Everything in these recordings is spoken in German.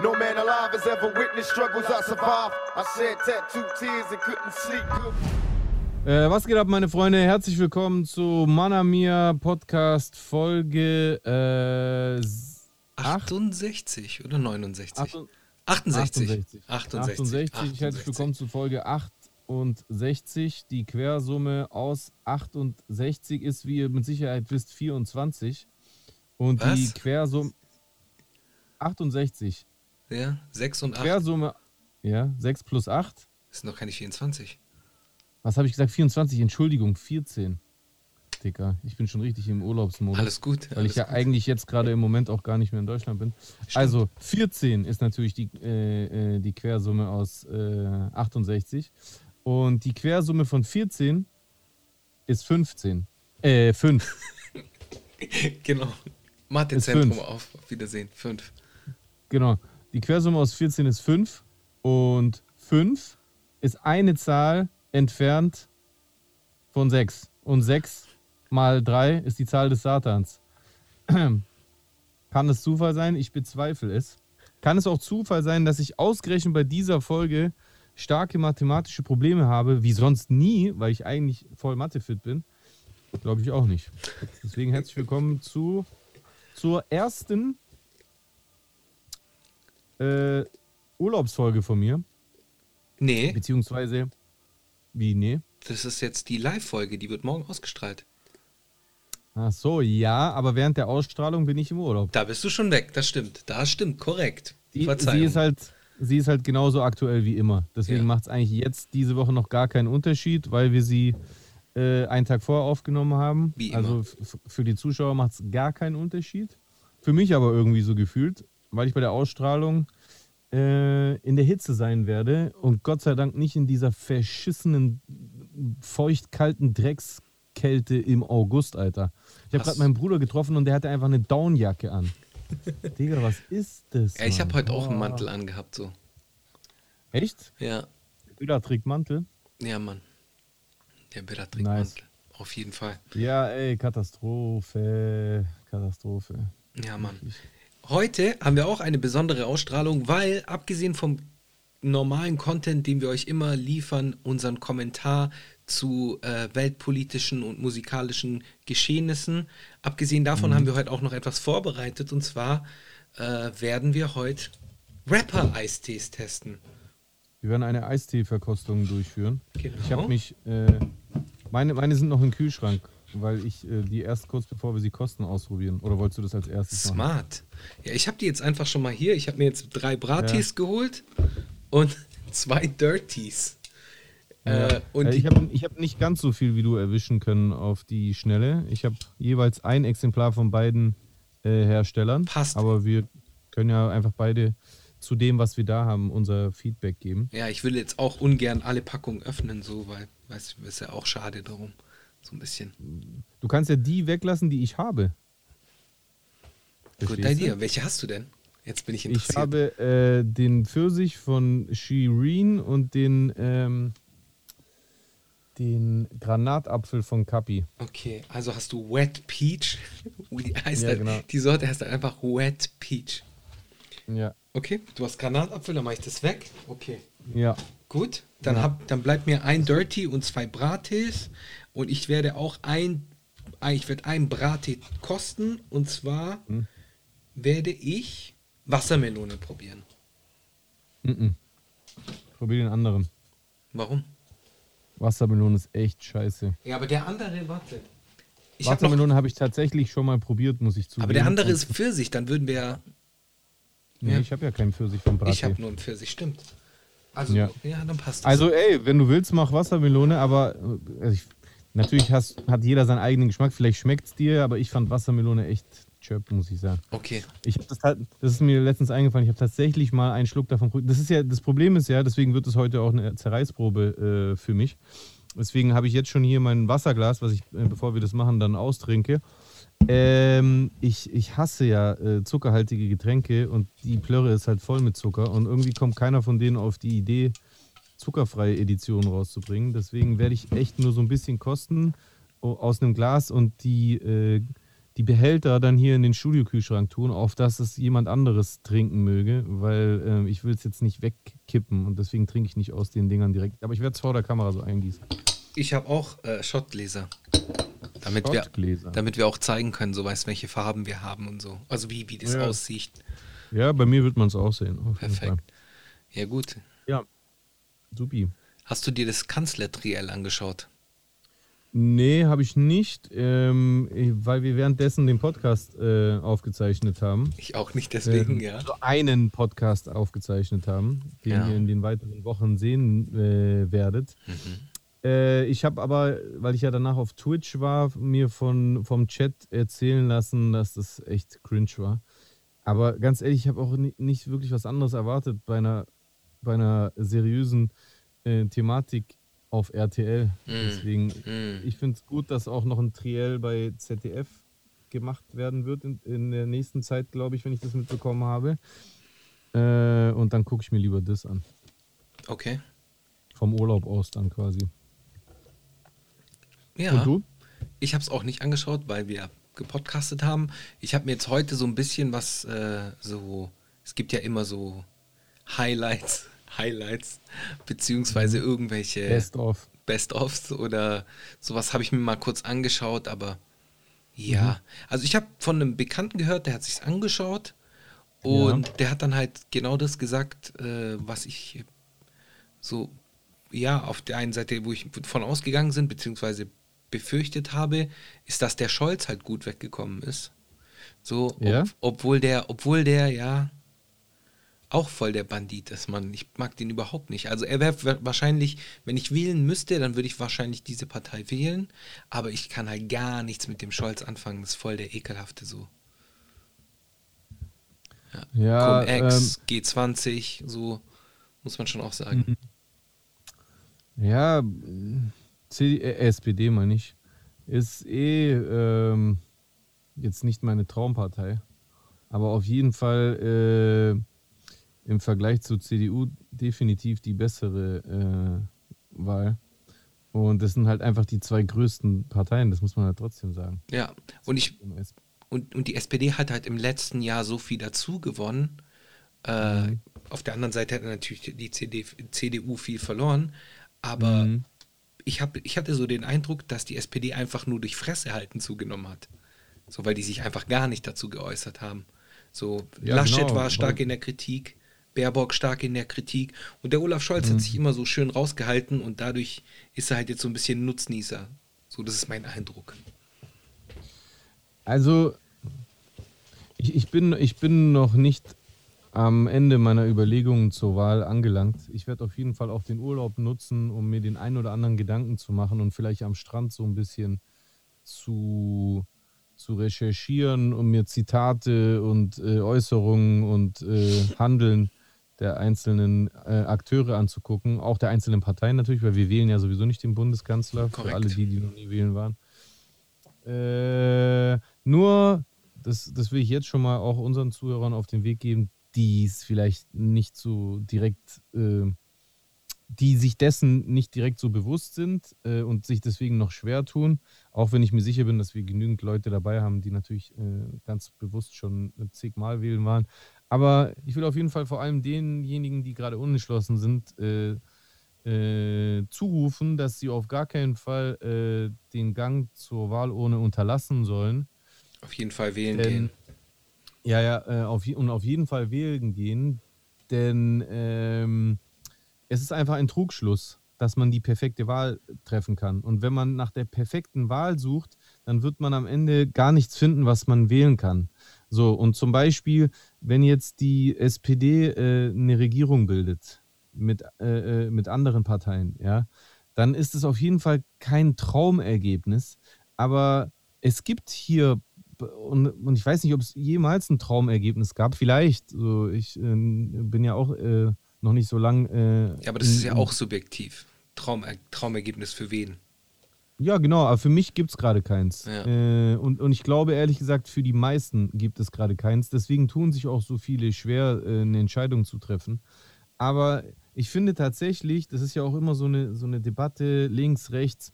No man alive has ever witnessed struggles I survived. I shed tattooed tears and couldn't sleep. Äh, was geht ab, meine Freunde? Herzlich willkommen zu Manamia Podcast Folge äh, 68 oder 69? 68. 68. 68. 68. 68. Herzlich willkommen zu Folge 68. Die Quersumme aus 68 ist, wie ihr mit Sicherheit wisst, 24. Und Was? die Quersumme 68. Ja, 6 und 8 Quersumme, ja, 6 plus 8. ist noch keine 24. Was habe ich gesagt? 24, Entschuldigung, 14. Dicker, ich bin schon richtig im Urlaubsmodus. Alles gut. Weil alles ich ja gut. eigentlich jetzt gerade im Moment auch gar nicht mehr in Deutschland bin. Also 14 ist natürlich die, äh, äh, die Quersumme aus äh, 68. Und die Quersumme von 14 ist 15. Äh, 5. Genau. Mathezentrum auf. Auf Wiedersehen. 5. genau. Die Quersumme aus 14 ist 5. Und 5 ist eine Zahl entfernt von 6. Und 6 mal 3 ist die Zahl des Satans. Kann es Zufall sein? Ich bezweifle es. Kann es auch Zufall sein, dass ich ausgerechnet bei dieser Folge starke mathematische Probleme habe, wie sonst nie, weil ich eigentlich voll Mathefit bin? Glaube ich auch nicht. Deswegen herzlich willkommen zu, zur ersten äh, Urlaubsfolge von mir. Nee, Beziehungsweise, wie, nee? das ist jetzt die Live-Folge, die wird morgen ausgestrahlt. Ach so, ja, aber während der Ausstrahlung bin ich im Urlaub. Da bist du schon weg, das stimmt. Das stimmt, korrekt. Die, Verzeihung. sie, ist halt, sie ist halt genauso aktuell wie immer. Deswegen Ja. macht es eigentlich jetzt diese Woche noch gar keinen Unterschied, weil wir sie äh, einen Tag vorher aufgenommen haben. Wie also immer. f- für die Zuschauer macht es gar keinen Unterschied. Für mich aber irgendwie so gefühlt, weil ich bei der Ausstrahlung äh, in der Hitze sein werde und Gott sei Dank nicht in dieser verschissenen, feuchtkalten Dreckskälte im August, Alter. Ich habe gerade meinen Bruder getroffen und der hatte einfach eine Downjacke an. Digga, was ist das? ja, ich habe heute auch einen. Mantel angehabt, so. Echt? Ja, Bilder trägt Mantel? ja, Mann. Der Bilder trägt Nice. Mantel. Auf jeden Fall. Ja, ey, Katastrophe. Katastrophe. Ja, Mann. Heute haben wir auch eine besondere Ausstrahlung, weil abgesehen vom normalen Content, den wir euch immer liefern, unseren Kommentar zu äh, weltpolitischen und musikalischen Geschehnissen, abgesehen davon haben wir heute auch noch etwas vorbereitet und zwar äh, werden wir heute Rapper-Eistees testen. Wir werden eine Eistee-Verkostung durchführen. Genau. Ich habe mich. Äh, meine, meine sind noch im Kühlschrank, weil ich äh, die erst kurz bevor wir sie kosten ausprobieren. Oder wolltest du das als erstes machen? Smart. Ja, ich habe die jetzt einfach schon mal hier. Ich habe mir jetzt drei Bratis geholt und zwei Dirties. Ja. Äh, und äh, ich habe hab nicht ganz so viel wie du erwischen können auf die Schnelle. Ich habe jeweils ein Exemplar von beiden äh, Herstellern. Passt. Aber wir können ja einfach beide zu dem, was wir da haben, unser Feedback geben. Ja, ich will jetzt auch ungern alle Packungen öffnen, so, weil, weißt du, ist ja auch schade darum. So ein bisschen. Du kannst ja die weglassen, die ich habe. Gut, Verstehst bei dir. Welche hast du denn? Jetzt bin ich interessiert. Ich habe äh, den Pfirsich von Shireen und den, ähm, den Granatapfel von Kapi. okay, also hast du Wet Peach. Die, heißt Ja, halt, genau. die Sorte heißt halt einfach Wet Peach. Ja. Okay, du hast Granatapfel, dann mache ich das weg. Okay. Ja. Gut, dann, Ja. hab, dann bleibt mir ein Dirty und zwei Brates. Und ich werde auch ein, ich werde ein Brate kosten. Und zwar Hm. werde ich Wassermelone probieren. Mhm. Probier den anderen. Warum? Wassermelone ist echt scheiße. Ja, aber der andere, warte. Ich hab Wassermelone habe ich tatsächlich schon mal probiert, muss ich zugeben. aber der andere ist Pfirsich, dann würden wir ja. Nee, ja. ich habe ja keinen Pfirsich vom Braten. Ich habe nur einen Pfirsich, stimmt. Also, Ja. ja, dann passt das. Also ey, wenn du willst, mach Wassermelone, aber äh, also ich, natürlich hast, hat jeder seinen eigenen Geschmack. Vielleicht schmeckt es dir, aber ich fand Wassermelone echt chirp, muss ich sagen. okay. Ich hab das, halt- das ist mir letztens eingefallen. Ich habe tatsächlich mal einen Schluck davon probiert. Das ist ja das Problem ist ja, deswegen wird es heute auch eine Zerreißprobe äh, für mich. Deswegen habe ich jetzt schon hier mein Wasserglas, was ich, äh, bevor wir das machen, dann austrinke. Ähm, ich, ich hasse ja äh, zuckerhaltige Getränke und die Plörre ist halt voll mit Zucker und irgendwie kommt keiner von denen auf die Idee, zuckerfreie Editionen rauszubringen. Deswegen werde ich echt nur so ein bisschen kosten aus einem Glas und die, äh, die Behälter dann hier in den Studiokühlschrank tun, auf dass es jemand anderes trinken möge, weil äh, ich will es jetzt nicht wegkippen und deswegen trinke ich nicht aus den Dingern direkt. Aber ich werde es vor der Kamera so eingießen. Ich habe auch äh, Schottgläser. Damit wir, damit wir auch zeigen können, so weißt, welche Farben wir haben und so. Also wie, wie das Ja. aussieht. Ja, bei mir wird man es auch sehen. Perfekt. Ja, gut. Supi. Hast du dir das Kanzler-Triell angeschaut? Nee, habe ich nicht, ähm, weil wir währenddessen den Podcast äh, aufgezeichnet haben. Ich auch nicht, deswegen, Ähm, ja. Also einen Podcast aufgezeichnet haben, den Ja. ihr in den weiteren Wochen sehen äh, werdet. Mhm. Äh, ich habe aber, weil ich ja danach auf Twitch war, mir von, vom Chat erzählen lassen, dass das echt cringe war. Aber ganz ehrlich, ich habe auch ni- nicht wirklich was anderes erwartet bei einer, bei einer seriösen äh, Thematik auf RTL. Deswegen, Mm. ich finde es gut, dass auch noch ein Triell bei ZDF gemacht werden wird in, in der nächsten Zeit, glaube ich, wenn ich das mitbekommen habe. Äh, und dann gucke ich mir lieber das an. Okay. Vom Urlaub aus dann quasi. Ja. Und du? Ich habe es auch nicht angeschaut, weil wir gepodcastet haben. Ich habe mir jetzt heute so ein bisschen was äh, so. Es gibt ja immer so Highlights, Highlights, beziehungsweise irgendwelche Best of. Best-ofs oder sowas habe ich mir mal kurz angeschaut, aber ja. Also ich habe von einem Bekannten gehört, der hat sich angeschaut und der hat dann halt genau das gesagt, äh, was ich so, ja, auf der einen Seite, wo ich von ausgegangen sind, beziehungsweise befürchtet habe, ist, dass der Scholz halt gut weggekommen ist. So, ob, Ja? obwohl der, obwohl der ja auch voll der Bandit ist, Mann. Ich mag den überhaupt nicht. Also er wäre wahrscheinlich, wenn ich wählen müsste, dann würde ich wahrscheinlich diese Partei wählen, aber ich kann halt gar nichts mit dem Scholz anfangen. Das ist voll der ekelhafte so. Ja, ähm, Cum-Ex, G20, so muss man schon auch sagen. ja, CD, äh, SPD meine ich, ist eh ähm, jetzt nicht meine Traumpartei, aber auf jeden Fall äh, im Vergleich zur CDU definitiv die bessere äh, Wahl. Und das sind halt einfach die zwei größten Parteien, das muss man halt trotzdem sagen. Ja, und ich, und, und die SPD hat halt im letzten Jahr so viel dazu gewonnen. Äh, Auf der anderen Seite hat natürlich die CD, CDU viel verloren. Aber Mhm. ich, hab, ich hatte so den Eindruck, dass die SPD einfach nur durch Fresse halten zugenommen hat. So, weil die sich einfach gar nicht dazu geäußert haben. So, Ja, Laschet genau, war stark in der Kritik, Baerbock stark in der Kritik und der Olaf Scholz Mhm. hat sich immer so schön rausgehalten und dadurch ist er halt jetzt so ein bisschen Nutznießer. So, das ist mein Eindruck. Also, ich, ich, bin, ich bin noch nicht am Ende meiner Überlegungen zur Wahl angelangt. Ich werde auf jeden Fall auch den Urlaub nutzen, um mir den einen oder anderen Gedanken zu machen und vielleicht am Strand so ein bisschen zu, zu recherchieren und mir Zitate und äh, Äußerungen und äh, Handeln der einzelnen äh, Akteure anzugucken, auch der einzelnen Parteien natürlich, weil wir wählen ja sowieso nicht den Bundeskanzler, Korrekt. für alle die, die noch nie wählen waren. Äh, nur, das, das will ich jetzt schon mal auch unseren Zuhörern auf den Weg geben, die es vielleicht nicht so direkt, äh, die sich dessen nicht direkt so bewusst sind äh, und sich deswegen noch schwer tun, auch wenn ich mir sicher bin, dass wir genügend Leute dabei haben, die natürlich äh, ganz bewusst schon zigmal wählen waren. Aber ich will auf jeden Fall vor allem denjenigen, die gerade unentschlossen sind, äh, äh, zurufen, dass sie auf gar keinen Fall äh, den Gang zur Wahlurne unterlassen sollen. Auf jeden Fall wählen Denn- gehen. Ja, ja, äh, auf, und auf jeden Fall wählen gehen, denn ähm, es ist einfach ein Trugschluss, dass man die perfekte Wahl treffen kann. Und wenn man nach der perfekten Wahl sucht, dann wird man am Ende gar nichts finden, was man wählen kann. So, und zum Beispiel, wenn jetzt die SPD äh, eine Regierung bildet mit, äh, äh, mit anderen Parteien, ja, dann ist es auf jeden Fall kein Traumergebnis, aber es gibt hier und, und ich weiß nicht, ob es jemals ein Traumergebnis gab. Vielleicht. So, ich äh, bin ja auch äh, noch nicht so lang. Äh, Ja, aber das in- ist ja auch subjektiv. Traum, Traumergebnis für wen? Ja, genau, aber für mich gibt es gerade keins. Ja. Äh, und, und ich glaube ehrlich gesagt, für die meisten gibt es gerade keins. Deswegen tun sich auch so viele schwer, äh, eine Entscheidung zu treffen. Aber ich finde tatsächlich, das ist ja auch immer so eine, so eine Debatte links, rechts,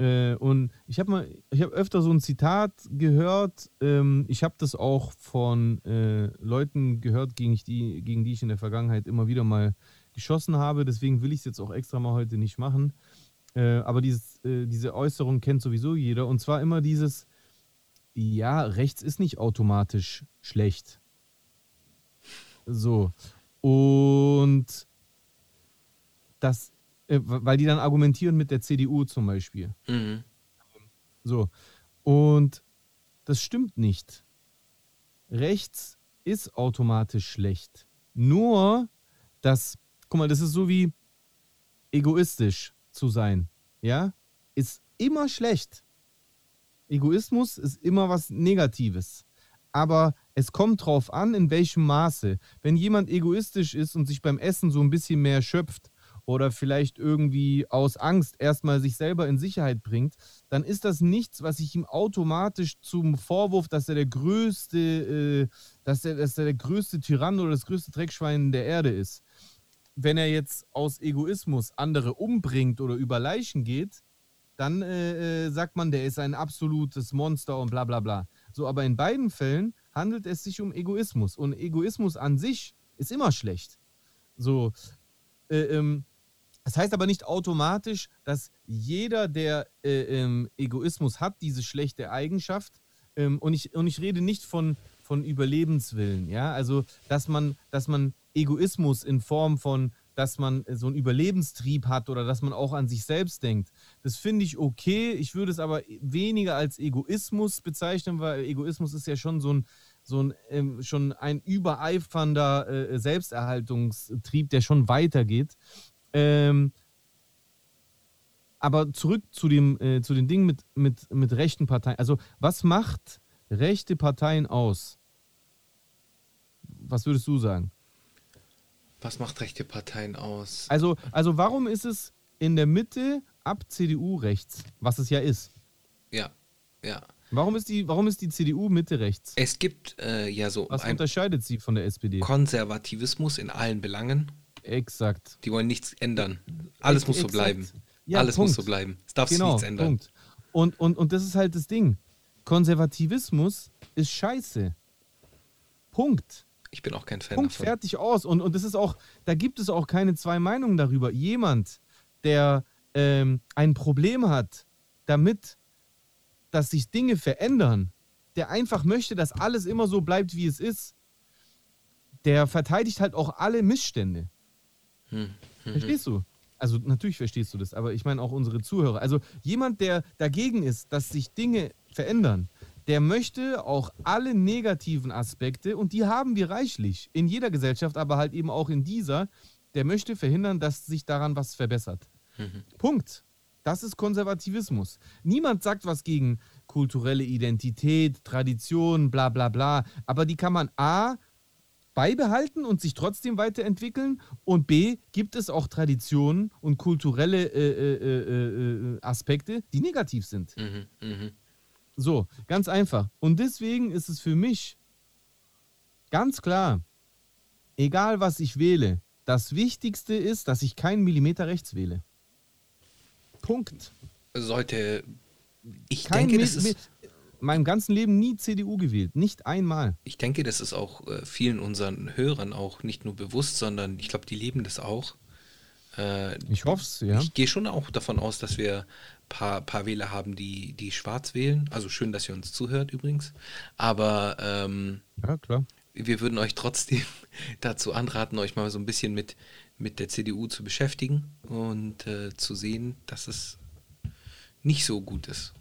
Äh, und ich habe mal, ich habe öfter so ein Zitat gehört. Ähm, ich habe das auch von äh, Leuten gehört, gegen die, gegen die ich in der Vergangenheit immer wieder mal geschossen habe. Deswegen will ich es jetzt auch extra mal heute nicht machen. Äh, aber dieses, äh, diese Äußerung kennt sowieso jeder. Und zwar immer dieses, ja, rechts ist nicht automatisch schlecht. So. Und das, äh, weil die dann argumentieren mit der CDU zum Beispiel. Mhm. So. Und das stimmt nicht. Rechts ist automatisch schlecht. Nur, dass, guck mal, das ist so wie egoistisch zu sein. Ja? Ist immer schlecht. Egoismus ist immer was Negatives. Aber es kommt drauf an, in welchem Maße. Wenn jemand egoistisch ist und sich beim Essen so ein bisschen mehr schöpft oder vielleicht irgendwie aus Angst erstmal sich selber in Sicherheit bringt, dann ist das nichts, was ich ihm automatisch zum Vorwurf, dass er der größte, äh, dass, er, dass er der größte Tyrann oder das größte Dreckschwein der Erde ist. Wenn er jetzt aus Egoismus andere umbringt oder über Leichen geht, dann äh, äh, sagt man, der ist ein absolutes Monster und bla bla bla. So, aber in beiden Fällen handelt es sich um Egoismus. Und Egoismus an sich ist immer schlecht. So, äh, ähm, das heißt aber nicht automatisch, dass jeder, der äh, ähm, Egoismus hat, diese schlechte Eigenschaft, ähm, und, ich, und ich rede nicht von, von Überlebenswillen, ja, also dass man, dass man Egoismus in Form von dass man äh, so einen Überlebenstrieb hat oder dass man auch an sich selbst denkt. Das finde ich okay. Ich würde es aber weniger als Egoismus bezeichnen, weil Egoismus ist ja schon so ein, so ein ähm, schon ein übereifernder äh, Selbsterhaltungstrieb, der schon weitergeht. Ähm, aber zurück zu, dem, äh, zu den Dingen mit, mit, mit rechten Parteien. Also, was macht rechte Parteien aus? Was würdest du sagen? Was macht rechte Parteien aus? Also, also warum ist es in der Mitte ab CDU rechts, was es ja ist? Ja, ja. Warum ist die, warum ist die CDU Mitte rechts? Es gibt äh, ja so Was unterscheidet sie von der SPD? Konservativismus in allen Belangen. Exakt. Die wollen nichts ändern. Alles muss so bleiben. Ja, Alles Punkt. muss so bleiben. Es darf sich Genau, nichts ändern. Punkt. Und, und, und das ist halt das Ding. Konservativismus ist scheiße. Punkt. Ich bin auch kein Fan Punkt, davon. fertig aus. Und, und das ist auch, da gibt es auch keine zwei Meinungen darüber. Jemand, der ähm, ein Problem hat damit, dass sich Dinge verändern, der einfach möchte, dass alles immer so bleibt, wie es ist, der verteidigt halt auch alle Missstände. Hm. Verstehst du? Also natürlich verstehst du das, aber ich meine auch unsere Zuhörer. Also jemand, der dagegen ist, dass sich Dinge verändern, der möchte auch alle negativen Aspekte, und die haben wir reichlich, in jeder Gesellschaft, aber halt eben auch in dieser, der möchte verhindern, dass sich daran was verbessert. Punkt. Das ist Konservativismus. Niemand sagt was gegen kulturelle Identität, Tradition, bla bla bla, aber die kann man A beibehalten und sich trotzdem weiterentwickeln und B gibt es auch Traditionen und kulturelle äh, äh, äh, äh, Aspekte, die negativ sind. Mhm, mhm. So, ganz einfach. Und deswegen ist es für mich ganz klar, egal was ich wähle, das Wichtigste ist, dass ich keinen Millimeter rechts wähle. Punkt. Sollte. Ich Kein denke, Mi- das ist. Meinem ganzen Leben nie CDU gewählt. Nicht einmal. Ich denke, das ist auch äh, vielen unseren Hörern auch nicht nur bewusst, sondern ich glaube, die leben das auch. Äh, Ich hoffe es, ja. Ich gehe schon auch davon aus, dass wir ein paar, paar Wähler haben, die, die schwarz wählen. Also schön, dass ihr uns zuhört übrigens. Aber ähm, Ja, klar. wir würden euch trotzdem dazu anraten, euch mal so ein bisschen mit, mit der CDU zu beschäftigen und äh, zu sehen, dass es nicht so gut ist.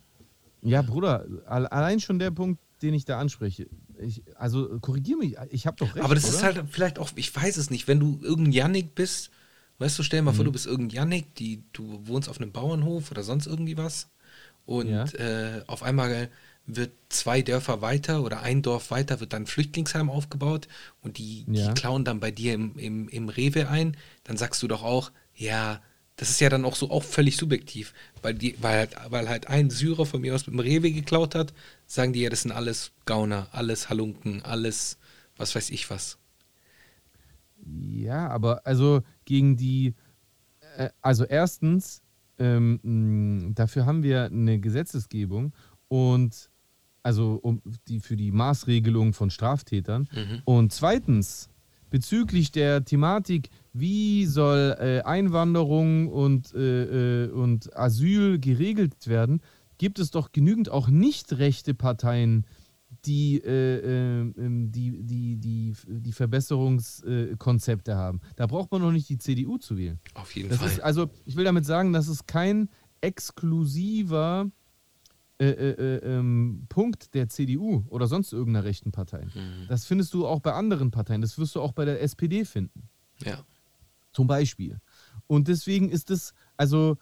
Ja, Bruder, al- allein schon der Punkt, den ich da anspreche. Ich, also korrigier mich, ich habe doch recht. Aber das oder? ist halt vielleicht auch, ich weiß es nicht, wenn du irgendein Yannick bist, weißt du, stell dir mal vor, Mhm. du bist irgendein Yannick, die, du wohnst auf einem Bauernhof oder sonst irgendwie was und Ja. äh, auf einmal wird zwei Dörfer weiter oder ein Dorf weiter wird dann ein Flüchtlingsheim aufgebaut und die, Ja. die klauen dann bei dir im, im, im Rewe ein, dann sagst du doch auch, ja, das ist ja dann auch so auch völlig subjektiv, weil die, weil halt, weil halt ein Syrer von mir aus mit dem Rewe geklaut hat, sagen die ja, das sind alles Gauner, alles Halunken, alles was weiß ich was. Ja, aber also gegen die, äh, also erstens, ähm, dafür haben wir eine Gesetzesgebung und also um die für die Maßregelung von Straftätern. Mhm. Und zweitens, bezüglich der Thematik, wie soll äh, Einwanderung und, äh, äh, und Asyl geregelt werden, gibt es doch genügend auch nicht rechte Parteien, die, äh, äh, ähm, die, die, die, die Verbesserungskonzepte haben. Da braucht man noch nicht die CDU zu wählen. Auf jeden Das Fall. ist, also, ich will damit sagen, das ist kein exklusiver äh, äh, äh, ähm, Punkt der CDU oder sonst irgendeiner rechten Partei. Mhm. Das findest du auch bei anderen Parteien. Das wirst du auch bei der SPD finden, ja. zum Beispiel. Und deswegen ist es, also,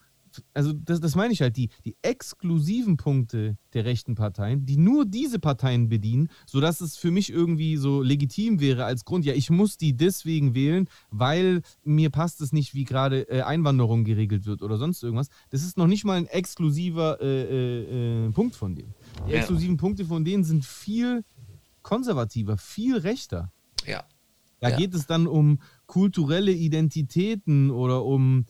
also das, das meine ich halt, die, die exklusiven Punkte der rechten Parteien, die nur diese Parteien bedienen, sodass es für mich irgendwie so legitim wäre als Grund, ja, ich muss die deswegen wählen, weil mir passt es nicht, wie gerade äh, Einwanderung geregelt wird oder sonst irgendwas. Das ist noch nicht mal ein exklusiver äh, äh, äh, Punkt von denen. Die Ja. exklusiven Punkte von denen sind viel konservativer, viel rechter. Ja. Da Ja. geht es dann um kulturelle Identitäten oder um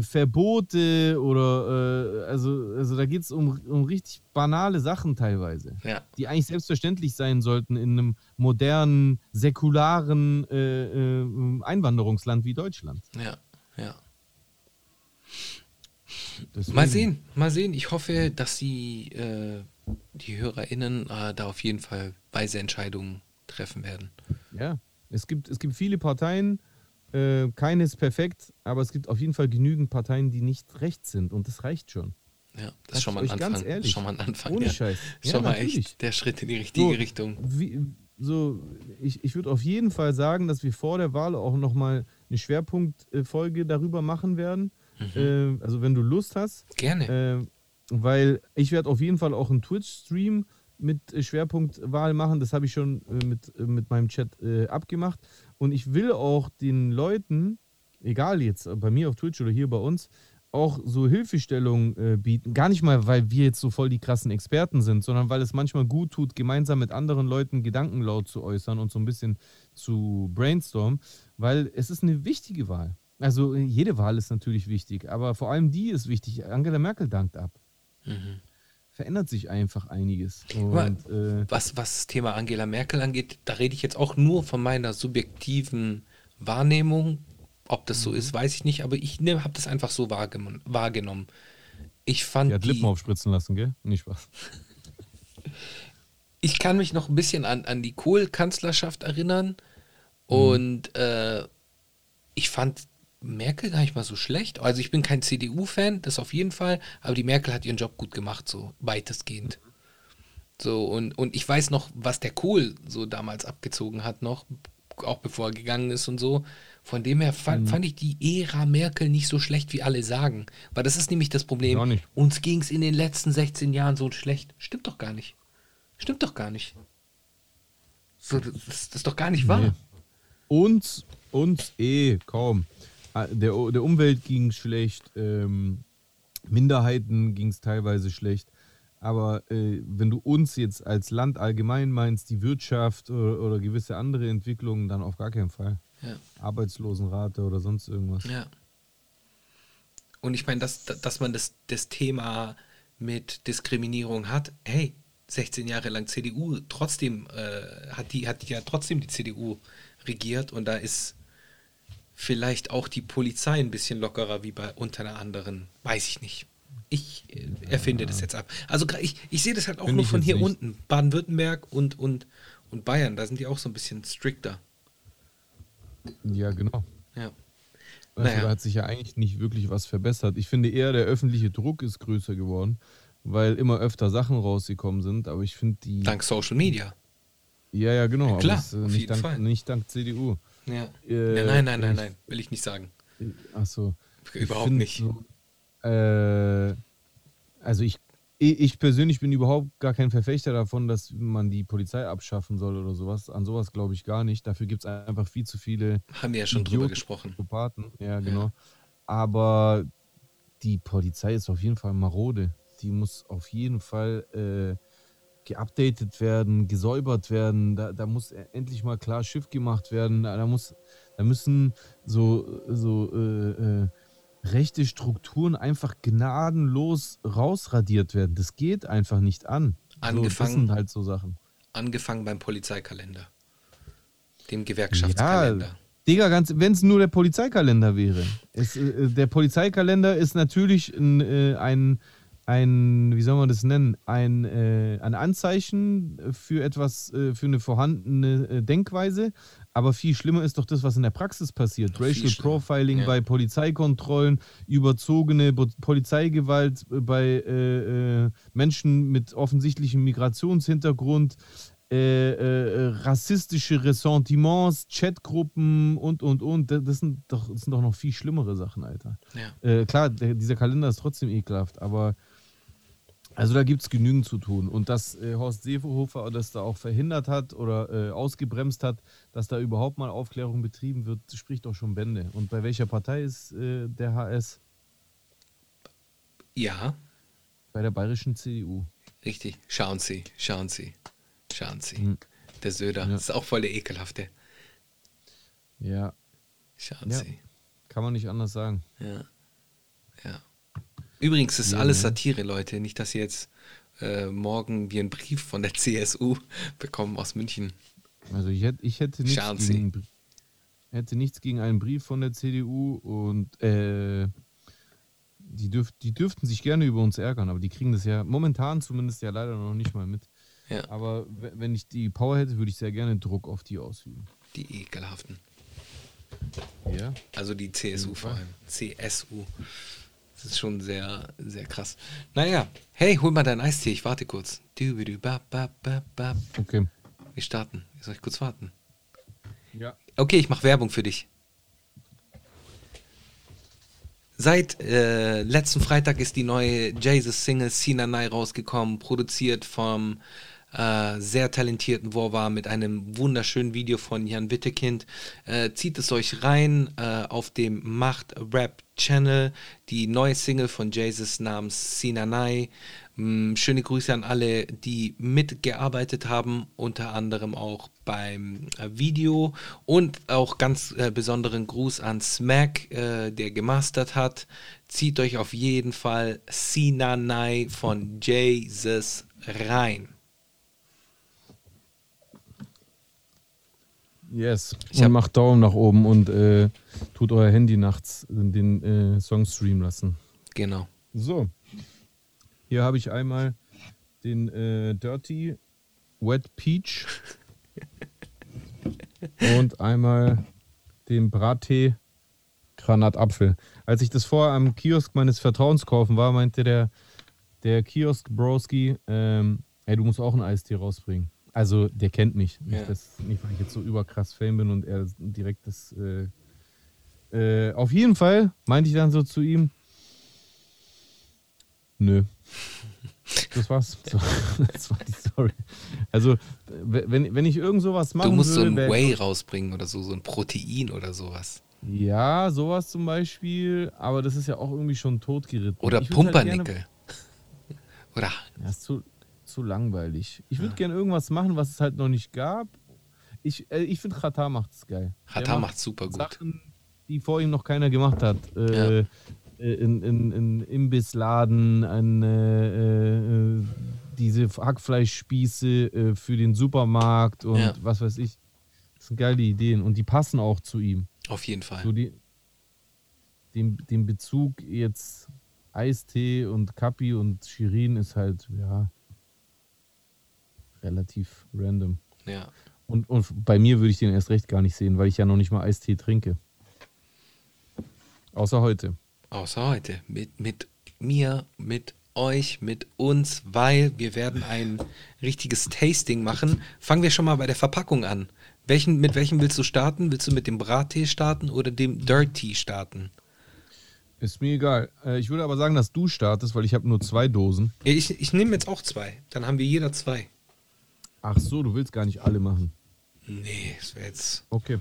Verbote oder äh, also, also da geht es um, um richtig banale Sachen teilweise, Ja. die eigentlich selbstverständlich sein sollten in einem modernen, säkularen äh, äh, Einwanderungsland wie Deutschland. Ja. Ja. Deswegen- Mal sehen, mal sehen. Ich hoffe, dass die, äh, die HörerInnen äh, da auf jeden Fall weise Entscheidungen treffen werden. Ja, es gibt, es gibt viele Parteien, äh, keine ist perfekt, aber es gibt auf jeden Fall genügend Parteien, die nicht rechts sind und das reicht schon. Ja, das ist schon mal ein euch ganz Anfang. ehrlich, schon mal ein Anfang. Ohne ja. Scheiß. Schon Ja, mal natürlich. echt der Schritt in die richtige So, Richtung. Wie, so, ich, ich würde auf jeden Fall sagen, dass wir vor der Wahl auch nochmal eine Schwerpunktfolge darüber machen werden. Mhm. Äh, also wenn du Lust hast. Gerne. Äh, weil ich werde auf jeden Fall auch einen Twitch-Stream mit äh, Schwerpunktwahl machen. Das habe ich schon äh, mit, äh, mit meinem Chat äh, abgemacht. Und ich will auch den Leuten, egal jetzt bei mir auf Twitch oder hier bei uns, auch so Hilfestellungen äh, bieten. Gar nicht mal, weil wir jetzt so voll die krassen Experten sind, sondern weil es manchmal gut tut, gemeinsam mit anderen Leuten Gedanken laut zu äußern und so ein bisschen zu brainstormen, weil es ist eine wichtige Wahl. Also äh, jede Wahl ist natürlich wichtig, aber vor allem die ist wichtig. Angela Merkel dankt ab. Mhm. Verändert sich einfach einiges. Und äh, Was, was das Thema Angela Merkel angeht, da rede ich jetzt auch nur von meiner subjektiven Wahrnehmung. Ob das Mhm. so ist, weiß ich nicht, aber ich ne, habe das einfach so wahrgenommen. wahrgenommen. Ich fand die hat die, Lippen aufspritzen lassen, gell? Nicht Spaß. ich kann mich noch ein bisschen an, an die Kohl-Kanzlerschaft erinnern Mhm. und äh, ich fand Merkel gar nicht mal so schlecht. Also ich bin kein CDU-Fan, das auf jeden Fall, aber die Merkel hat ihren Job gut gemacht, so weitestgehend. So, und, und ich weiß noch, was der Kohl so damals abgezogen hat, noch, auch bevor er gegangen ist und so. Von dem her fand, fand ich die Ära Merkel nicht so schlecht, wie alle sagen. Weil das ist nämlich das Problem. Nicht. Uns ging es in den letzten 16 Jahren so schlecht. Stimmt doch gar nicht. Stimmt doch gar nicht. So, das, das ist doch gar nicht wahr. Nee. Uns, uns eh, kaum. Ah, Der, der Umwelt ging es schlecht, ähm, Minderheiten ging es teilweise schlecht. Aber äh, wenn du uns jetzt als Land allgemein meinst, die Wirtschaft oder, oder gewisse andere Entwicklungen, dann auf gar keinen Fall. Ja. Arbeitslosenrate oder sonst irgendwas. Ja. Und ich meine, dass, dass man das, das Thema mit Diskriminierung hat, hey, 16 Jahre lang CDU, trotzdem äh, hat, die, hat ja trotzdem die CDU regiert und da ist vielleicht auch die Polizei ein bisschen lockerer wie bei unter einer anderen, weiß ich nicht. Ich äh, erfinde das jetzt ab. Also ich, ich sehe das halt auch Finde nur von hier nicht. unten. Baden-Württemberg und, und, und Bayern, da sind die auch so ein bisschen strikter. Ja, genau. Ja. Also Naja. da hat sich ja eigentlich nicht wirklich was verbessert. Ich finde eher, der öffentliche Druck ist größer geworden, weil immer öfter Sachen rausgekommen sind. Aber ich finde die. Dank Social Media. Ja, ja, genau. klar, aber es, äh, auf nicht, jeden dank, Fall. nicht dank CDU. Ja. Äh, ja nein, nein, nein, nein, will ich nicht sagen. Achso. Überhaupt nicht. So, äh, also ich, ich persönlich bin überhaupt gar kein Verfechter davon, dass man die Polizei abschaffen soll oder sowas. An sowas glaube ich gar nicht. Dafür gibt es einfach viel zu viele Haben wir ja schon drüber Idioten, gesprochen. Psychopathen. Ja, genau. Aber die Polizei ist auf jeden Fall marode. Die muss auf jeden Fall äh, geupdatet werden, gesäubert werden. Da, da muss endlich mal klar Schiff gemacht werden. Da, da muss, da müssen so, so äh, äh, rechte Strukturen einfach gnadenlos rausradiert werden. Das geht einfach nicht an. So, das Angefangen- sind halt so Sachen. Angefangen beim Polizeikalender. Dem Gewerkschaftskalender. Ja, Digga, ganz, wenn es nur der Polizeikalender wäre. Es, äh, der Polizeikalender ist natürlich ein, äh, ein, ein, wie soll man das nennen, ein, äh, ein Anzeichen für etwas, äh, für eine vorhandene äh, Denkweise. Aber viel schlimmer ist doch das, was in der Praxis passiert. Viel Racial schlimmer. Profiling Ja. bei Polizeikontrollen, überzogene Bo Polizeigewalt äh, bei äh, äh, Menschen mit offensichtlichem Migrationshintergrund, rassistische Ressentiments, Chatgruppen und, und, und. Das sind doch, das sind doch noch viel schlimmere Sachen, Alter. Ja. Klar, der, dieser Kalender ist trotzdem ekelhaft, aber also da gibt es genügend zu tun. Und dass äh, Horst Seehofer das da auch verhindert hat oder äh, ausgebremst hat, dass da überhaupt mal Aufklärung betrieben wird, spricht doch schon Bände. Und bei welcher Partei ist äh, der HS? ja, Bei der bayerischen CDU. richtig. Schauen Sie, schauen Sie, schauen Sie. Mhm. Der Söder. Ja. Das ist auch voll der ekelhafte. Ja, Schauen Ja. Sie. kann man nicht anders sagen. Ja. Übrigens ist Ja, alles? Satire, Leute. Nicht, dass ihr jetzt äh, morgen wir einen Brief von der CSU bekommen aus München. Also ich hätte, ich hätte, nichts, Schauen Sie. gegen, hätte nichts gegen einen Brief von der CDU und äh, die, dürf, die dürften sich gerne über uns ärgern, aber die kriegen das ja momentan zumindest ja leider noch nicht mal mit. Ja, Aber wenn ich die Power hätte, würde ich sehr gerne Druck auf die ausüben. die ekelhaften. Ja. Also die CSU vor allem. CSU. Das ist schon sehr, sehr krass. Naja, hey, hol mal deinen Eistee, ich warte kurz. Okay. Wir starten. Soll ich kurz warten? Ja. Okay, ich mache Werbung für dich. Seit äh, letzten Freitag ist die neue Jesus-Single Sinanai rausgekommen, produziert vom äh, sehr talentierten Vorwar mit einem wunderschönen Video von Jan Wittekind. Äh, zieht es euch rein äh, auf dem Macht Rap Channel, die neue Single von Jesus namens Sinanai. Mm, Schöne Grüße an alle, die mitgearbeitet haben, unter anderem auch beim äh, Video und auch ganz äh, besonderen Gruß an Smack, der gemastert hat. Zieht euch auf jeden Fall Sinanai von Jesus rein. Yes. Ich und macht Daumen nach oben und äh, tut euer Handy nachts den äh, Song streamen lassen. Genau. So. Hier habe ich einmal den äh, Dirty Wet Peach und einmal den Brattee Granatapfel. Als ich das vorher am Kiosk meines Vertrauens kaufen war, meinte der, der Kiosk Broski, ähm, ey, du musst auch einen Eistee rausbringen. Also der kennt mich. Nicht, Ja. dass, nicht weil ich jetzt so überkrass Fame bin und er direkt das. Äh, äh, auf jeden Fall meinte ich dann so zu ihm, Nö. Das war's. So, das war die Story. Also, wenn, wenn ich irgend sowas machen Du musst so würde, ein wär- Whey rausbringen oder so, so ein Protein oder sowas. Ja, sowas zum Beispiel, aber das ist ja auch irgendwie schon totgeritten. Oder halt Pumpernickel. Oder Ja, ist zu, zu langweilig. Ich würde gerne irgendwas machen, was es halt noch nicht gab. Ich, äh, ich finde, Katar macht es geil. Macht macht super gut. Sachen, die vor ihm noch keiner gemacht hat. Äh, Ja. äh, in, in, in Imbissladen, an, äh, äh, diese Hackfleischspieße äh, für den Supermarkt und Ja. was weiß ich. Das sind geile Ideen und die passen auch zu ihm. Auf jeden Fall. So die, den, den Bezug jetzt Eistee und Kapi und Shirin ist halt, ja, relativ random. Ja. Und, und bei mir würde ich den erst recht gar nicht sehen, weil ich ja noch nicht mal Eistee trinke. Außer heute. Außer heute. Mit, mit mir, mit euch, mit uns, weil wir werden ein richtiges Tasting machen. Fangen wir schon mal bei der Verpackung an. Welchen, mit welchem willst du starten? Willst du mit dem Brattee starten oder dem Dirty starten? Ist mir egal. Äh, Ich würde aber sagen, dass du startest, weil ich habe nur zwei Dosen. Ich, ich nehme jetzt auch zwei. Dann haben wir jeder zwei. Ach so, du willst gar nicht alle machen. Nee, das wäre jetzt. Okay.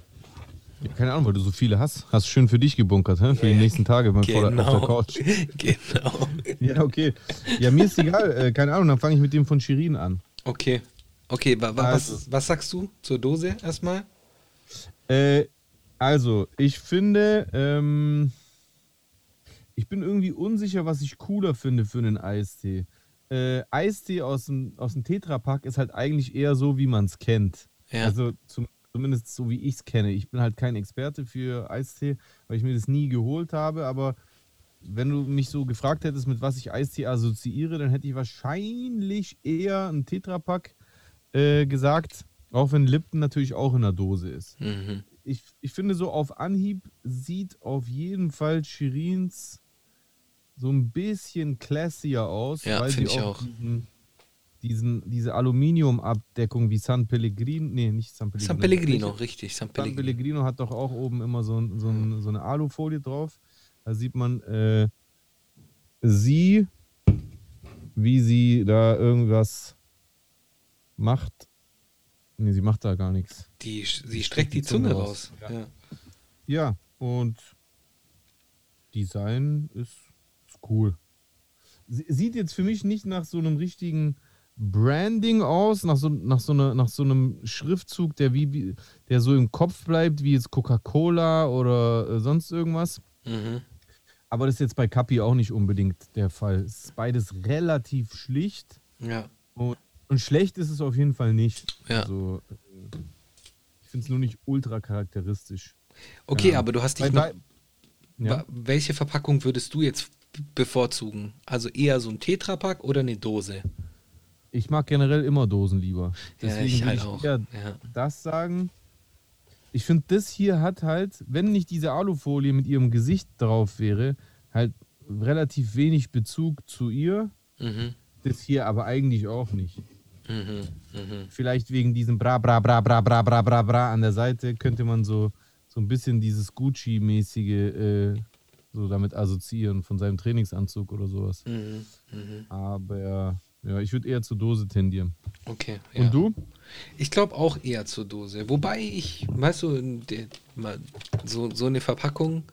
Ja, keine Ahnung, weil du so viele hast. Hast schön für dich gebunkert, hä? für die Ja, nächsten Tage mal vor der, auf der Genau. Couch. genau. Ja, okay. Ja, mir ist egal. Äh, keine Ahnung, dann fange ich mit dem von Shirin an. Okay. Okay, wa, wa, Also. was, was sagst du zur Dose erstmal? Äh, also, ich finde, ähm, ich bin irgendwie unsicher, was ich cooler finde für einen Eistee. Äh, Eistee aus dem, aus dem Tetrapack ist halt eigentlich eher so, wie man es kennt. Ja. Also zum, zumindest so, wie ich es kenne. Ich bin halt kein Experte für Eistee, weil ich mir das nie geholt habe, aber wenn du mich so gefragt hättest, mit was ich Eistee assoziiere, dann hätte ich wahrscheinlich eher einen Tetrapack äh, gesagt, auch wenn Lipton natürlich auch in der Dose ist. Mhm. Ich, ich finde so auf Anhieb sieht auf jeden Fall Shirins so ein bisschen classier aus, Ja, weil sie auch, auch. Diesen, diesen, diese Aluminiumabdeckung wie San Pellegrino, nee, nicht San Pellegrino. San Pellegrino, richtig. San San Pellegrino. Pellegrino hat doch auch oben immer so, so, ein, so eine Alufolie drauf. Da sieht man äh, sie, wie sie da irgendwas macht. Nee, sie macht da gar nichts. Die, sie streckt die Zunge raus. Ja. Ja. Ja, und Design ist cool. Sie- Sieht jetzt für mich nicht nach so einem richtigen Branding aus, nach so, nach so, einer, nach so einem Schriftzug, der, wie, der so im Kopf bleibt, wie jetzt Coca-Cola oder äh, sonst irgendwas. Mhm. Aber das ist jetzt bei Kapi auch nicht unbedingt der Fall. Es ist beides relativ schlicht ja. und, und schlecht ist es auf jeden Fall nicht. Ja. Also, äh, ich finde es nur nicht ultra charakteristisch. Okay, Ja. aber du hast Bei- dich noch, bei- ja. Wa- Welche Verpackung würdest du jetzt bevorzugen? Also eher so ein Tetrapack oder eine Dose? Ich mag generell immer Dosen lieber. Ja, Deswegen ich würde halt ich auch. Ja. das sagen. Ich finde, das hier hat halt, wenn nicht diese Alufolie mit ihrem Gesicht drauf wäre, halt relativ wenig Bezug zu ihr. Mhm. Das hier aber eigentlich auch nicht. Mhm. Mhm. Vielleicht wegen diesem Bra, Bra, Bra, Bra, Bra, Bra, Bra, Bra an der Seite könnte man so, so ein bisschen dieses Gucci-mäßige äh, so damit assoziieren von seinem Trainingsanzug oder sowas. Mhm. Mhm. Aber ja, ich würde eher zur Dose tendieren. Okay. Ja. Und du? Ich glaube auch eher zur Dose. Wobei ich, weißt du, so, so eine Verpackung,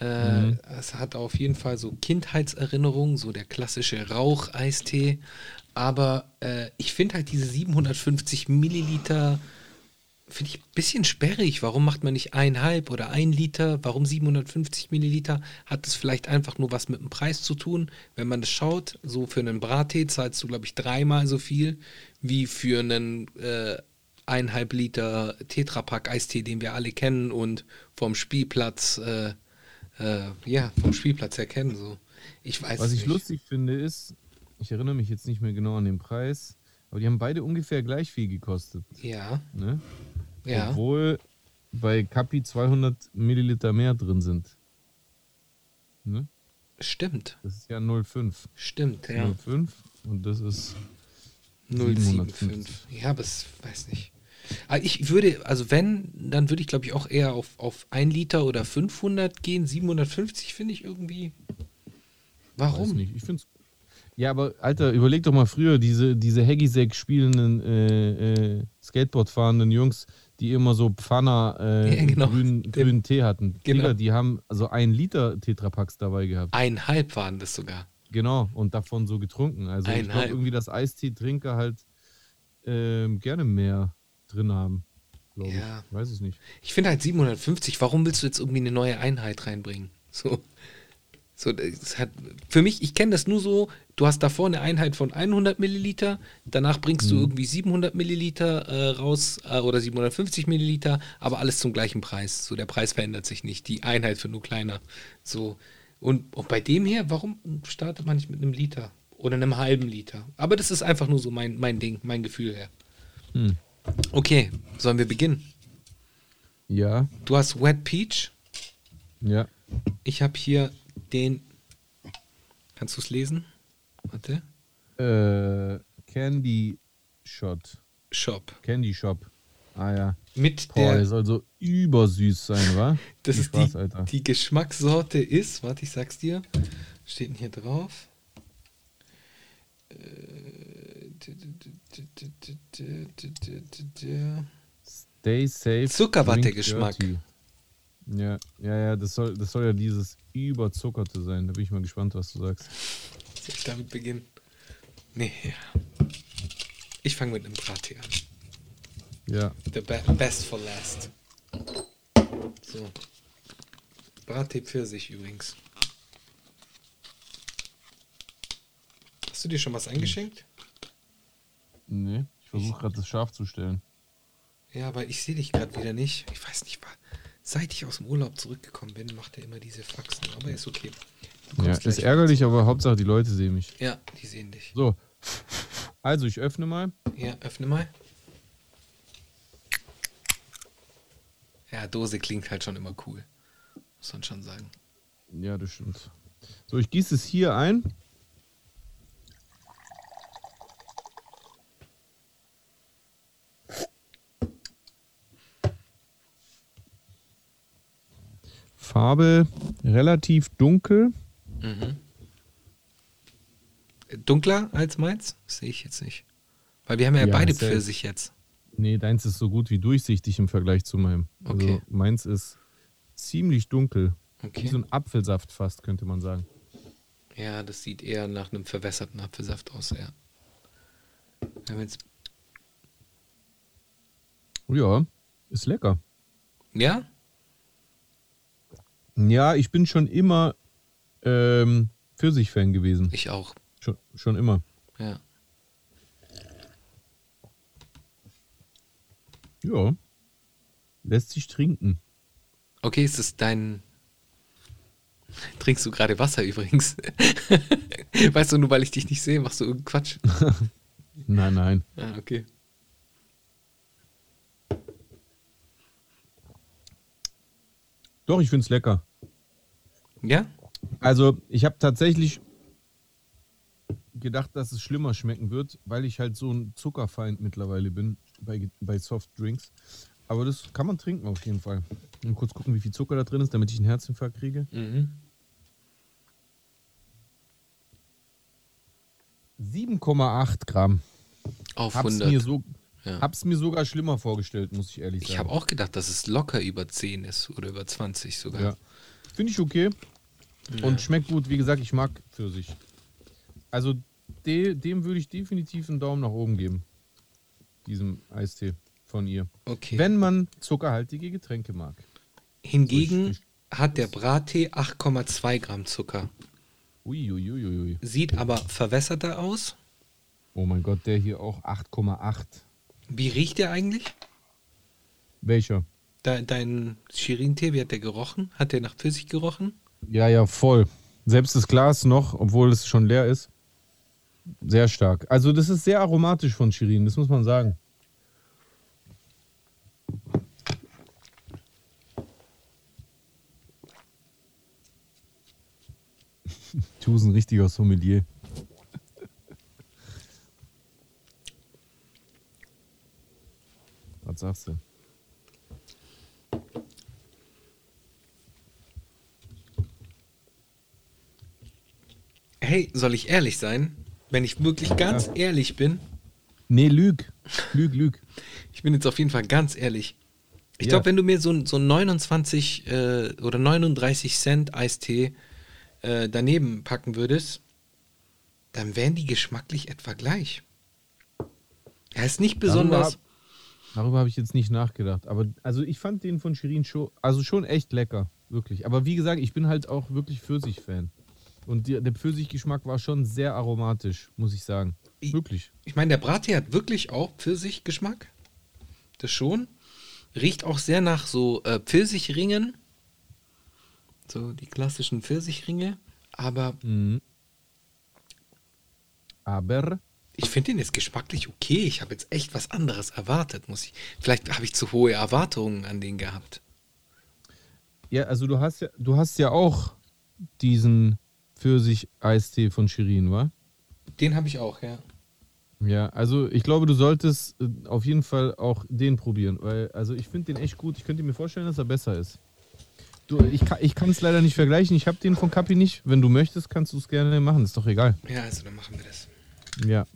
äh, Mhm. es hat auf jeden Fall so Kindheitserinnerungen, so der klassische Raucheistee. Aber äh, ich finde halt diese 750 Milliliter, finde ich ein bisschen sperrig. Warum macht man nicht eineinhalb oder ein Liter? Warum 750 Milliliter? Hat es vielleicht einfach nur was mit dem Preis zu tun? Wenn man das schaut, so für einen Brattee zahlst du, glaube ich, dreimal so viel wie für einen äh, eineinhalb Liter Tetrapack Eistee, den wir alle kennen und vom Spielplatz, äh, äh, ja, vom Spielplatz erkennen. So. Ich weiß Was ich nicht. lustig finde, ist, ich erinnere mich jetzt nicht mehr genau an den Preis, aber die haben beide ungefähr gleich viel gekostet. Ja, Ne? Ja. Obwohl bei Capi 200 Milliliter mehr drin sind. Ne? Stimmt, Das ist ja 0,5. stimmt, ja. 0,5 und das ist 075. Ja, aber es weiß nicht. Aber ich würde, also wenn, dann würde ich glaube ich auch eher auf, auf 1 Liter oder 500 gehen. 750 finde ich irgendwie. Weiß Warum? nicht. Ich find's. Ja, aber Alter, überleg doch mal früher, diese, diese Haggisack spielenden, äh, äh, Skateboard fahrenden Jungs, die immer so Pfanner äh, Ja, genau. grünen, grünen Tee hatten. Genau. Digga, die haben also ein Liter Tetrapacks dabei gehabt. Einhalb waren das sogar. Genau, und davon so getrunken. Also ich glaube Einhalb. irgendwie, dass Eistee-Trinker halt ähm, gerne mehr drin haben. Glaube Ja. ich. Weiß es nicht. Ich finde halt 750, warum willst du jetzt irgendwie eine neue Einheit reinbringen? So. So, das hat, für mich, ich kenne das nur so, du hast davor eine Einheit von 100 Milliliter, danach bringst du irgendwie 700 Milliliter äh, raus äh, oder 750 Milliliter, aber alles zum gleichen Preis. So, der Preis verändert sich nicht, die Einheit wird nur kleiner. So, und, und bei dem hier, warum startet man nicht mit einem Liter oder einem halben Liter? Aber das ist einfach nur so mein, mein Ding, mein Gefühl her. Hm. Okay, sollen wir beginnen? Ja, Du hast Wet Peach. ja. Ich habe hier den. Kannst du es lesen? Warte. Äh, Candy Shot. Shop. Candy Shop. Ah ja. Mit Boah, der der. soll so übersüß sein, wa? Das Viel ist Spaß, die, Alter. die Geschmackssorte ist. Warte, ich sag's dir. Steht denn hier drauf? Äh, Stay safe. Zuckerwatte-Geschmack. Ja, ja, ja, das soll, das soll ja dieses überzuckerte sein. Da bin ich mal gespannt, was du sagst. Soll ich damit beginnen? Nee, ja. Ich fange mit einem Brattee an. Ja, The be best for last. So. Brattee Pfirsich übrigens. Hast du dir schon was eingeschenkt? Nee, ich versuche gerade das scharf zu stellen. Ja, aber ich sehe dich gerade wieder nicht. Ich weiß nicht, war, seit ich aus dem Urlaub zurückgekommen bin, macht er immer diese Faxen. Aber ist okay. Ja, ist ärgerlich, aber Hauptsache die Leute sehen mich. Ja, die sehen dich. So. Also, ich öffne mal. Ja, öffne mal. Ja, Dose klingt halt schon immer cool. Muss man schon sagen. Ja, das stimmt. So, ich gieße es hier ein. Farbe relativ dunkel. Dunkler als meins? Sehe ich jetzt nicht. Weil wir haben ja, Ja, beide Pfirsich jetzt. Nee, deins ist so gut wie durchsichtig im Vergleich zu meinem. Also Okay. meins ist ziemlich dunkel. Wie Okay. so ein Apfelsaft fast, könnte man sagen. Ja, das sieht eher nach einem verwässerten Apfelsaft aus, ja. Wir haben jetzt, Ja, ist lecker. ja? Ja, ich bin schon immer ähm, Pfirsich-Fan gewesen. Ich auch. Schon, schon immer. Ja. Ja. Lässt sich trinken. Okay, ist es dein. Trinkst du gerade Wasser übrigens? weißt du, nur weil ich dich nicht sehe, machst du irgendeinen Quatsch. Nein, nein. Ah, okay. Doch, ich finde es lecker. Ja? Also, ich habe tatsächlich gedacht, dass es schlimmer schmecken wird, weil ich halt so ein Zuckerfeind mittlerweile bin bei, bei Softdrinks. Aber das kann man trinken auf jeden Fall. Und kurz gucken, wie viel Zucker da drin ist, damit ich einen Herzinfarkt kriege. Mhm. 7,8 Gramm. Auf Hab's 100. mir, so, Ja. hab's mir sogar schlimmer vorgestellt, muss ich ehrlich sagen. Ich habe auch gedacht, dass es locker über 10 ist oder über 20 sogar. Ja. Finde ich okay. Und schmeckt gut. Wie gesagt, ich mag Pfirsich. Also de, dem würde ich definitiv einen Daumen nach oben geben. Diesem Eistee von ihr. Okay. Wenn man zuckerhaltige Getränke mag. Hingegen hat der Brattee 8,2 Gramm Zucker. Uiuiuiui. Sieht aber verwässerter aus. Oh mein Gott, der hier auch 8,8. Wie riecht der eigentlich? Welcher? De dein Shirin-Tee, wie hat der gerochen? Hat der nach Pfirsich gerochen? Ja, ja, voll. Selbst das Glas noch, obwohl es schon leer ist. Sehr stark. Also das ist sehr aromatisch von Shirin, das muss man sagen. Du bist ein richtiger Sommelier. Was sagst du? Hey, soll ich ehrlich sein? Wenn ich wirklich ganz ehrlich bin, Nee, lüg. Lüg, lüg. ich bin jetzt auf jeden Fall ganz ehrlich. Ich Ja. glaube, wenn du mir so, so ein 29 äh, oder 39 Cent Eistee äh, daneben packen würdest, dann wären die geschmacklich etwa gleich. Er ist nicht besonders. Darüber, darüber habe ich jetzt nicht nachgedacht. Aber also ich fand den von Shirin schon, also schon echt lecker. Wirklich. Aber wie gesagt, ich bin halt auch wirklich Pfirsich-Fan. Und die, der Pfirsichgeschmack war schon sehr aromatisch, muss ich sagen. I- Wirklich. Ich meine, der Brattee hat wirklich auch Pfirsichgeschmack. Das schon. Riecht auch sehr nach so äh, Pfirsichringen. So die klassischen Pfirsichringe. Aber Mhm. Aber ich finde den jetzt geschmacklich okay. Ich habe jetzt echt was anderes erwartet, muss ich. Vielleicht habe ich zu hohe Erwartungen an den gehabt. ja, also du hast ja, du hast ja auch diesen Pfirsich-Eistee von Shirin, wa? Den habe ich auch, ja. Ja, also ich glaube, du solltest äh, auf jeden Fall auch den probieren, weil also ich finde den echt gut. Ich könnte mir vorstellen, dass er besser ist. Du, ich kann ich kann es leider nicht vergleichen. Ich habe den von Kapi nicht. Wenn du möchtest, kannst du es gerne machen. Ist doch egal. Ja, also dann machen wir das. Ja.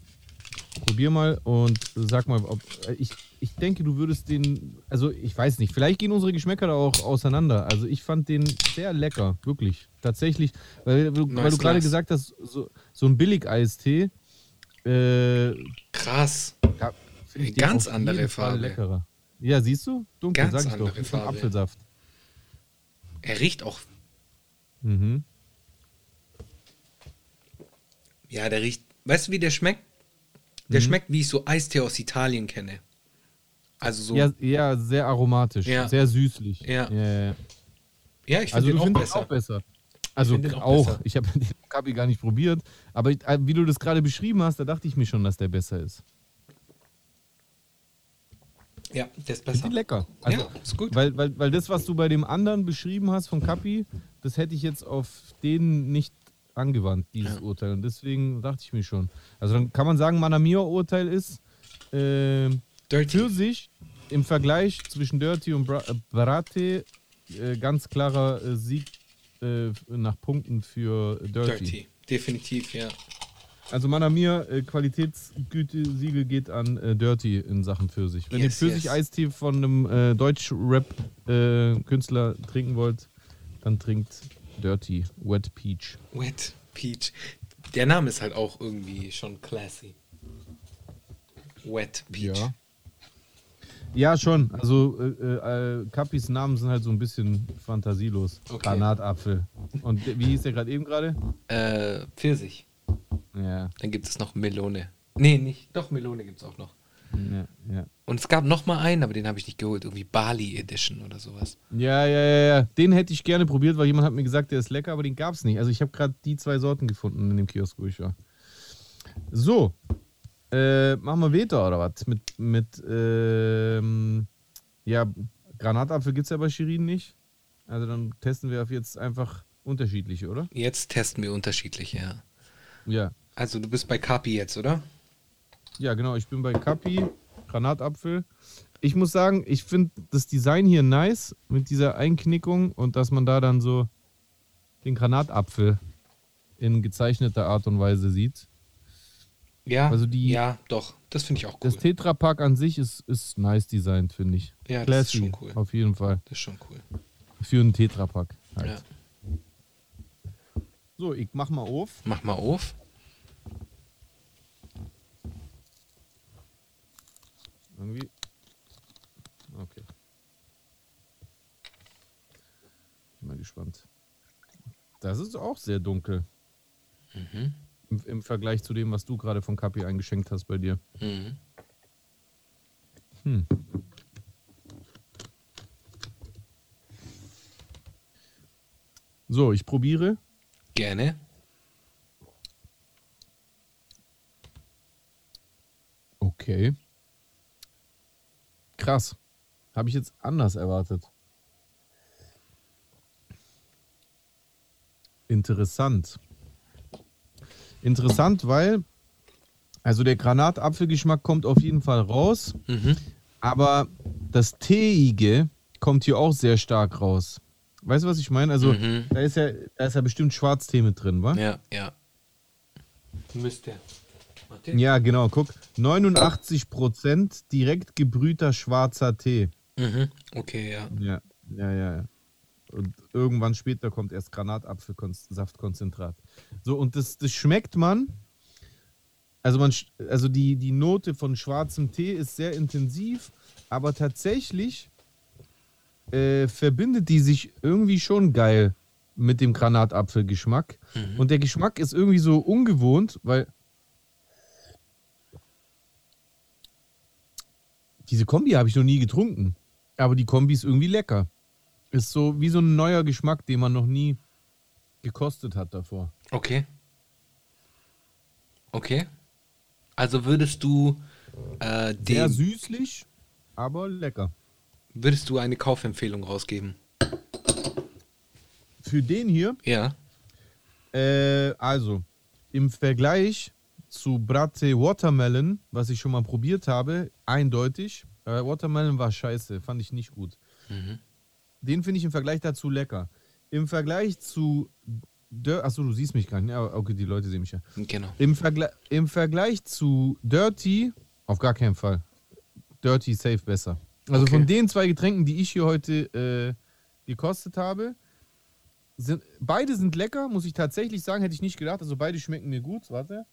Probier mal und sag mal, ob ich ich denke, du würdest den also ich weiß nicht, vielleicht gehen unsere Geschmäcker da auch auseinander. Also ich fand den sehr lecker, wirklich. Tatsächlich, weil, du- weil Nice du gerade Glas. gesagt hast, so, so ein Billig-Eistee äh, Krass. den ganz andere Farbe. leckerer. Ja, siehst du? Dunkel, Ganz sag ich doch. andere Ist ein Farbe. Apfelsaft. Er riecht auch. Mhm. Ja, der riecht. weißt du, wie der schmeckt? Der schmeckt, wie ich so Eistee aus Italien kenne. Also so. Ja, ja, sehr aromatisch, Ja. sehr süßlich. Ja. ja, ja. Ja, ich Also finde du den auch besser. auch besser. Also den auch besser. Ich habe den Kapi gar nicht probiert, aber ich, äh, wie du das gerade beschrieben hast, da dachte ich mir schon, dass der besser ist. Ja, der ist Ich besser. finde lecker. Also, ja, ist gut. Weil, weil, weil das, was du bei dem anderen beschrieben hast von Kapi, das hätte ich jetzt auf den nicht angewandt, dieses Ja. Urteil. Und deswegen dachte ich mir schon. Also dann kann man sagen, Manamia-Urteil ist äh, Dirty. für sich im Vergleich zwischen Dirty und Bra äh, Barate äh, ganz klarer äh, Sieg äh, nach Punkten für Dirty. Dirty. Definitiv, ja. Also Manamia, äh, Qualitätsgütesiegel geht an äh, Dirty in Sachen Pfirsich. Wenn Yes, ihr Pfirsich-Eistee von einem äh, Deutsch-Rap-Künstler trinken wollt, dann trinkt Dirty Wet Peach. Wet Peach. Der Name ist halt auch irgendwie schon classy. Wet Peach. Ja. Ja, schon. Also äh, äh, Kapis Namen sind halt so ein bisschen fantasielos. Okay. Granatapfel. Und wie hieß der gerade eben gerade? Äh, Pfirsich. Ja, Dann gibt es noch Melone. Nee, nicht. Doch, Melone gibt es auch noch. Ja, ja. Und es gab noch mal einen, aber den habe ich nicht geholt. Irgendwie Bali Edition oder sowas. Ja, ja, ja, ja. Den hätte ich gerne probiert, weil jemand hat mir gesagt, der ist lecker, aber den gab es nicht. Also ich habe gerade die zwei Sorten gefunden in dem Kiosk, wo ich war. So. Äh, machen wir Veta oder was? Mit, mit ähm, ja, Granatapfel gibt es ja bei Shirin nicht. Also dann testen wir auf jetzt einfach unterschiedliche, oder? Jetzt testen wir unterschiedliche, ja. Ja. Also du bist bei Kapi jetzt, oder? Ja, genau. Ich bin bei Kapi, Granatapfel. Ich muss sagen, ich finde das Design hier nice mit dieser Einknickung und dass man da dann so den Granatapfel in gezeichneter Art und Weise sieht. Ja. Also die- Ja, doch. Das finde ich auch cool. Das Tetrapack an sich ist, ist nice designt, finde ich. Ja, das ist Classy, schon cool. Auf jeden Fall. Das ist schon cool. Für einen Tetrapack. Halt. Ja. So, ich mach mal auf. Mach mal auf. Irgendwie. Okay. Bin mal gespannt. Das ist auch sehr dunkel. Mhm. Im, Im Vergleich zu dem, was du gerade von Kapi eingeschenkt hast bei dir. Mhm. Hm. So, ich probiere. Gerne. Okay. Krass. Habe ich jetzt anders erwartet. Interessant. Interessant, weil also der Granatapfelgeschmack kommt auf jeden Fall raus, Mhm. aber das Teeige kommt hier auch sehr stark raus. Weißt du, was ich meine? Also Mhm. da ist ja da ist ja bestimmt Schwarztee mit drin, wa? Ja, ja. Müsste. Ja, genau, guck. 89% direkt gebrühter schwarzer Tee. Mhm. Okay, ja. Ja, ja, ja. ja. Und irgendwann später kommt erst Granatapfelsaftkonzentrat. So, und das, das schmeckt man. Also, man, also die, die Note von schwarzem Tee ist sehr intensiv, aber tatsächlich äh, verbindet die sich irgendwie schon geil mit dem Granatapfelgeschmack. Und der Geschmack ist irgendwie so ungewohnt, weil diese Kombi habe ich noch nie getrunken. Aber die Kombi ist irgendwie lecker. Ist so wie so ein neuer Geschmack, den man noch nie gekostet hat davor. Okay. Okay. Also würdest du äh, Sehr dem, süßlich, aber lecker. würdest du eine Kaufempfehlung rausgeben? Für den hier, Ja. äh, also im Vergleich zu Bratte Watermelon, was ich schon mal probiert habe, eindeutig. Äh, Watermelon war scheiße, fand ich nicht gut. Mhm. Den finde ich im Vergleich dazu lecker. Im Vergleich zu. Dir- Achso, du siehst mich gar nicht. Ja, okay, die Leute sehen mich ja. Genau. Im, Vergle Im Vergleich zu Dirty, auf gar keinen Fall. Dirty safe besser. Also Okay. von den zwei Getränken, die ich hier heute äh, gekostet habe, sind, beide sind lecker, muss ich tatsächlich sagen, hätte ich nicht gedacht. Also beide schmecken mir gut. Warte.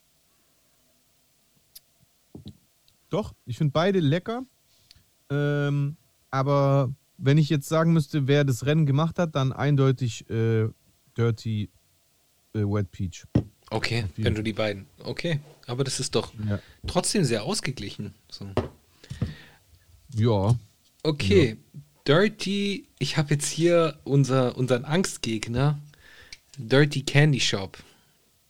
Doch, ich finde beide lecker. Ähm, aber wenn ich jetzt sagen müsste, wer das Rennen gemacht hat, dann eindeutig äh, Dirty äh, Wet Peach. Okay, wenn du die beiden. Okay, Aber das ist doch Ja. trotzdem sehr ausgeglichen. So. Ja. Okay, Dirty, ich habe jetzt hier unser, unseren Angstgegner, Dirty Candy Shop,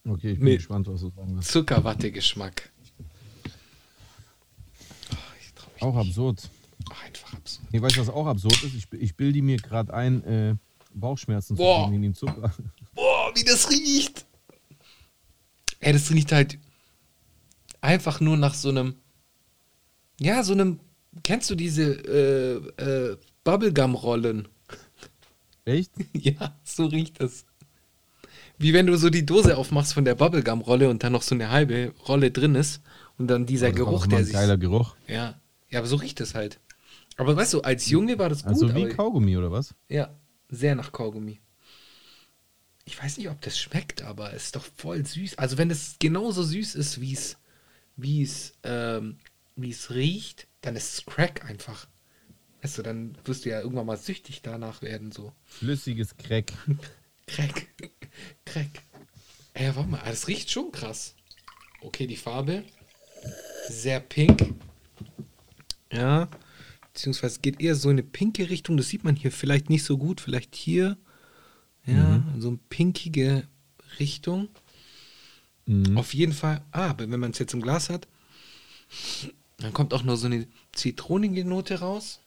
Okay, ich bin Mit- gespannt, was du sagen wirst. Zuckerwatte-Geschmack. Oh, ich Auch nicht. absurd. Einfach absurd. Nee, weißt du, was auch absurd ist? Ich, ich bilde mir gerade ein, äh, Bauchschmerzen zu Boah. kriegen wegen dem Zucker. Boah, wie das riecht. Ey, das riecht halt einfach nur nach so einem, ja, so einem, kennst du diese äh, äh, Bubblegum-Rollen? Echt? Ja, so riecht das. Wie wenn du so die Dose aufmachst von der Bubblegum-Rolle und dann noch so eine halbe Rolle drin ist und dann dieser war Geruch, der ein sich. geiler Geruch. Ja. Ja, aber so riecht es halt. Aber weißt du, als Junge war das gut. Also wie Kaugummi oder was? ja, sehr nach Kaugummi. Ich weiß nicht, ob das schmeckt, aber es ist doch voll süß. Also wenn es genauso süß ist, wie es, wie es, ähm, wie es riecht, dann ist es Crack einfach. Weißt du, dann wirst du ja irgendwann mal süchtig danach werden, so. Flüssiges Crack. Crack. Crack. Ey, warte mal, das riecht schon krass. Okay, die Farbe. Sehr pink. Ja. Beziehungsweise es geht eher so in eine pinke Richtung. Das sieht man hier vielleicht nicht so gut. Vielleicht hier. Ja, so eine pinkige Richtung. Mhm. Auf jeden Fall. Ah, aber wenn man es jetzt im Glas hat, dann kommt auch noch so eine zitronige Note raus.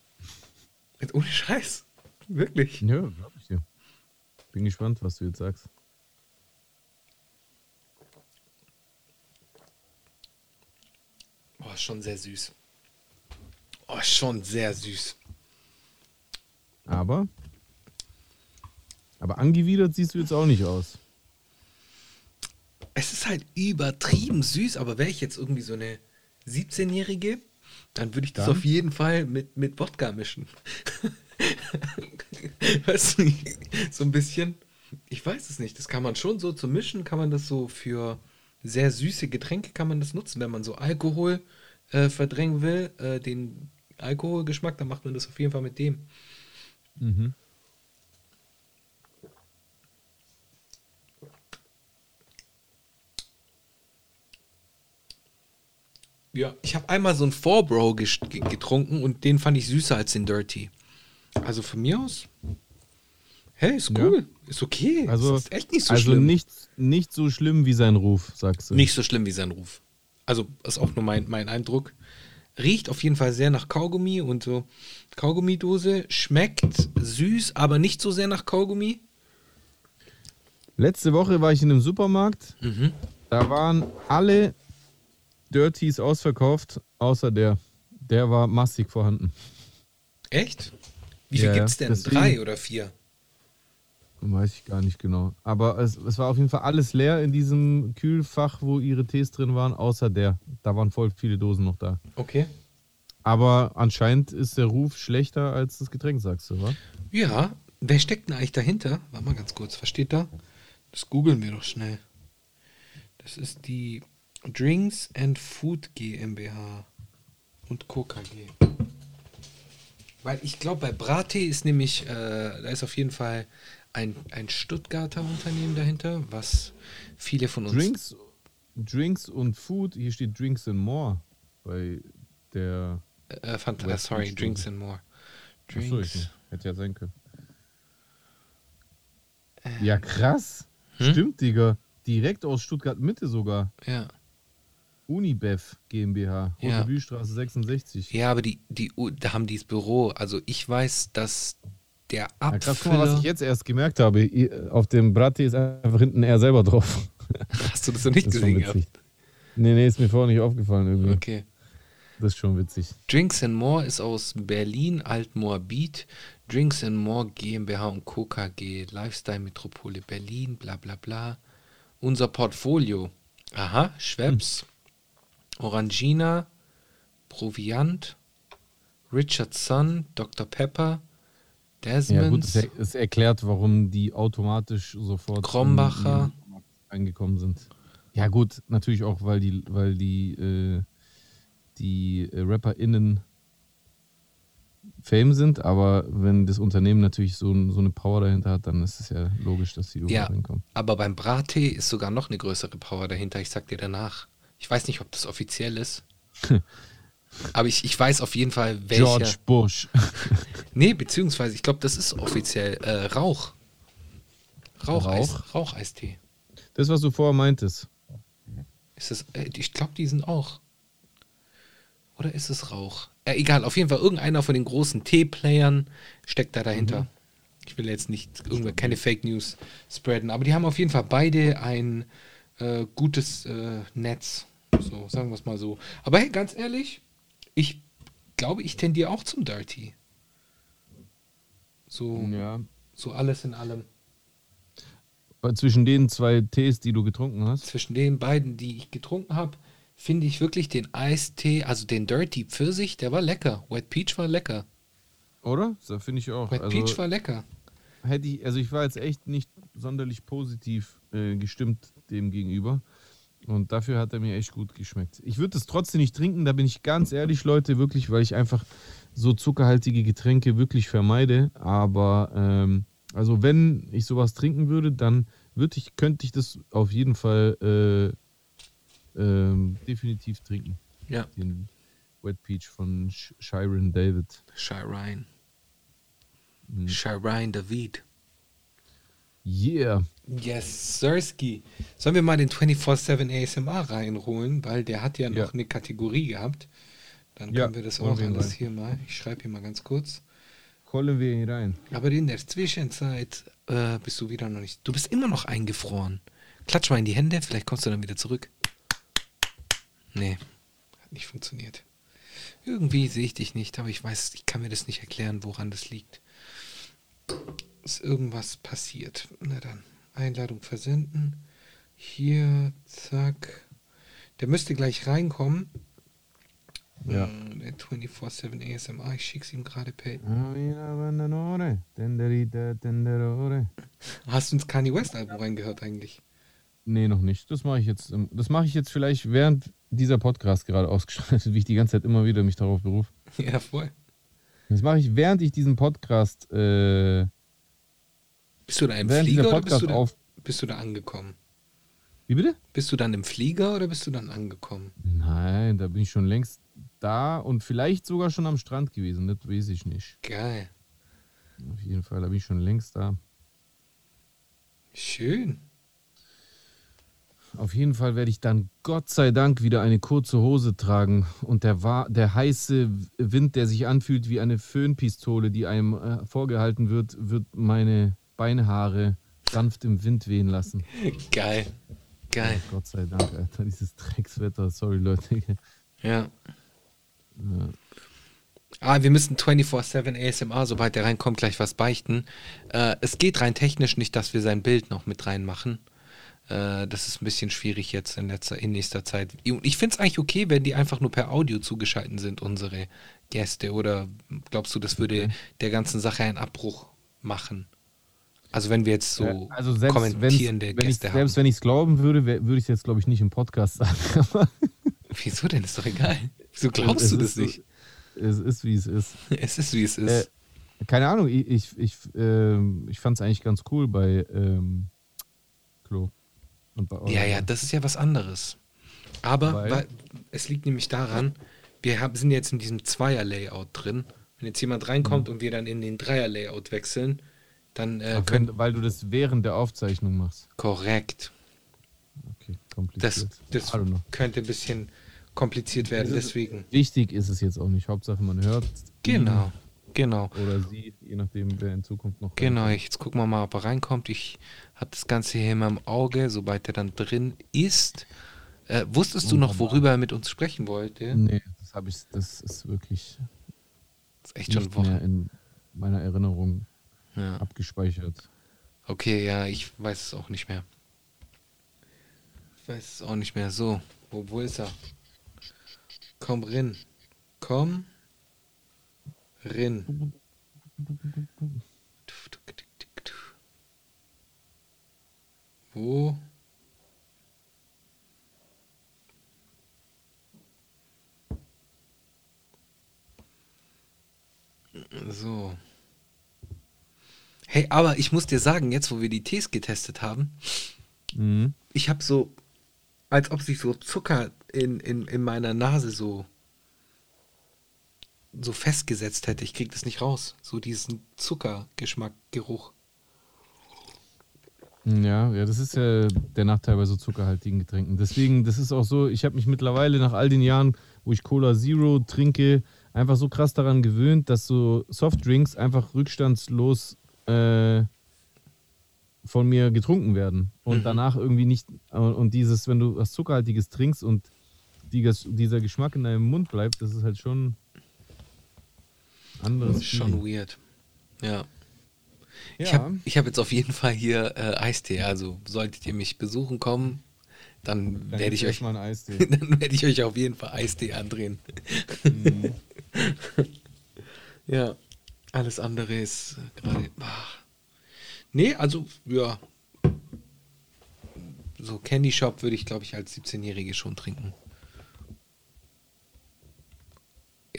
Jetzt ohne Scheiß. Wirklich. Ja, glaub ich dir. Bin gespannt, was du jetzt sagst. Oh, ist schon sehr süß. Oh, schon sehr süß. Aber. Aber angewidert siehst du jetzt auch nicht aus. Es ist halt übertrieben süß, aber wäre ich jetzt irgendwie so eine 17-Jährige, dann würde ich das Dann? auf jeden Fall mit, mit Wodka mischen. weißt du, so ein bisschen. Ich weiß es nicht. Das kann man schon so zum Mischen, kann man das so für sehr süße Getränke kann man das nutzen, wenn man so Alkohol äh, verdrängen will, äh, den Alkoholgeschmack, dann macht man das auf jeden Fall mit dem. Mhm. Ja. Ich habe einmal so einen Four-Bro getrunken und den fand ich süßer als den Dirty. Also von mir aus. Hey, ist Ja. cool. Ist okay. Also, ist echt nicht so also schlimm. Nicht, nicht so schlimm wie sein Ruf, sagst du. Nicht so schlimm wie sein Ruf. Also, ist auch nur mein, mein Eindruck. Riecht auf jeden Fall sehr nach Kaugummi und so Kaugummidose. Schmeckt süß, aber nicht so sehr nach Kaugummi. Letzte Woche war ich in einem Supermarkt. Mhm. Da waren alle Dirties ausverkauft, außer der. Der war massig vorhanden. Echt? Wie viel ja. gibt's denn? Deswegen- Drei oder vier? Weiß ich gar nicht genau. Aber es, es war auf jeden Fall alles leer in diesem Kühlfach, wo ihre Tees drin waren, außer der. Da waren voll viele Dosen noch da. Okay. Aber anscheinend ist der Ruf schlechter als das Getränk, sagst du, wa? Ja, wer steckt denn eigentlich dahinter? Warte mal ganz kurz, was steht da? Das googeln wir doch schnell. Das ist die Drinks and Food GmbH und Co. KG. Weil ich glaube, bei Brattee ist nämlich, äh, da ist auf jeden Fall ein, ein Stuttgarter Unternehmen dahinter, was viele von uns. Drinks, Drinks und Food, hier steht Drinks and More bei der. Äh, Fanta, West sorry, Beach Drinks and More. Achso, Drinks. ich, hätte ja sein können. Äh, Ja, krass. Hm? Stimmt, Digga. Direkt aus Stuttgart Mitte sogar. ja. Unibev GmbH, Ja. Rote Bühlstraße 66. Ja, aber die, die, da haben die das Büro. Also ich weiß, dass der Ja, krass, mal, was ich jetzt erst gemerkt habe. Auf dem Brattee ist einfach hinten er selber drauf. Hast du das noch nicht Das gesehen gehabt? Nee, nee, ist mir vorher nicht aufgefallen irgendwie. Okay. Das ist schon witzig. Drinks and More ist aus Berlin, Altmoabit. Drinks and More GmbH und Co. KG, Lifestyle Metropole Berlin, bla bla bla. Unser Portfolio. Aha, Schweppes, Orangina, Proviant, Richard Sun, Dr. Pepper, Ja, gut, es, Desmond, es erklärt, warum die automatisch sofort Krombacher. eingekommen sind. Ja, gut, natürlich auch, weil die, weil die, äh, die äh, RapperInnen Fame sind, aber wenn das Unternehmen natürlich so, so eine Power dahinter hat, dann ist es ja logisch, dass sie überall Ja, reinkommen. aber beim Brattee ist sogar noch eine größere Power dahinter. Ich sag dir danach. Ich weiß nicht, ob das offiziell ist. Aber ich, ich weiß auf jeden Fall, welcher. George Bush. Nee, beziehungsweise, ich glaube, das ist offiziell äh, Rauch. Raucheis, Rauch? Raucheistee. Das, was du vorher meintest. Ist das, äh, ich glaube, die sind auch. Oder ist es Rauch? Äh, egal, auf jeden Fall, irgendeiner von den großen T-Playern steckt da dahinter. Ich will jetzt nicht irgendwer keine Fake News spreaden, aber die haben auf jeden Fall beide ein äh, gutes äh, Netz. So, sagen wir es mal so. Aber hey, ganz ehrlich, ich glaube, ich tendiere auch zum Dirty. So, Ja. so alles in allem. Zwischen den zwei Tees, die du getrunken hast. zwischen den beiden, die ich getrunken habe, finde ich wirklich den Eistee, also den Dirty Pfirsich, der war lecker. Wet Peach war lecker. Oder? Das finde ich auch. Wet Also, Peach war lecker. hätte ich, also ich war jetzt echt nicht sonderlich positiv äh, gestimmt dem gegenüber. Und dafür hat er mir echt gut geschmeckt. Ich würde es trotzdem nicht trinken, da bin ich ganz ehrlich, Leute, wirklich, weil ich einfach so zuckerhaltige Getränke wirklich vermeide. Aber ähm, also wenn ich sowas trinken würde, dann würde ich, könnte ich das auf jeden Fall äh, ähm, definitiv trinken. Ja. Den Wet Peach von Sh- Shiren David. Shireen. Mhm. Shireen David. Yeah. Yes, Sirski. Sollen wir mal den 24-7 ASMR reinholen, weil der hat ja noch Ja. eine Kategorie gehabt. Dann Ja, können wir das auch wir alles rein. hier mal. Ich schreibe hier mal ganz kurz. Holen wir ihn rein. Aber in der Zwischenzeit äh, bist du wieder noch nicht. Du bist immer noch eingefroren. Klatsch mal in die Hände, vielleicht kommst du dann wieder zurück. Nee, hat nicht funktioniert. Irgendwie sehe ich dich nicht, aber ich weiß, ich kann mir das nicht erklären, woran das liegt. Ist irgendwas passiert. Na dann, Einladung versenden. Hier, zack. Der müsste gleich reinkommen. Ja. Äh, Der 24-7 ASMR, ich schick's ihm gerade per Hast du ins Kanye West Album reingehört eigentlich? Nee, noch nicht. Das mache ich jetzt. Das mache ich jetzt vielleicht während dieser Podcast gerade ausgestrahlt, wie ich die ganze Zeit immer wieder mich darauf berufe. Ja, voll. Das mache ich, während ich diesen Podcast, äh, Bist du da im während Flieger oder bist du, da, bist du da angekommen? Wie bitte? Bist du dann im Flieger oder bist du dann angekommen? Nein, da bin ich schon längst da und vielleicht sogar schon am Strand gewesen. Das weiß ich nicht. Geil. Auf jeden Fall, da bin ich schon längst da. Schön. Auf jeden Fall werde ich dann Gott sei Dank wieder eine kurze Hose tragen und der, der heiße Wind, der sich anfühlt wie eine Föhnpistole, die einem äh, vorgehalten wird, wird meine Beinhaare sanft im Wind wehen lassen. Geil. Geil. Gott sei Dank, Alter, dieses Dreckswetter. Sorry, Leute. Ja. Ja. Ah, wir müssen 24-7 ASMR, sobald der reinkommt, gleich was beichten. Äh, es geht rein technisch nicht, dass wir sein Bild noch mit reinmachen. Äh, das ist ein bisschen schwierig jetzt in, letzter, in nächster Zeit. Und Ich finde es eigentlich okay, wenn die einfach nur per Audio zugeschaltet sind, unsere Gäste. Oder glaubst du, das würde der ganzen Sache einen Abbruch machen? Also wenn wir jetzt so Ja, also selbst, kommentierende wenn ich, Gäste haben. selbst wenn ich es glauben würde, würde ich es jetzt, glaube ich, nicht im Podcast sagen. Wieso denn? Ist doch egal. Wieso glaubst es du das so- nicht? Es ist, wie es ist. Es ist, wie es Äh, ist. keine Ahnung, ich, ich, ich, ähm, ich fand es eigentlich ganz cool bei ähm, Klo. Und bei Ja, ja, das ist ja was anderes. Aber Weil? weil, es liegt nämlich daran, wir haben, sind jetzt in diesem Zweier-Layout drin. Wenn jetzt jemand reinkommt und wir dann in den Dreier-Layout wechseln, dann äh, Ach, können. wenn, weil du das während der Aufzeichnung machst. Korrekt. Okay, Das, kompliziert. das könnte ein bisschen kompliziert werden, ist- deswegen. Wichtig ist es jetzt auch nicht. Hauptsache, man hört Genau, genau. oder sie, je nachdem, wer in Zukunft noch Genau, reinkommt. jetzt gucken wir mal, ob er reinkommt. Ich habe das Ganze hier immer im Auge, sobald er dann drin ist. Äh, wusstest du noch, worüber er mit uns sprechen wollte? Nee, das habe ich, das ist wirklich Das ist echt schon nicht mehr Wochen. in meiner Erinnerung Ja. abgespeichert. Okay, ja, ich weiß es auch nicht mehr. Ich weiß es auch nicht mehr. So, wo, wo ist er? Komm rin. Komm rin. Wo? So. Hey, aber ich muss dir sagen, jetzt wo wir die Tees getestet haben, Mhm. ich habe so, als ob sich so Zucker in, in, in meiner Nase so, so festgesetzt hätte. Ich krieg das nicht raus. So diesen Zuckergeschmack, Geruch. Ja, ja, das ist ja der Nachteil bei so zuckerhaltigen Getränken. Deswegen, das ist auch so, ich habe mich mittlerweile nach all den Jahren, wo ich Cola Zero trinke, einfach so krass daran gewöhnt, dass so Softdrinks einfach rückstandslos äh, von mir getrunken werden. Und Mhm. danach irgendwie nicht, und dieses, wenn du was Zuckerhaltiges trinkst und die, dieser Geschmack in deinem Mund bleibt, das ist halt schon anderes. Das ist schon Feeling. weird. Ja. Ich Ja. habe ich hab jetzt auf jeden Fall hier äh, Eistee. Also solltet ihr mich besuchen kommen, dann Dann werde ich euch mal Eistee. dann werde ich euch auf jeden Fall Eistee andrehen. Mhm. ja, alles andere ist gerade. Ah. Nee, also ja. So Candy Shop würde ich, glaube ich, als 17-Jährige schon trinken.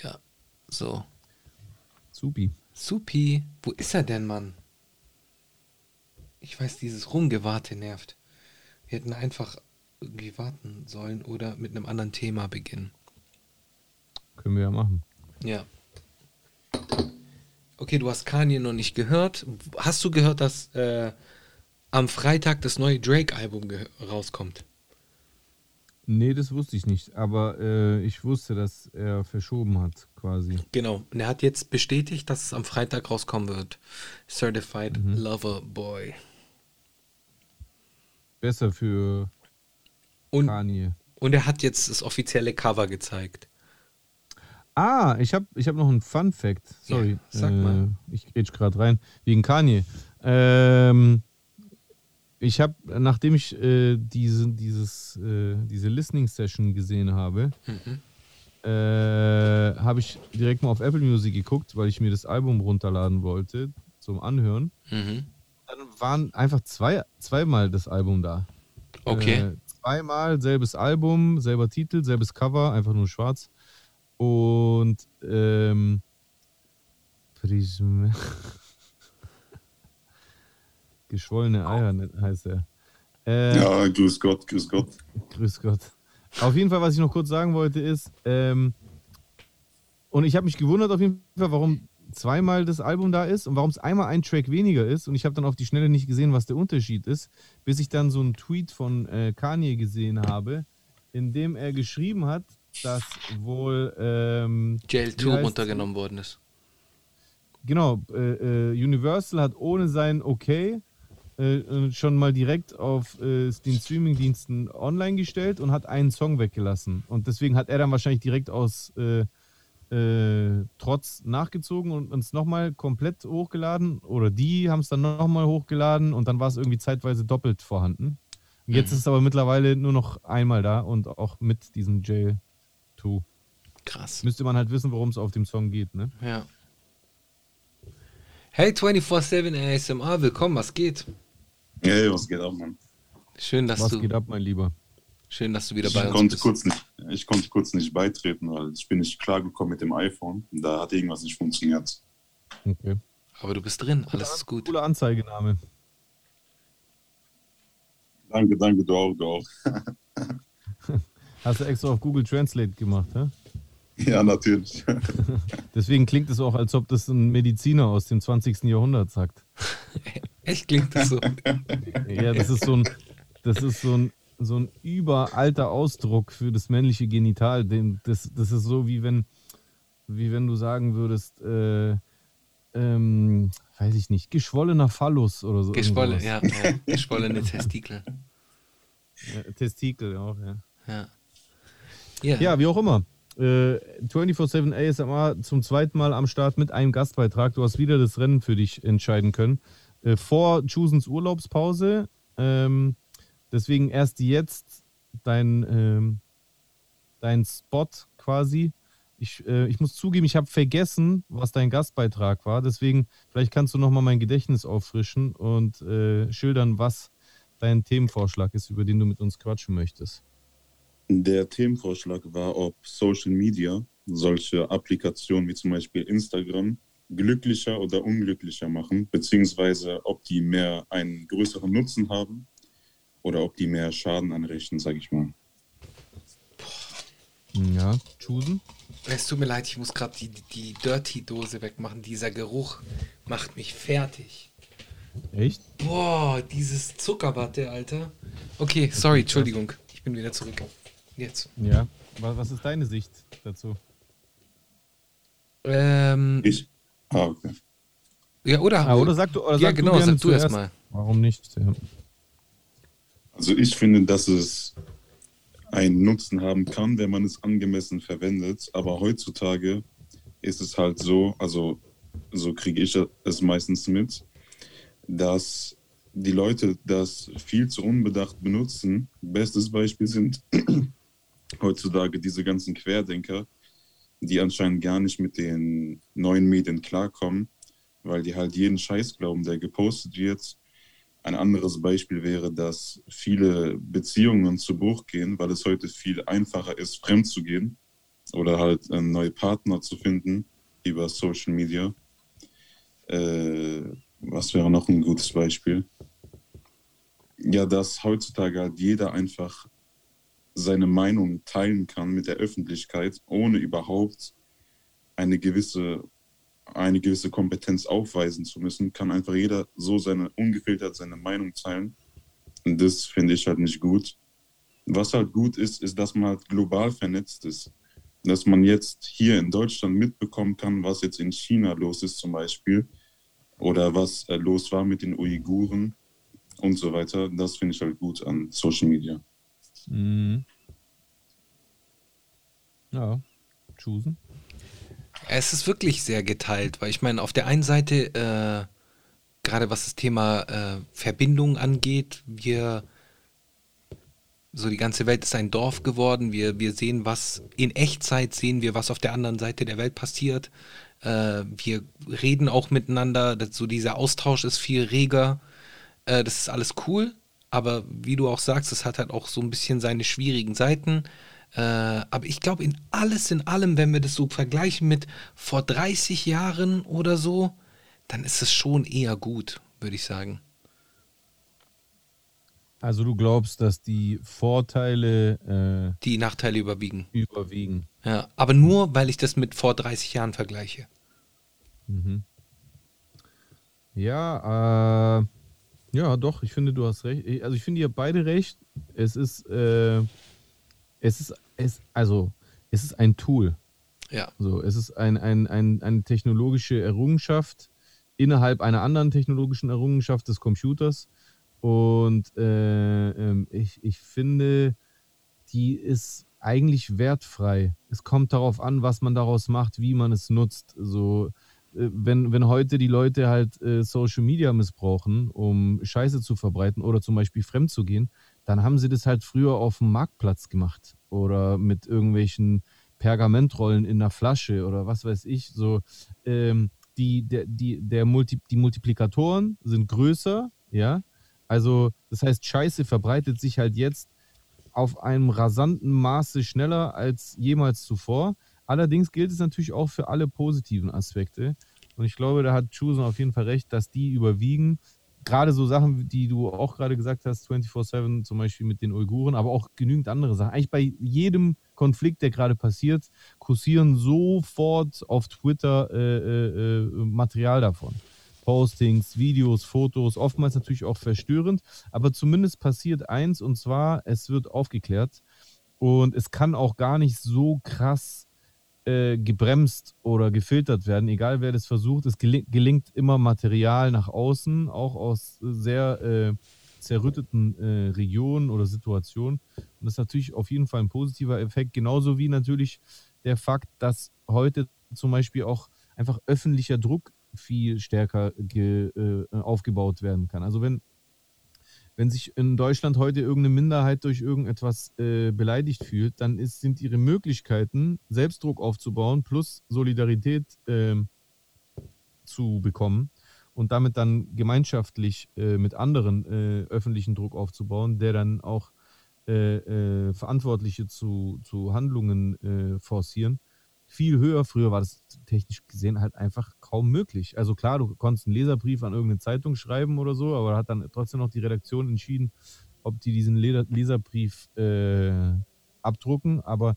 Ja, so. Supi. Supi, wo ist er denn, Mann? Ich weiß, dieses Rumgewarte nervt. Wir hätten einfach irgendwie warten sollen oder mit einem anderen Thema beginnen. Können wir ja machen. Ja. Okay, du hast Kanye noch nicht gehört. Hast du gehört, dass äh, am Freitag das neue Drake-Album rauskommt? Nee, das wusste ich nicht. Aber äh, ich wusste, dass er verschoben hat, quasi. Genau. Und er hat jetzt bestätigt, dass es am Freitag rauskommen wird. Certified Lover Boy. Besser für Und, Kanye. und er hat jetzt das offizielle Cover gezeigt. Ah, ich habe ich hab noch einen Fun Fact. Sorry. Ja, sag mal. Äh, ich grätsch gerade rein. Wegen Kanye. Ähm, ich habe, nachdem ich äh, diese, dieses, äh, diese Listening Session gesehen habe, Mhm. äh, habe ich direkt mal auf Apple Music geguckt, weil ich mir das Album runterladen wollte zum Anhören. Mhm. Dann waren einfach zwei, zweimal das Album da. Okay. Äh, zweimal selbes Album, selber Titel, selbes Cover, einfach nur schwarz. Und ähm, Prism. Geschwollene Eier ne- heißt er. Äh, Ja, grüß Gott, grüß Gott. Grüß Gott. Auf jeden Fall, was ich noch kurz sagen wollte, ist, ähm, und ich habe mich gewundert auf jeden Fall, warum zweimal das Album da ist und warum es einmal ein Track weniger ist. Und ich habe dann auf die Schnelle nicht gesehen, was der Unterschied ist, bis ich dann so einen Tweet von äh, Kanye gesehen habe, in dem er geschrieben hat, dass wohl ähm, wie JL2 heißt's? runtergenommen worden ist. Genau, äh, äh, Universal hat ohne sein Okay äh, äh, schon mal direkt auf äh, den Streamingdiensten online gestellt und hat einen Song weggelassen. Und deswegen hat er dann wahrscheinlich direkt aus äh, äh, Trotz nachgezogen und uns nochmal komplett hochgeladen. Oder die haben es dann nochmal hochgeladen und dann war es irgendwie zeitweise doppelt vorhanden. Und jetzt ist es aber mittlerweile nur noch einmal da und auch mit diesem J2. Krass. Müsste man halt wissen, worum es auf dem Song geht, ne? Ja. Hey 24-7 ASMR, willkommen, was geht? Hey, was geht ab, Mann? Schön, dass Was du geht ab, mein Lieber? schön, dass du wieder Ich bei uns konnte, bist. kurz nicht, ich konnte kurz nicht beitreten, weil ich bin nicht klargekommen mit dem iPhone. Da hat irgendwas nicht funktioniert. Okay. Aber du bist drin, alles ist gut. Cooler Anzeigename. Danke, danke, du auch, du auch. Hast du extra auf Google Translate gemacht, hä? ja, natürlich. Deswegen klingt es auch, als ob das ein Mediziner aus dem 20. Jahrhundert sagt. Echt klingt das so. Ja, das ist so ein, das ist so ein, so ein überalter Ausdruck für das männliche Genital. Das, das ist so, wie wenn, wie wenn du sagen würdest, äh, ähm, weiß ich nicht, geschwollener Phallus oder so. Geschwolle, ja, ja. Geschwollene Testikel. Ja, Testikel auch, ja. Ja. Ja. Ja, wie auch immer. Äh, 24-7 ASMR zum zweiten Mal am Start mit einem Gastbeitrag. Du hast wieder das Rennen für dich entscheiden können. Äh, vor Chusens Urlaubspause. Ähm, deswegen erst jetzt dein, ähm, dein Spot quasi. Ich, äh, ich muss zugeben, ich habe vergessen, was dein Gastbeitrag war. Deswegen, vielleicht kannst du nochmal mein Gedächtnis auffrischen und äh, schildern, was dein Themenvorschlag ist, über den du mit uns quatschen möchtest. Der Themenvorschlag war, ob Social Media, solche Applikationen wie zum Beispiel Instagram, glücklicher oder unglücklicher machen, beziehungsweise ob die mehr einen größeren Nutzen haben oder ob die mehr Schaden anrichten, sage ich mal. Ja, choosen. Es tut mir leid, ich muss gerade die, die Dirty-Dose wegmachen. Dieser Geruch macht mich fertig. Echt? Boah, dieses Zuckerwatte, Alter. Okay, sorry, Entschuldigung. Ich bin wieder zurück. Jetzt. Ja. Was, was ist deine Sicht dazu? Ähm, Ich? Ah, okay. ja, oder? Ah, oder sag du, oder ja, sag genau, du sag du erstmal. Warum nicht? Ja. Also ich finde, dass es einen Nutzen haben kann, wenn man es angemessen verwendet. Aber heutzutage ist es halt so, also so kriege ich es meistens mit, dass die Leute das viel zu unbedacht benutzen. Bestes Beispiel sind heutzutage diese ganzen Querdenker, die anscheinend gar nicht mit den neuen Medien klarkommen, weil die halt jeden Scheiß glauben, der gepostet wird. Ein anderes Beispiel wäre, dass viele Beziehungen zu Bruch gehen, weil es heute viel einfacher ist, fremd zu gehen oder halt äh, neue Partner zu finden über Social Media. Äh, was wäre noch ein gutes Beispiel? Ja, dass heutzutage halt jeder einfach seine Meinung teilen kann mit der Öffentlichkeit, ohne überhaupt eine gewisse, eine gewisse Kompetenz aufweisen zu müssen, kann einfach jeder so seine ungefiltert seine Meinung teilen. Und das finde ich halt nicht gut. Was halt gut ist, ist, dass man halt global vernetzt ist. Dass man jetzt hier in Deutschland mitbekommen kann, was jetzt in China los ist zum Beispiel. Oder was äh, los war mit den Uiguren und so weiter. Das finde ich halt gut an Social Media. Mhm. Ja, choosen. Es ist wirklich sehr geteilt, weil ich meine, auf der einen Seite, äh, gerade was das Thema äh, Verbindung angeht, wir, so die ganze Welt ist ein Dorf geworden, wir, wir sehen, was in Echtzeit sehen wir, was auf der anderen Seite der Welt passiert. Äh, wir reden auch miteinander, das, so dieser Austausch ist viel reger. Äh, das ist alles cool, aber wie du auch sagst, es hat halt auch so ein bisschen seine schwierigen Seiten. Äh, aber ich glaube, in alles in allem, wenn wir das so vergleichen mit vor 30 Jahren oder so, dann ist es schon eher gut, würde ich sagen. Also du glaubst, dass die Vorteile Die Nachteile überwiegen. äh, überwiegen. Ja, aber nur, weil ich das mit vor 30 Jahren vergleiche. Ja, äh, ja, doch, ich finde, du hast recht. Also ich finde, ihr habt beide recht. Es ist, äh, es ist, es, also, es ist ein Tool. Ja, So, es ist ein, ein, ein, eine technologische Errungenschaft innerhalb einer anderen technologischen Errungenschaft des Computers. Und äh, ähm, ich, ich finde, die ist eigentlich wertfrei. Es kommt darauf an, was man daraus macht, wie man es nutzt. So, äh, wenn, wenn heute die Leute halt äh, Social Media missbrauchen, um Scheiße zu verbreiten oder zum Beispiel fremd zu gehen, dann haben sie das halt früher auf dem Marktplatz gemacht oder mit irgendwelchen Pergamentrollen in der Flasche oder was weiß ich. So, ähm, die, der, die, der Multi, die Multiplikatoren sind größer, ja. Also, das heißt, Scheiße verbreitet sich halt jetzt auf einem rasanten Maße schneller als jemals zuvor. Allerdings gilt es natürlich auch für alle positiven Aspekte. Und ich glaube, da hat Chusen auf jeden Fall recht, dass die überwiegen. Gerade so Sachen, die du auch gerade gesagt hast, 24-7 zum Beispiel mit den Uiguren, aber auch genügend andere Sachen. Eigentlich bei jedem Konflikt, der gerade passiert, kursieren sofort auf Twitter äh, äh, äh, Material davon. Postings, Videos, Fotos, oftmals natürlich auch verstörend, aber zumindest passiert eins und zwar, es wird aufgeklärt und es kann auch gar nicht so krass äh, gebremst oder gefiltert werden, egal wer das versucht. Es geli gelingt immer Material nach außen, auch aus sehr äh, zerrütteten äh, Regionen oder Situationen. Und das ist natürlich auf jeden Fall ein positiver Effekt, genauso wie natürlich der Fakt, dass heute zum Beispiel auch einfach öffentlicher Druck viel stärker äh, aufgebaut werden kann. Also wenn, wenn sich in Deutschland heute irgendeine Minderheit durch irgendetwas äh, beleidigt fühlt, dann ist, sind ihre Möglichkeiten, Selbstdruck aufzubauen plus Solidarität ähm, zu bekommen und damit dann gemeinschaftlich äh, mit anderen äh, öffentlichen Druck aufzubauen, der dann auch äh, äh, Verantwortliche zu, zu Handlungen äh, forcieren, viel höher. Früher war das technisch gesehen halt einfach kaum möglich. Also klar, du konntest einen Leserbrief an irgendeine Zeitung schreiben oder so, aber da hat dann trotzdem noch die Redaktion entschieden, ob die diesen Leserbrief äh, abdrucken. Aber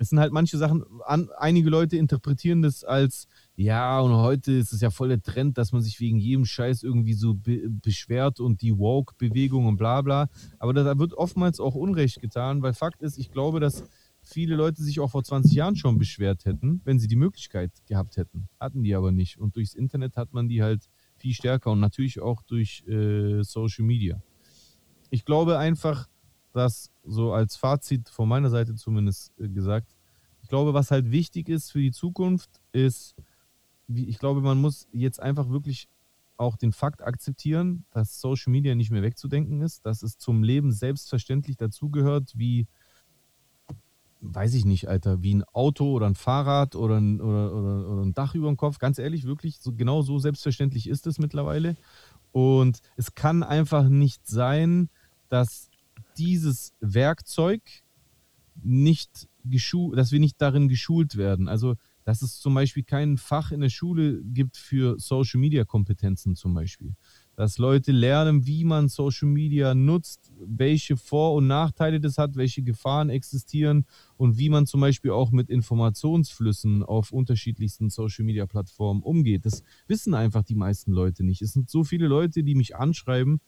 Es sind halt manche Sachen, an, einige Leute interpretieren das als, ja, und heute ist es ja voll der Trend, dass man sich wegen jedem Scheiß irgendwie so be beschwert und die Woke-Bewegung und bla bla. Aber da wird oftmals auch Unrecht getan, weil Fakt ist, ich glaube, dass viele Leute sich auch vor 20 Jahren schon beschwert hätten, wenn sie die Möglichkeit gehabt hätten. Hatten die aber nicht. Und durchs Internet hat man die halt viel stärker und natürlich auch durch äh, Social Media. Ich glaube einfach, dass so als Fazit von meiner Seite zumindest äh, gesagt, ich glaube, was halt wichtig ist für die Zukunft, ist, wie, ich glaube, man muss jetzt einfach wirklich auch den Fakt akzeptieren, dass Social Media nicht mehr wegzudenken ist, dass es zum Leben selbstverständlich dazugehört, wie weiß ich nicht, Alter, wie ein Auto oder ein Fahrrad oder ein, oder, oder, oder ein Dach über dem Kopf. Ganz ehrlich, wirklich, so, genau so selbstverständlich ist es mittlerweile. Und es kann einfach nicht sein, dass dieses Werkzeug nicht geschult, dass wir nicht darin geschult werden. Also, dass es zum Beispiel kein Fach in der Schule gibt für Social Media Kompetenzen zum Beispiel dass Leute lernen, wie man Social Media nutzt, welche Vor- und Nachteile das hat, welche Gefahren existieren und wie man zum Beispiel auch mit Informationsflüssen auf unterschiedlichsten Social Media Plattformen umgeht. Das wissen einfach die meisten Leute nicht. Es sind so viele Leute, die mich anschreiben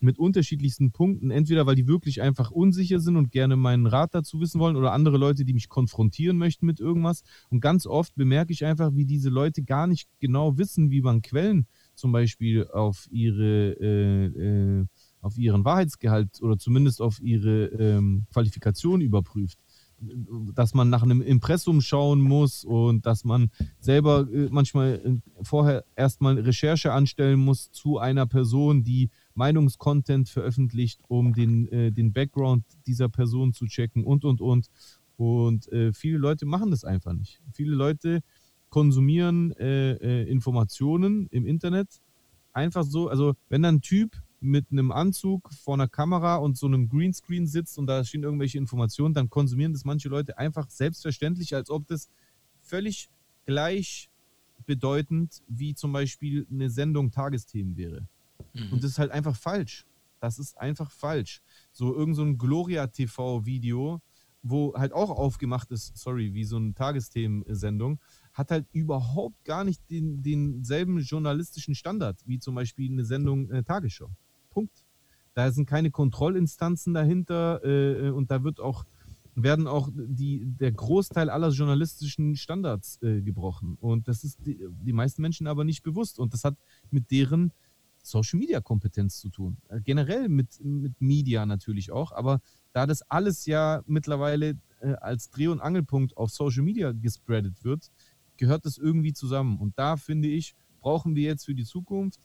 mit unterschiedlichsten Punkten, entweder weil die wirklich einfach unsicher sind und gerne meinen Rat dazu wissen wollen oder andere Leute, die mich konfrontieren möchten mit irgendwas. Und ganz oft bemerke ich einfach, wie diese Leute gar nicht genau wissen, wie man Quellen zum Beispiel auf ihre äh, äh, auf ihren Wahrheitsgehalt oder zumindest auf ihre ähm, Qualifikation überprüft. Dass man nach einem Impressum schauen muss und dass man selber äh, manchmal äh, vorher erstmal Recherche anstellen muss zu einer Person, die Meinungskontent veröffentlicht, um den, äh, den Background dieser Person zu checken und, und, und. Und äh, viele Leute machen das einfach nicht. Viele Leute konsumieren äh, äh, Informationen im Internet einfach so, also wenn dann ein Typ mit einem Anzug vor einer Kamera und so einem Greenscreen sitzt und da stehen irgendwelche Informationen, dann konsumieren das manche Leute einfach selbstverständlich, als ob das völlig gleichbedeutend wie zum Beispiel eine Sendung Tagesthemen wäre. Mhm. Und das ist halt einfach falsch. Das ist einfach falsch. So irgend so ein Gloria TV-Video, wo halt auch aufgemacht ist, sorry, wie so eine Tagesthemensendung, hat halt überhaupt gar nicht den, denselben journalistischen Standard wie zum Beispiel eine Sendung äh, Tagesschau. Punkt. Da sind keine Kontrollinstanzen dahinter äh, und da wird auch werden auch die, der Großteil aller journalistischen Standards äh, gebrochen. Und das ist die, die meisten Menschen aber nicht bewusst. Und das hat mit deren Social Media Kompetenz zu tun. Äh, generell mit, mit Media natürlich auch. Aber da das alles ja mittlerweile äh, als Dreh- und Angelpunkt auf Social Media gespreadet wird, gehört das irgendwie zusammen. Und da finde ich, brauchen wir jetzt für die Zukunft